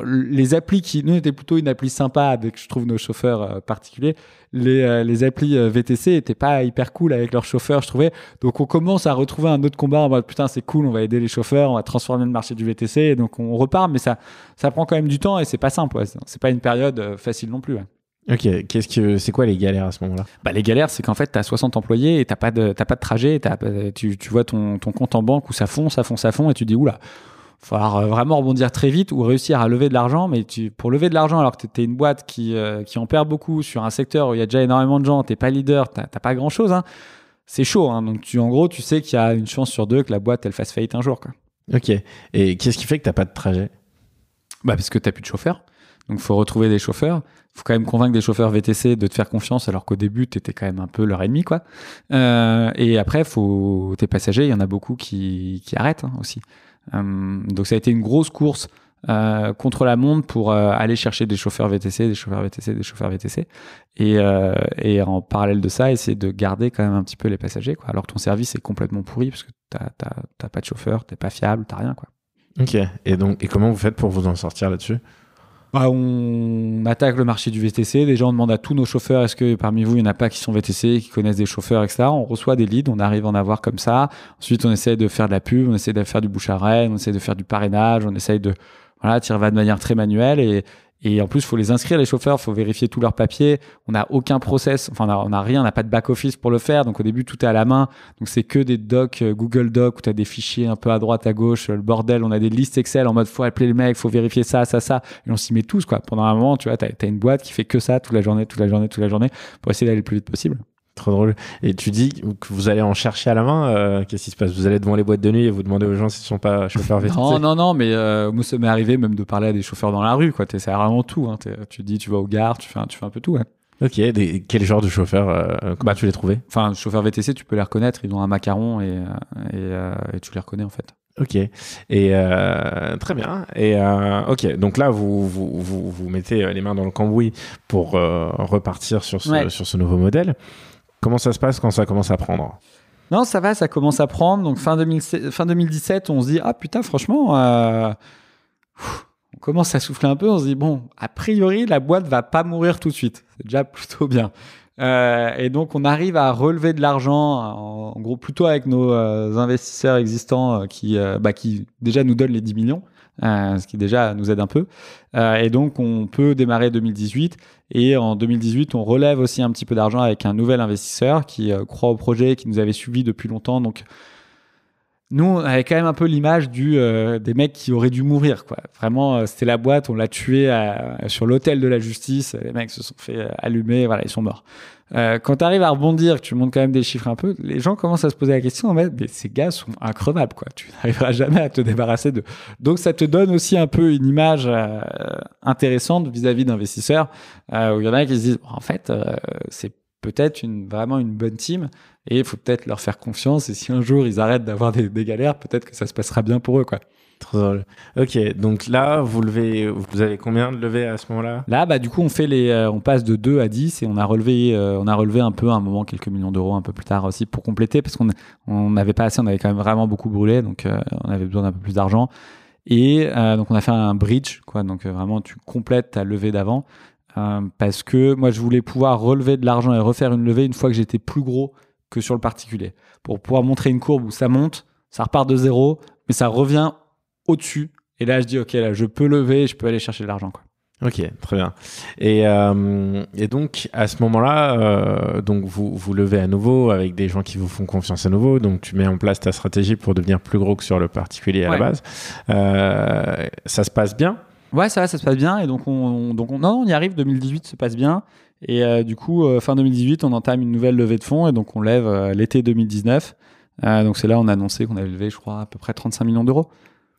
les applis qui nous étaient plutôt une appli sympa avec je trouve nos chauffeurs euh, particuliers les, euh, les applis euh, VTC étaient pas hyper cool avec leurs chauffeurs je trouvais donc on commence à retrouver un autre combat en mode putain c'est cool on va aider les chauffeurs on va transformer le marché du VTC et donc on repart mais ça ça prend quand même du temps et c'est pas simple ouais. c'est pas une période facile non plus ouais. Ok, qu'est-ce que c'est quoi les galères à ce moment-là? Bah les galères, c'est qu'en fait tu as 60 employés et t'as pas de t'as pas de trajet, as, tu, tu vois ton, ton compte en banque où ça fond, ça fond, ça fond et tu dis oula, falloir euh, vraiment rebondir très vite ou réussir à lever de l'argent. Mais tu, pour lever de l'argent, alors que tu es une boîte qui, euh, qui en perd beaucoup sur un secteur où il y a déjà énormément de gens, tu pas leader, tu pas grand chose, hein, c'est chaud. Hein. Donc, tu, en gros, tu sais qu'il y a une chance sur deux que la boîte elle fasse faillite un jour. Quoi. Ok. Et qu'est-ce qui fait que tu pas de trajet? Bah, Parce que tu plus de chauffeurs. Donc, il faut retrouver des chauffeurs. Il faut quand même convaincre des chauffeurs VTC de te faire confiance, alors qu'au début, tu étais quand même un peu leur ennemi. Quoi. Euh, et après, faut... tes passagers, il y en a beaucoup qui, qui arrêtent hein, aussi. Euh, donc ça a été une grosse course euh, contre la montre pour euh, aller chercher des chauffeurs VTC, des chauffeurs VTC, des chauffeurs VTC. Et, en parallèle de ça, essayer de garder quand même un petit peu les passagers, quoi. Alors que ton service est complètement pourri parce que t'as pas de chauffeur, t'es pas fiable, t'as rien, quoi. Ok. Et donc, et comment vous faites pour vous en sortir là-dessus? Bah, on attaque le marché du VTC. Les gens demandent à tous nos chauffeurs est-ce que parmi vous, il n'y en a pas qui sont VTC, qui connaissent des chauffeurs, etc. On reçoit des leads, on arrive à en avoir comme ça. Ensuite, on essaie de faire de la pub, on essaie de faire du bouche à on essaie de faire du parrainage, on essaie de voilà, tirer de manière très manuelle. Et, et en plus, il faut les inscrire, les chauffeurs, il faut vérifier tous leurs papiers. On n'a aucun process, enfin, on n'a rien, on n'a pas de back-office pour le faire. Donc, au début, tout est à la main. Donc, c'est que des docs euh, Google Docs où tu as des fichiers un peu à droite, à gauche, le bordel. On a des listes Excel en mode, faut appeler les mecs, faut vérifier ça, ça, ça. Et on s'y met tous, quoi. Pendant un moment, tu vois, tu as, une boîte qui fait que ça toute la journée, toute la journée, toute la journée pour essayer d'aller le plus vite possible. Trop drôle. Et tu dis que vous allez en chercher à la main. Euh, qu'est-ce qui se passe? Vous allez devant les boîtes de nuit et vous demandez aux gens s'ils ne sont pas chauffeurs VTC Non, non, non, mais euh, moi, ça m'est arrivé même de parler à des chauffeurs dans la rue. Quoi. C'est vraiment tout. Hein. Tu dis, tu vas au gare, tu fais, tu fais un peu tout. Ok, des, quel genre de chauffeurs euh, Comment bah, tu les trouvais? Enfin, chauffeurs VTC, tu peux les reconnaître. Ils ont un macaron et, et, tu les reconnais en fait. Ok, et très bien. Et ok, donc là vous, vous, vous, vous, mettez les mains dans le cambouis pour repartir sur ce, sur ce nouveau modèle. Comment ça se passe quand ça commence à prendre? Non, ça va, ça commence à prendre. Donc fin, 2017, on se dit, ah putain, franchement, euh, on commence à souffler un peu. On se dit, bon, a priori, la boîte va pas mourir tout de suite. C'est déjà plutôt bien. Euh, et donc, on arrive à relever de l'argent, en, gros, plutôt avec nos euh, investisseurs existants qui, bah, qui déjà nous donnent les 10 millions. Euh, ce qui déjà nous aide un peu. Euh, et donc, on peut démarrer 2018. Et en 2018, on relève aussi un petit peu d'argent avec un nouvel investisseur qui euh, croit au projet, qui nous avait suivi depuis longtemps. Donc, nous, on avait quand même un peu l'image du des mecs qui auraient dû mourir. Quoi. Vraiment, c'était la boîte, on l'a tué sur l'hôtel de la justice. Les mecs se sont fait allumer, voilà, ils sont morts. Euh, quand tu arrives à rebondir, tu montes quand même des chiffres un peu, les gens commencent à se poser la question, mais ces gars sont increvables, quoi. Tu n'arriveras jamais à te débarrasser d'eux. Donc ça te donne aussi un peu une image euh, intéressante vis-à-vis d'investisseurs, euh, où il y en a qui se disent, en fait, c'est peut-être une, vraiment une bonne team et il faut peut-être leur faire confiance. Et si un jour ils arrêtent d'avoir des, des galères, peut-être que ça se passera bien pour eux, quoi. Trop drôle. Ok, donc là, vous levez, vous avez combien de levées à ce moment-là? Là, bah, du coup, on, fait les, euh, on passe de 2 à 10 et on a relevé, euh, on a relevé un peu à un moment quelques millions d'euros un peu plus tard aussi pour compléter parce qu'on n'avait pas assez, on avait quand même vraiment beaucoup brûlé, donc euh, on avait besoin d'un peu plus d'argent. Et donc, on a fait un bridge, quoi, donc vraiment, tu complètes ta levée d'avant parce que moi, je voulais pouvoir relever de l'argent et refaire une levée une fois que j'étais plus gros que sur le particulier pour pouvoir montrer une courbe où ça monte, ça repart de zéro, mais ça revient au-dessus. Et là, je dis, OK, là, je peux lever, je peux aller chercher de l'argent. Quoi. Ok, très bien. Et, euh, et donc à ce moment-là, euh, donc vous, vous levez à nouveau avec des gens qui vous font confiance à nouveau. Donc tu mets en place ta stratégie pour devenir plus gros que sur le particulier à la base. Euh, ça se passe bien? Ouais, ça va, ça se passe bien. Et donc on, donc on, non, on y arrive. 2018 se passe bien. Et du coup, fin 2018, on entame une nouvelle levée de fonds et donc on lève l'été 2019. donc c'est là on a annoncé qu'on avait levé, je crois, à peu près 35 millions d'euros.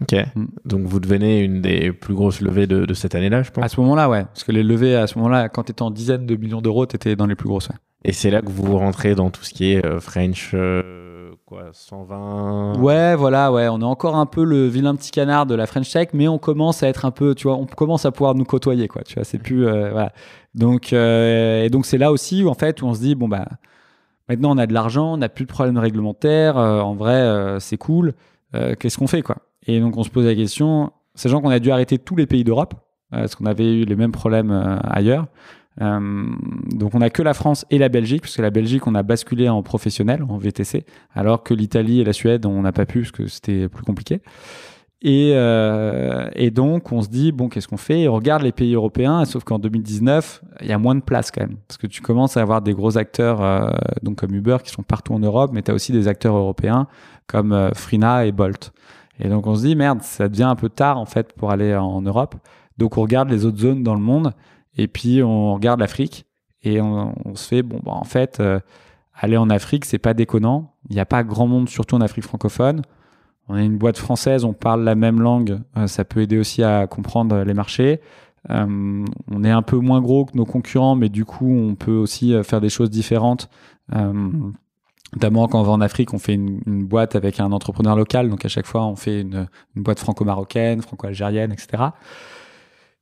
Ok. Mm. Donc vous devenez une des plus grosses levées de, cette année-là, je pense. À ce moment-là, ouais. Parce que les levées, à ce moment-là, quand tu étais en dizaines de millions d'euros, tu étais dans les plus grosses. Ouais. Et c'est là que vous rentrez dans tout ce qui est euh, French, euh, quoi, 120. Ouais, voilà, ouais. On est encore un peu le vilain petit canard de la French Tech, mais on commence à être un peu, tu vois, on commence à pouvoir nous côtoyer, quoi. Tu vois, c'est plus, euh, voilà. Donc, et donc c'est là aussi où en fait où on se dit bon bah maintenant on a de l'argent, on n'a plus de problèmes réglementaires, en vrai c'est cool. Qu'est-ce qu'on fait, quoi? Et donc on se pose la question, sachant qu'on a dû arrêter tous les pays d'Europe, parce qu'on avait eu les mêmes problèmes ailleurs. Donc on a que la France et la Belgique, puisque la Belgique on a basculé en professionnel, en VTC, alors que l'Italie et la Suède on n'a pas pu parce que c'était plus compliqué. Et, euh, donc, on se dit, bon, qu'est-ce qu'on fait? On regarde les pays européens, sauf qu'en 2019, il y a moins de place quand même. Parce que tu commences à avoir des gros acteurs, euh, donc comme Uber, qui sont partout en Europe, mais tu as aussi des acteurs européens comme euh, Frina et Bolt. Et donc, on se dit, merde, ça devient un peu tard, en fait, pour aller en Europe. Donc, on regarde les autres zones dans le monde, et puis on regarde l'Afrique, et on, se fait, bon, bah, en fait, euh, aller en Afrique, c'est pas déconnant. Il n'y a pas grand monde, surtout en Afrique francophone on est une boîte française, on parle la même langue, euh, ça peut aider aussi à comprendre les marchés. Euh, on est un peu moins gros que nos concurrents, mais du coup, on peut aussi euh, faire des choses différentes. notamment quand on va en Afrique, on fait une, boîte avec un entrepreneur local, donc à chaque fois, on fait une, boîte franco-marocaine, franco-algérienne, etc.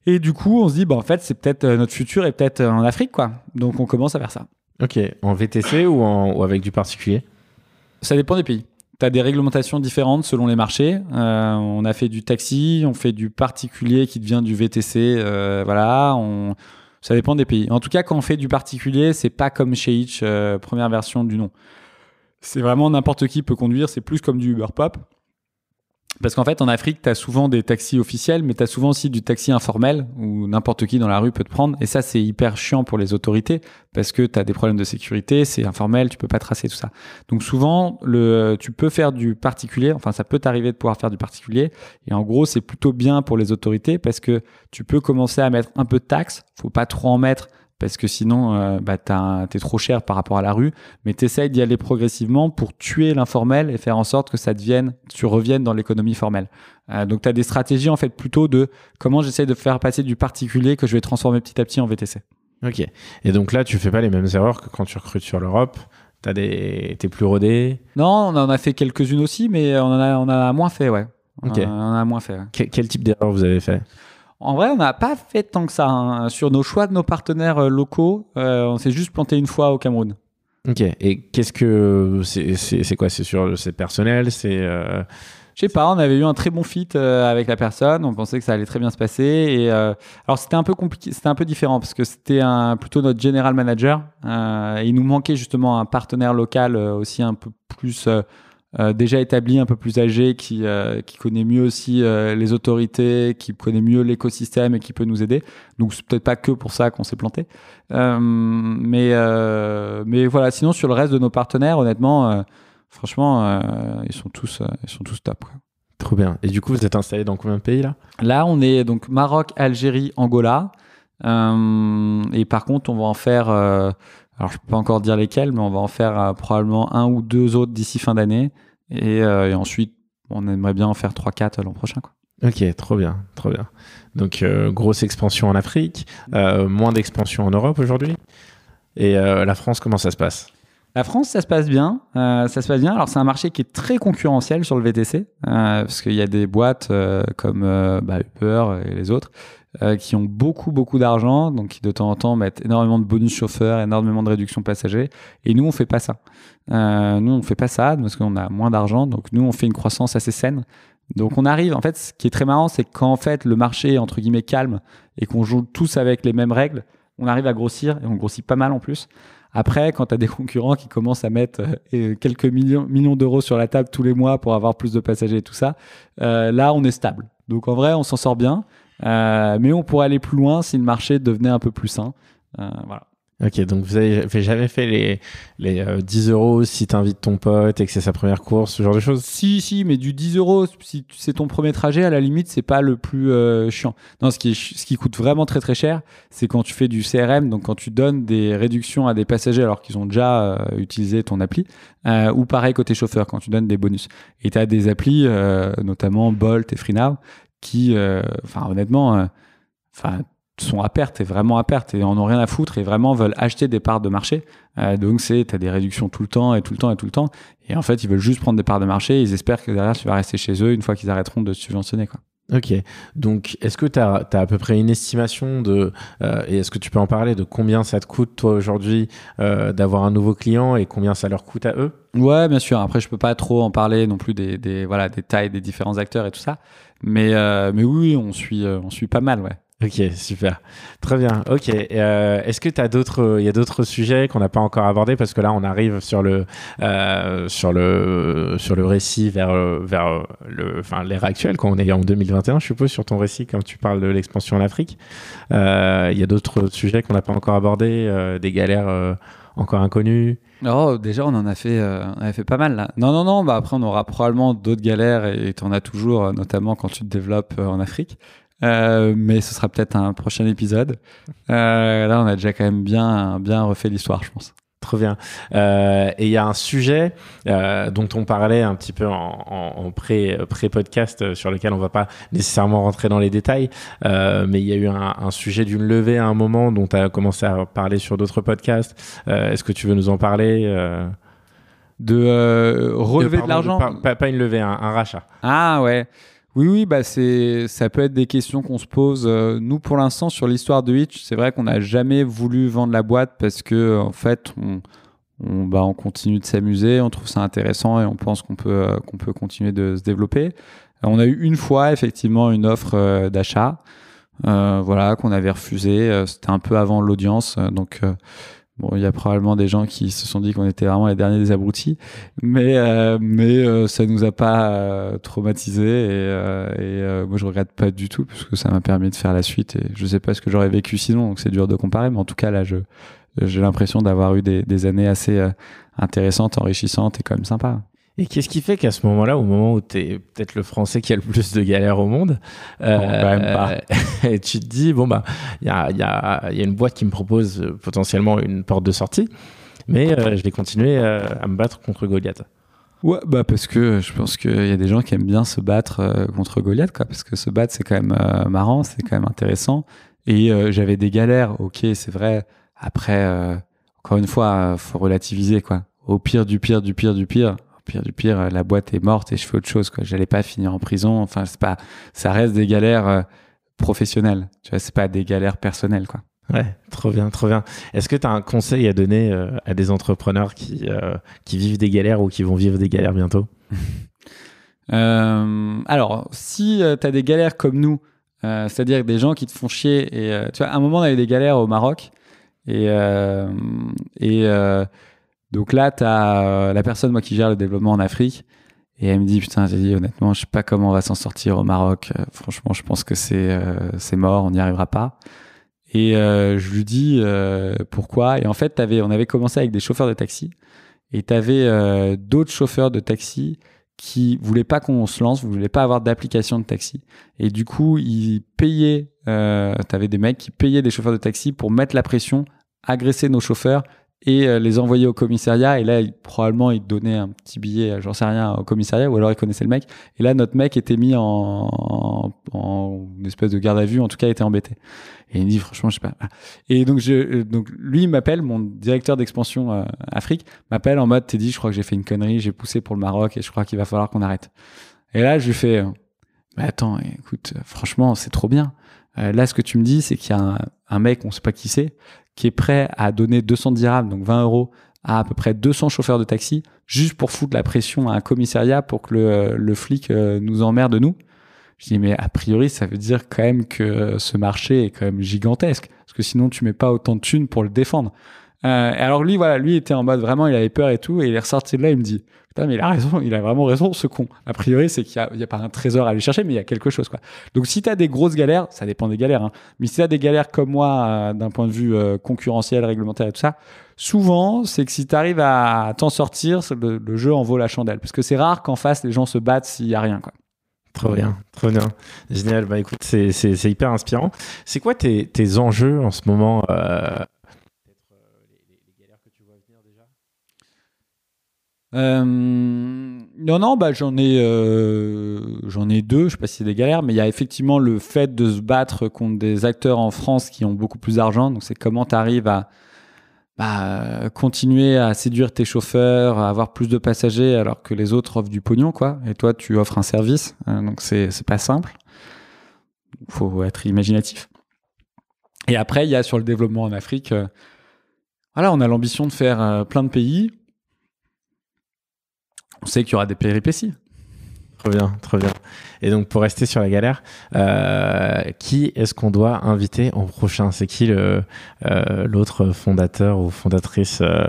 Et du coup, on se dit, bah, en fait, c'est peut-être notre futur est peut-être en Afrique, quoi. Donc, on commence à faire ça. Ok, en VTC ou, ou avec du particulier? Ça dépend des pays tu as des réglementations différentes selon les marchés. Euh, on a fait du taxi, on fait du particulier qui devient du VTC. Euh, voilà, on... ça dépend des pays. En tout cas, quand on fait du particulier, c'est pas comme chez Hitch, euh, première version du nom. C'est vraiment n'importe qui peut conduire, c'est plus comme du Uber Pop. Parce qu'en fait, en Afrique, tu as souvent des taxis officiels, mais tu as souvent aussi du taxi informel où n'importe qui dans la rue peut te prendre. Et ça, c'est hyper chiant pour les autorités parce que tu as des problèmes de sécurité, c'est informel, tu peux pas tracer tout ça. Donc souvent, le, tu peux faire du particulier, enfin, ça peut t'arriver de pouvoir faire du particulier. Et en gros, c'est plutôt bien pour les autorités parce que tu peux commencer à mettre un peu de taxes, faut pas trop en mettre parce que sinon, euh, bah, t'es trop cher par rapport à la rue. Mais t'essayes d'y aller progressivement pour tuer l'informel et faire en sorte que ça devienne, tu reviennes dans l'économie formelle. Euh, donc, tu as des stratégies en fait plutôt de comment j'essaie de faire passer du particulier que je vais transformer petit à petit en VTC. Ok. Et donc là, tu fais pas les mêmes erreurs que quand tu recrutes sur l'Europe. T'as des, t'es plus rodé. Non, on en a fait quelques-unes aussi, mais on en a, on a moins fait, ouais. Ok. On en a moins fait. quel type d'erreur vous avez fait? En vrai, on n'a pas fait tant que ça. Hein. Sur nos choix de nos partenaires euh, locaux, euh, on s'est juste planté une fois au Cameroun. Ok. Et qu'est-ce que. C'est quoi? C'est sur c'est personnel? C'est. Euh... Je sais pas, on avait eu un très bon fit euh, avec la personne, on pensait que ça allait très bien se passer. Et alors c'était un peu compliqué, c'était un peu différent parce que c'était un, plutôt notre general manager. il nous manquait justement un partenaire local aussi un peu plus euh, déjà établi, un peu plus âgé, qui, euh, qui connaît mieux aussi euh, les autorités, qui connaît mieux l'écosystème et qui peut nous aider. Donc c'est peut-être pas que pour ça qu'on s'est planté. mais, mais voilà, sinon sur le reste de nos partenaires, honnêtement, franchement, ils, sont tous, ils sont tous top. Quoi. Trop bien. Et du coup, vous êtes installé dans combien de pays là? Là, on est donc Maroc, Algérie, Angola. et par contre, on va en faire alors, je peux pas encore dire lesquels, mais on va en faire euh, probablement un ou deux autres d'ici fin d'année. Et, euh, ensuite, on aimerait bien en faire 3-4 l'an prochain. Quoi. Ok, trop bien, trop bien. Donc, euh, grosse expansion en Afrique, moins d'expansion en Europe aujourd'hui. Et la France, comment ça se passe? La France, ça se passe bien. ça se passe bien. Alors, c'est un marché qui est très concurrentiel sur le VTC, parce qu'il y a des boîtes comme bah, Uber et les autres euh, qui ont beaucoup, beaucoup d'argent, donc qui de temps en temps mettent énormément de bonus chauffeurs, énormément de réductions passagers. Et nous, on fait pas ça. Euh, nous, on fait pas ça parce qu'on a moins d'argent. Donc, nous, on fait une croissance assez saine. Donc, on arrive. En fait, ce qui est très marrant, c'est quand en fait le marché est entre guillemets calme et qu'on joue tous avec les mêmes règles, on arrive à grossir et on grossit pas mal en plus. Après, quand tu as des <laughs> concurrents qui commencent à mettre euh, quelques millions, millions d'euros sur la table tous les mois pour avoir plus de passagers et tout ça, là, on est stable. Donc en vrai, on s'en sort bien. Euh, mais on pourrait aller plus loin si le marché devenait un peu plus sain. Euh, voilà. Ok, donc vous avez jamais fait les, les 10 euh, euros si tu invites ton pote et que c'est sa première course, ce genre de choses? Si, si, mais du 10 euros, si c'est ton premier trajet, à la limite, c'est pas le plus chiant. Non, ce qui, ce qui coûte vraiment très très cher, c'est quand tu fais du CRM, donc quand tu donnes des réductions à des passagers alors qu'ils ont déjà utilisé ton appli, ou pareil côté chauffeur, quand tu donnes des bonus. Et tu as des applis, notamment Bolt et FreeNow, qui, euh, enfin, honnêtement, euh, enfin, sont à perte et vraiment à perte et en ont rien à foutre et vraiment veulent acheter des parts de marché. Euh, donc c'est tu as des réductions tout le temps et tout le temps et tout le temps et en fait ils veulent juste prendre des parts de marché, ils espèrent que derrière tu vas rester chez eux une fois qu'ils arrêteront de subventionner quoi. Ok, donc est-ce que tu as, à peu près une estimation de, et est-ce que tu peux en parler de combien ça te coûte toi aujourd'hui d'avoir un nouveau client et combien ça leur coûte à eux? Ouais, bien sûr. Après, je peux pas trop en parler non plus des, des, voilà, des tailles des différents acteurs et tout ça. Mais, euh, mais oui, on suit, euh, on suit pas mal, ouais. Ok, super. Très bien. Ok. Euh, Est-ce que tu as d'autres, y a d'autres sujets qu'on n'a pas encore abordés? Parce que là, on arrive sur le, sur le, sur le récit vers, vers le, l'ère actuelle, quand on est en 2021, je suppose, sur ton récit, quand tu parles de l'expansion en Afrique. Il y a d'autres sujets qu'on n'a pas encore abordés, des galères encore inconnues. Oh, déjà, on en a fait, euh, on fait pas mal là. Non, non, non. Bah après, on aura probablement d'autres galères et tu en as toujours, euh, notamment quand tu te développes euh, en Afrique. Mais ce sera peut-être un prochain épisode. Là, on a déjà quand même bien, bien refait l'histoire, je pense. Trop bien. Euh, et il y a un sujet euh, dont on parlait un petit peu en, en, en pré, pré-podcast euh, sur lequel on va pas nécessairement rentrer dans les détails, euh, mais il y a eu un, un sujet d'une levée à un moment dont tu as commencé à parler sur d'autres podcasts. Est-ce que tu veux nous en parler De relever de, l'argent. pas, pas- pas une levée, un, un rachat. Ah ouais. Oui, oui, bah c'est, ça peut être des questions qu'on se pose. Euh, nous, pour l'instant, sur l'histoire de Hitch, c'est vrai qu'on n'a jamais voulu vendre la boîte parce que, en fait, on, on, bah, on continue de s'amuser, on trouve ça intéressant et on pense qu'on peut, euh, qu'on peut continuer de se développer. Euh, on a eu une fois, effectivement, une offre euh, d'achat, euh, voilà, qu'on avait refusé. Euh, C'était un peu avant l'audience, euh, donc. euh, Bon, il y a probablement des gens qui se sont dit qu'on était vraiment les derniers des abrutis, mais euh, mais euh, ça nous a pas euh, traumatisé et, euh, et euh, moi je regrette pas du tout parce que ça m'a permis de faire la suite et je sais pas ce que j'aurais vécu sinon donc c'est dur de comparer mais en tout cas là je j'ai l'impression d'avoir eu des, des années assez euh, intéressantes, enrichissantes et quand même sympas. Et qu'est-ce qui fait qu'à ce moment-là, au moment où tu es peut-être le Français qui a le plus de galères au monde, euh, quand même pas. <laughs> et tu te dis, bon, bah, il y a, il y, a, il y a une boîte qui me propose euh, potentiellement une porte de sortie, mais euh, je vais continuer euh, à me battre contre Goliath. Ouais, bah parce que je pense qu'il y a des gens qui aiment bien se battre euh, contre Goliath, quoi, parce que se battre c'est quand même euh, marrant, c'est quand même intéressant. Et euh, j'avais des galères, ok, c'est vrai. Après, euh, encore une fois, euh, faut relativiser, quoi. Au pire du pire du pire du pire, pire du pire, euh, la boîte est morte et je fais autre chose, quoi. J'allais pas finir en prison. Enfin, c'est pas, ça reste des galères euh, professionnelles. Tu vois, c'est pas des galères personnelles, quoi. Ouais, trop bien, trop bien. Est-ce que tu as un conseil à donner euh, à des entrepreneurs qui, euh, qui vivent des galères ou qui vont vivre des galères bientôt? <laughs> Alors, si tu as des galères comme nous, c'est-à-dire des gens qui te font chier, et tu vois, à un moment, on a eu des galères au Maroc, et, et donc là, tu as la personne, moi, qui gère le développement en Afrique, et elle me dit, putain, j'ai dit, honnêtement, je sais pas comment on va s'en sortir au Maroc, Euh, franchement, je pense que c'est euh, c'est mort, on n'y arrivera pas. Et euh, je lui dis euh, pourquoi? Et en fait, on avait commencé avec des chauffeurs de taxi, et tu avais d'autres chauffeurs de taxi qui voulaient pas qu'on se lance, voulaient pas avoir d'application de taxi. Et du coup, ils payaient, euh, t'avais des mecs qui payaient des chauffeurs de taxi pour mettre la pression, agresser nos chauffeurs et euh, les envoyer au commissariat. Et là, probablement, ils donnaient un petit billet, euh, j'en sais rien, au commissariat, ou alors ils connaissaient le mec. Et là, notre mec était mis en, espèce de garde à vue, en tout cas, il était embêté. Et il me dit, franchement, je sais pas. Et donc, euh, lui, il m'appelle, mon directeur d'expansion Afrique, m'appelle en mode, t'es dit, je crois que j'ai fait une connerie, j'ai poussé pour le Maroc et je crois qu'il va falloir qu'on arrête. Et là, je lui fais, euh, mais attends, écoute, franchement, c'est trop bien. Là, ce que tu me dis, c'est qu'il y a un, un mec, on sait pas qui c'est, qui est prêt à donner 200 dirhams, donc 20 euros, à à peu près 200 chauffeurs de taxi, juste pour foutre la pression à un commissariat pour que le, le flic euh, nous emmerde nous. Je dis, mais a priori, ça veut dire quand même que ce marché est quand même gigantesque, parce que sinon, tu mets pas autant de thunes pour le défendre. Euh, alors lui, voilà, lui était en mode vraiment, il avait peur et tout, et il est ressorti de là, il me dit, putain, mais il a raison, il a vraiment raison, ce con. A priori, c'est qu'il y a, pas un trésor à aller chercher, mais il y a quelque chose, quoi. Donc si tu as des grosses galères, ça dépend des galères, hein, mais si tu as des galères comme moi, euh, d'un point de vue euh, concurrentiel, réglementaire et tout ça, souvent, c'est que si tu arrives à t'en sortir, le, jeu en vaut la chandelle. Parce que c'est rare qu'en face, les gens se battent s'il y a rien, quoi. Trop bien, trop bien. Génial. Bah écoute, c'est, hyper inspirant. C'est quoi tes, enjeux en ce moment Euh, non, non, bah j'en ai, euh, ai deux. Je sais pas si c'est des galères, mais il y a effectivement le fait de se battre contre des acteurs en France qui ont beaucoup plus d'argent. Donc c'est comment tu arrives à bah, continuer à séduire tes chauffeurs, à avoir plus de passagers alors que les autres offrent du pognon, quoi. Et toi, tu offres un service. Euh, donc c'est pas simple. Il faut être imaginatif. Et après, il y a sur le développement en Afrique. voilà, on a l'ambition de faire plein de pays. On sait qu'il y aura des péripéties. Trop bien, trop bien. Et donc, pour rester sur la galère, euh, qui est-ce qu'on doit inviter en prochain? C'est qui le, euh, l'autre fondateur ou fondatrice euh,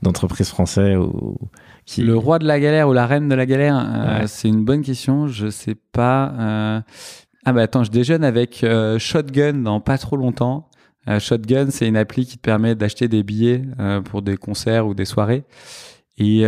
d'entreprise française ou qui... Le roi de la galère ou la reine de la galère ouais. C'est une bonne question. Je sais pas. Ah bah attends, je déjeune avec Shotgun dans pas trop longtemps. Shotgun, c'est une appli qui te permet d'acheter des billets pour des concerts ou des soirées. Et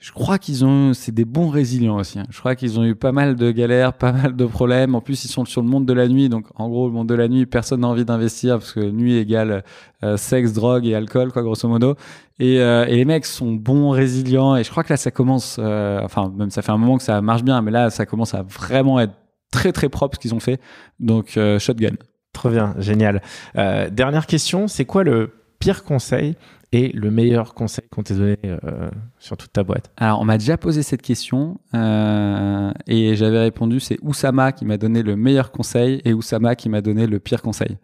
je crois qu'ils ont, c'est des bons résilients aussi. Hein. Je crois qu'ils ont eu pas mal de galères, pas mal de problèmes. En plus, ils sont sur le monde de la nuit, donc en gros, le monde de la nuit, personne n'a envie d'investir parce que nuit égale euh, sexe, drogue et alcool, quoi, grosso modo. Et, euh, et, les mecs sont bons, résilients. Et je crois que là, ça commence, euh, enfin, même ça fait un moment que ça marche bien, mais là, ça commence à vraiment être très très propre ce qu'ils ont fait. Donc, shotgun. Trop bien, génial. dernière question, c'est quoi le pire conseil et le meilleur conseil qu'on t'ait donné euh, sur toute ta boîte Alors, on m'a déjà posé cette question euh, et j'avais répondu c'est Oussama qui m'a donné le meilleur conseil et Oussama qui m'a donné le pire conseil.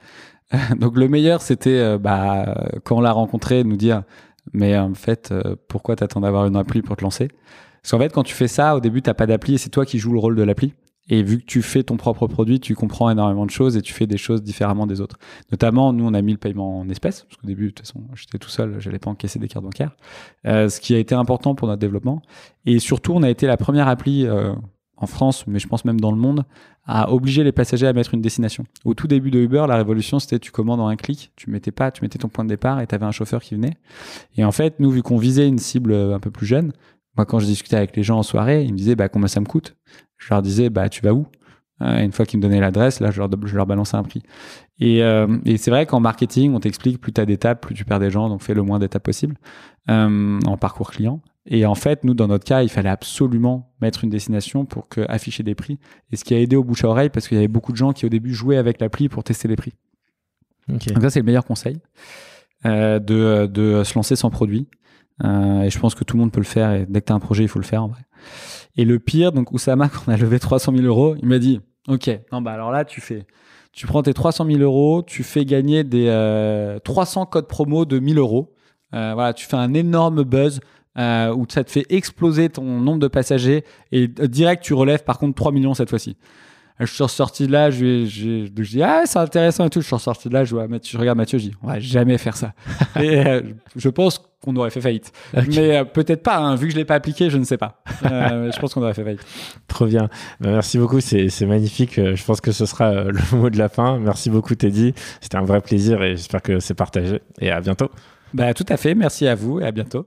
<laughs> Donc, le meilleur, c'était euh, bah, quand on l'a rencontré, nous dire mais en fait, pourquoi t'attends d'avoir une appli pour te lancer? Parce qu'en fait, quand tu fais ça, au début, t'as pas d'appli et c'est toi qui joues le rôle de l'appli. Et vu que tu fais ton propre produit, tu comprends énormément de choses et tu fais des choses différemment des autres. Notamment, nous, on a mis le paiement en espèces, parce qu'au début, de toute façon, j'étais tout seul, j'allais pas encaisser des cartes bancaires, euh, ce qui a été important pour notre développement. Et surtout, on a été la première appli euh, en France, mais je pense même dans le monde, à obliger les passagers à mettre une destination. Au tout début de Uber, la révolution, c'était tu commandes en un clic, tu mettais pas, tu mettais ton point de départ et tu avais un chauffeur qui venait. Et en fait, nous, vu qu'on visait une cible un peu plus jeune, moi, quand je discutais avec les gens en soirée, ils me disaient bah, combien ça me coûte? Je leur disais bah, tu vas où? Euh, Une fois qu'ils me donnaient l'adresse, là, je leur, je leur balançais un prix. Et, euh, et c'est vrai qu'en marketing, on t'explique plus tu as d'étapes, plus tu perds des gens, donc fais le moins d'étapes possible euh, en parcours client. Et en fait, nous, dans notre cas, il fallait absolument mettre une destination pour que, afficher des prix. Et ce qui a aidé au bouche à oreille, parce qu'il y avait beaucoup de gens qui, au début, jouaient avec l'appli pour tester les prix. Donc ça, c'est le meilleur conseil, euh, de, de se lancer sans produit. Euh, et je pense que tout le monde peut le faire. Et dès que tu as un projet, il faut le faire en vrai. Et le pire, donc Oussama, <laughs> quand on a levé 300 000 euros, il m'a dit Ok, non, bah alors là, tu fais. Tu prends tes 300 000 euros, tu fais gagner des euh, 300 codes promo de 1000 euros. Euh, voilà, tu fais un énorme buzz euh, où ça te fait exploser ton nombre de passagers et direct tu relèves par contre 3 millions cette fois-ci. Je suis ressorti de là, je, je, je dis ah c'est intéressant et tout. Je suis ressorti de là, je vois Mathieu, je regarde Mathieu, je dis on va jamais faire ça. <laughs> et euh, je pense qu'on aurait fait faillite, mais euh, peut-être pas. hein, vu que je l'ai pas appliqué, je ne sais pas. Euh, je pense qu'on aurait fait faillite. <laughs> Trop bien. Bah, merci beaucoup, c'est magnifique. Je pense que ce sera <laughs> le mot de la fin. Merci beaucoup, Teddy. C'était un vrai plaisir et j'espère que c'est partagé. Et à bientôt. Bah tout à fait. Merci à vous et à bientôt.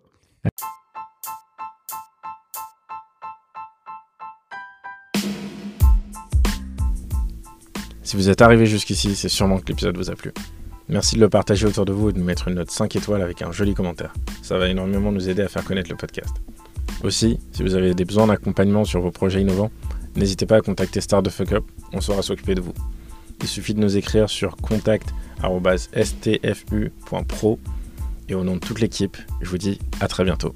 Si vous êtes arrivé jusqu'ici, c'est sûrement que l'épisode vous a plu. Merci de le partager autour de vous et de nous mettre une note 5 étoiles avec un joli commentaire. Ça va énormément nous aider à faire connaître le podcast. Aussi, si vous avez des besoins d'accompagnement sur vos projets innovants, n'hésitez pas à contacter Star the Fuck Up, on saura s'occuper de vous. Il suffit de nous écrire sur contact.stfu.pro et au nom de toute l'équipe, je vous dis à très bientôt.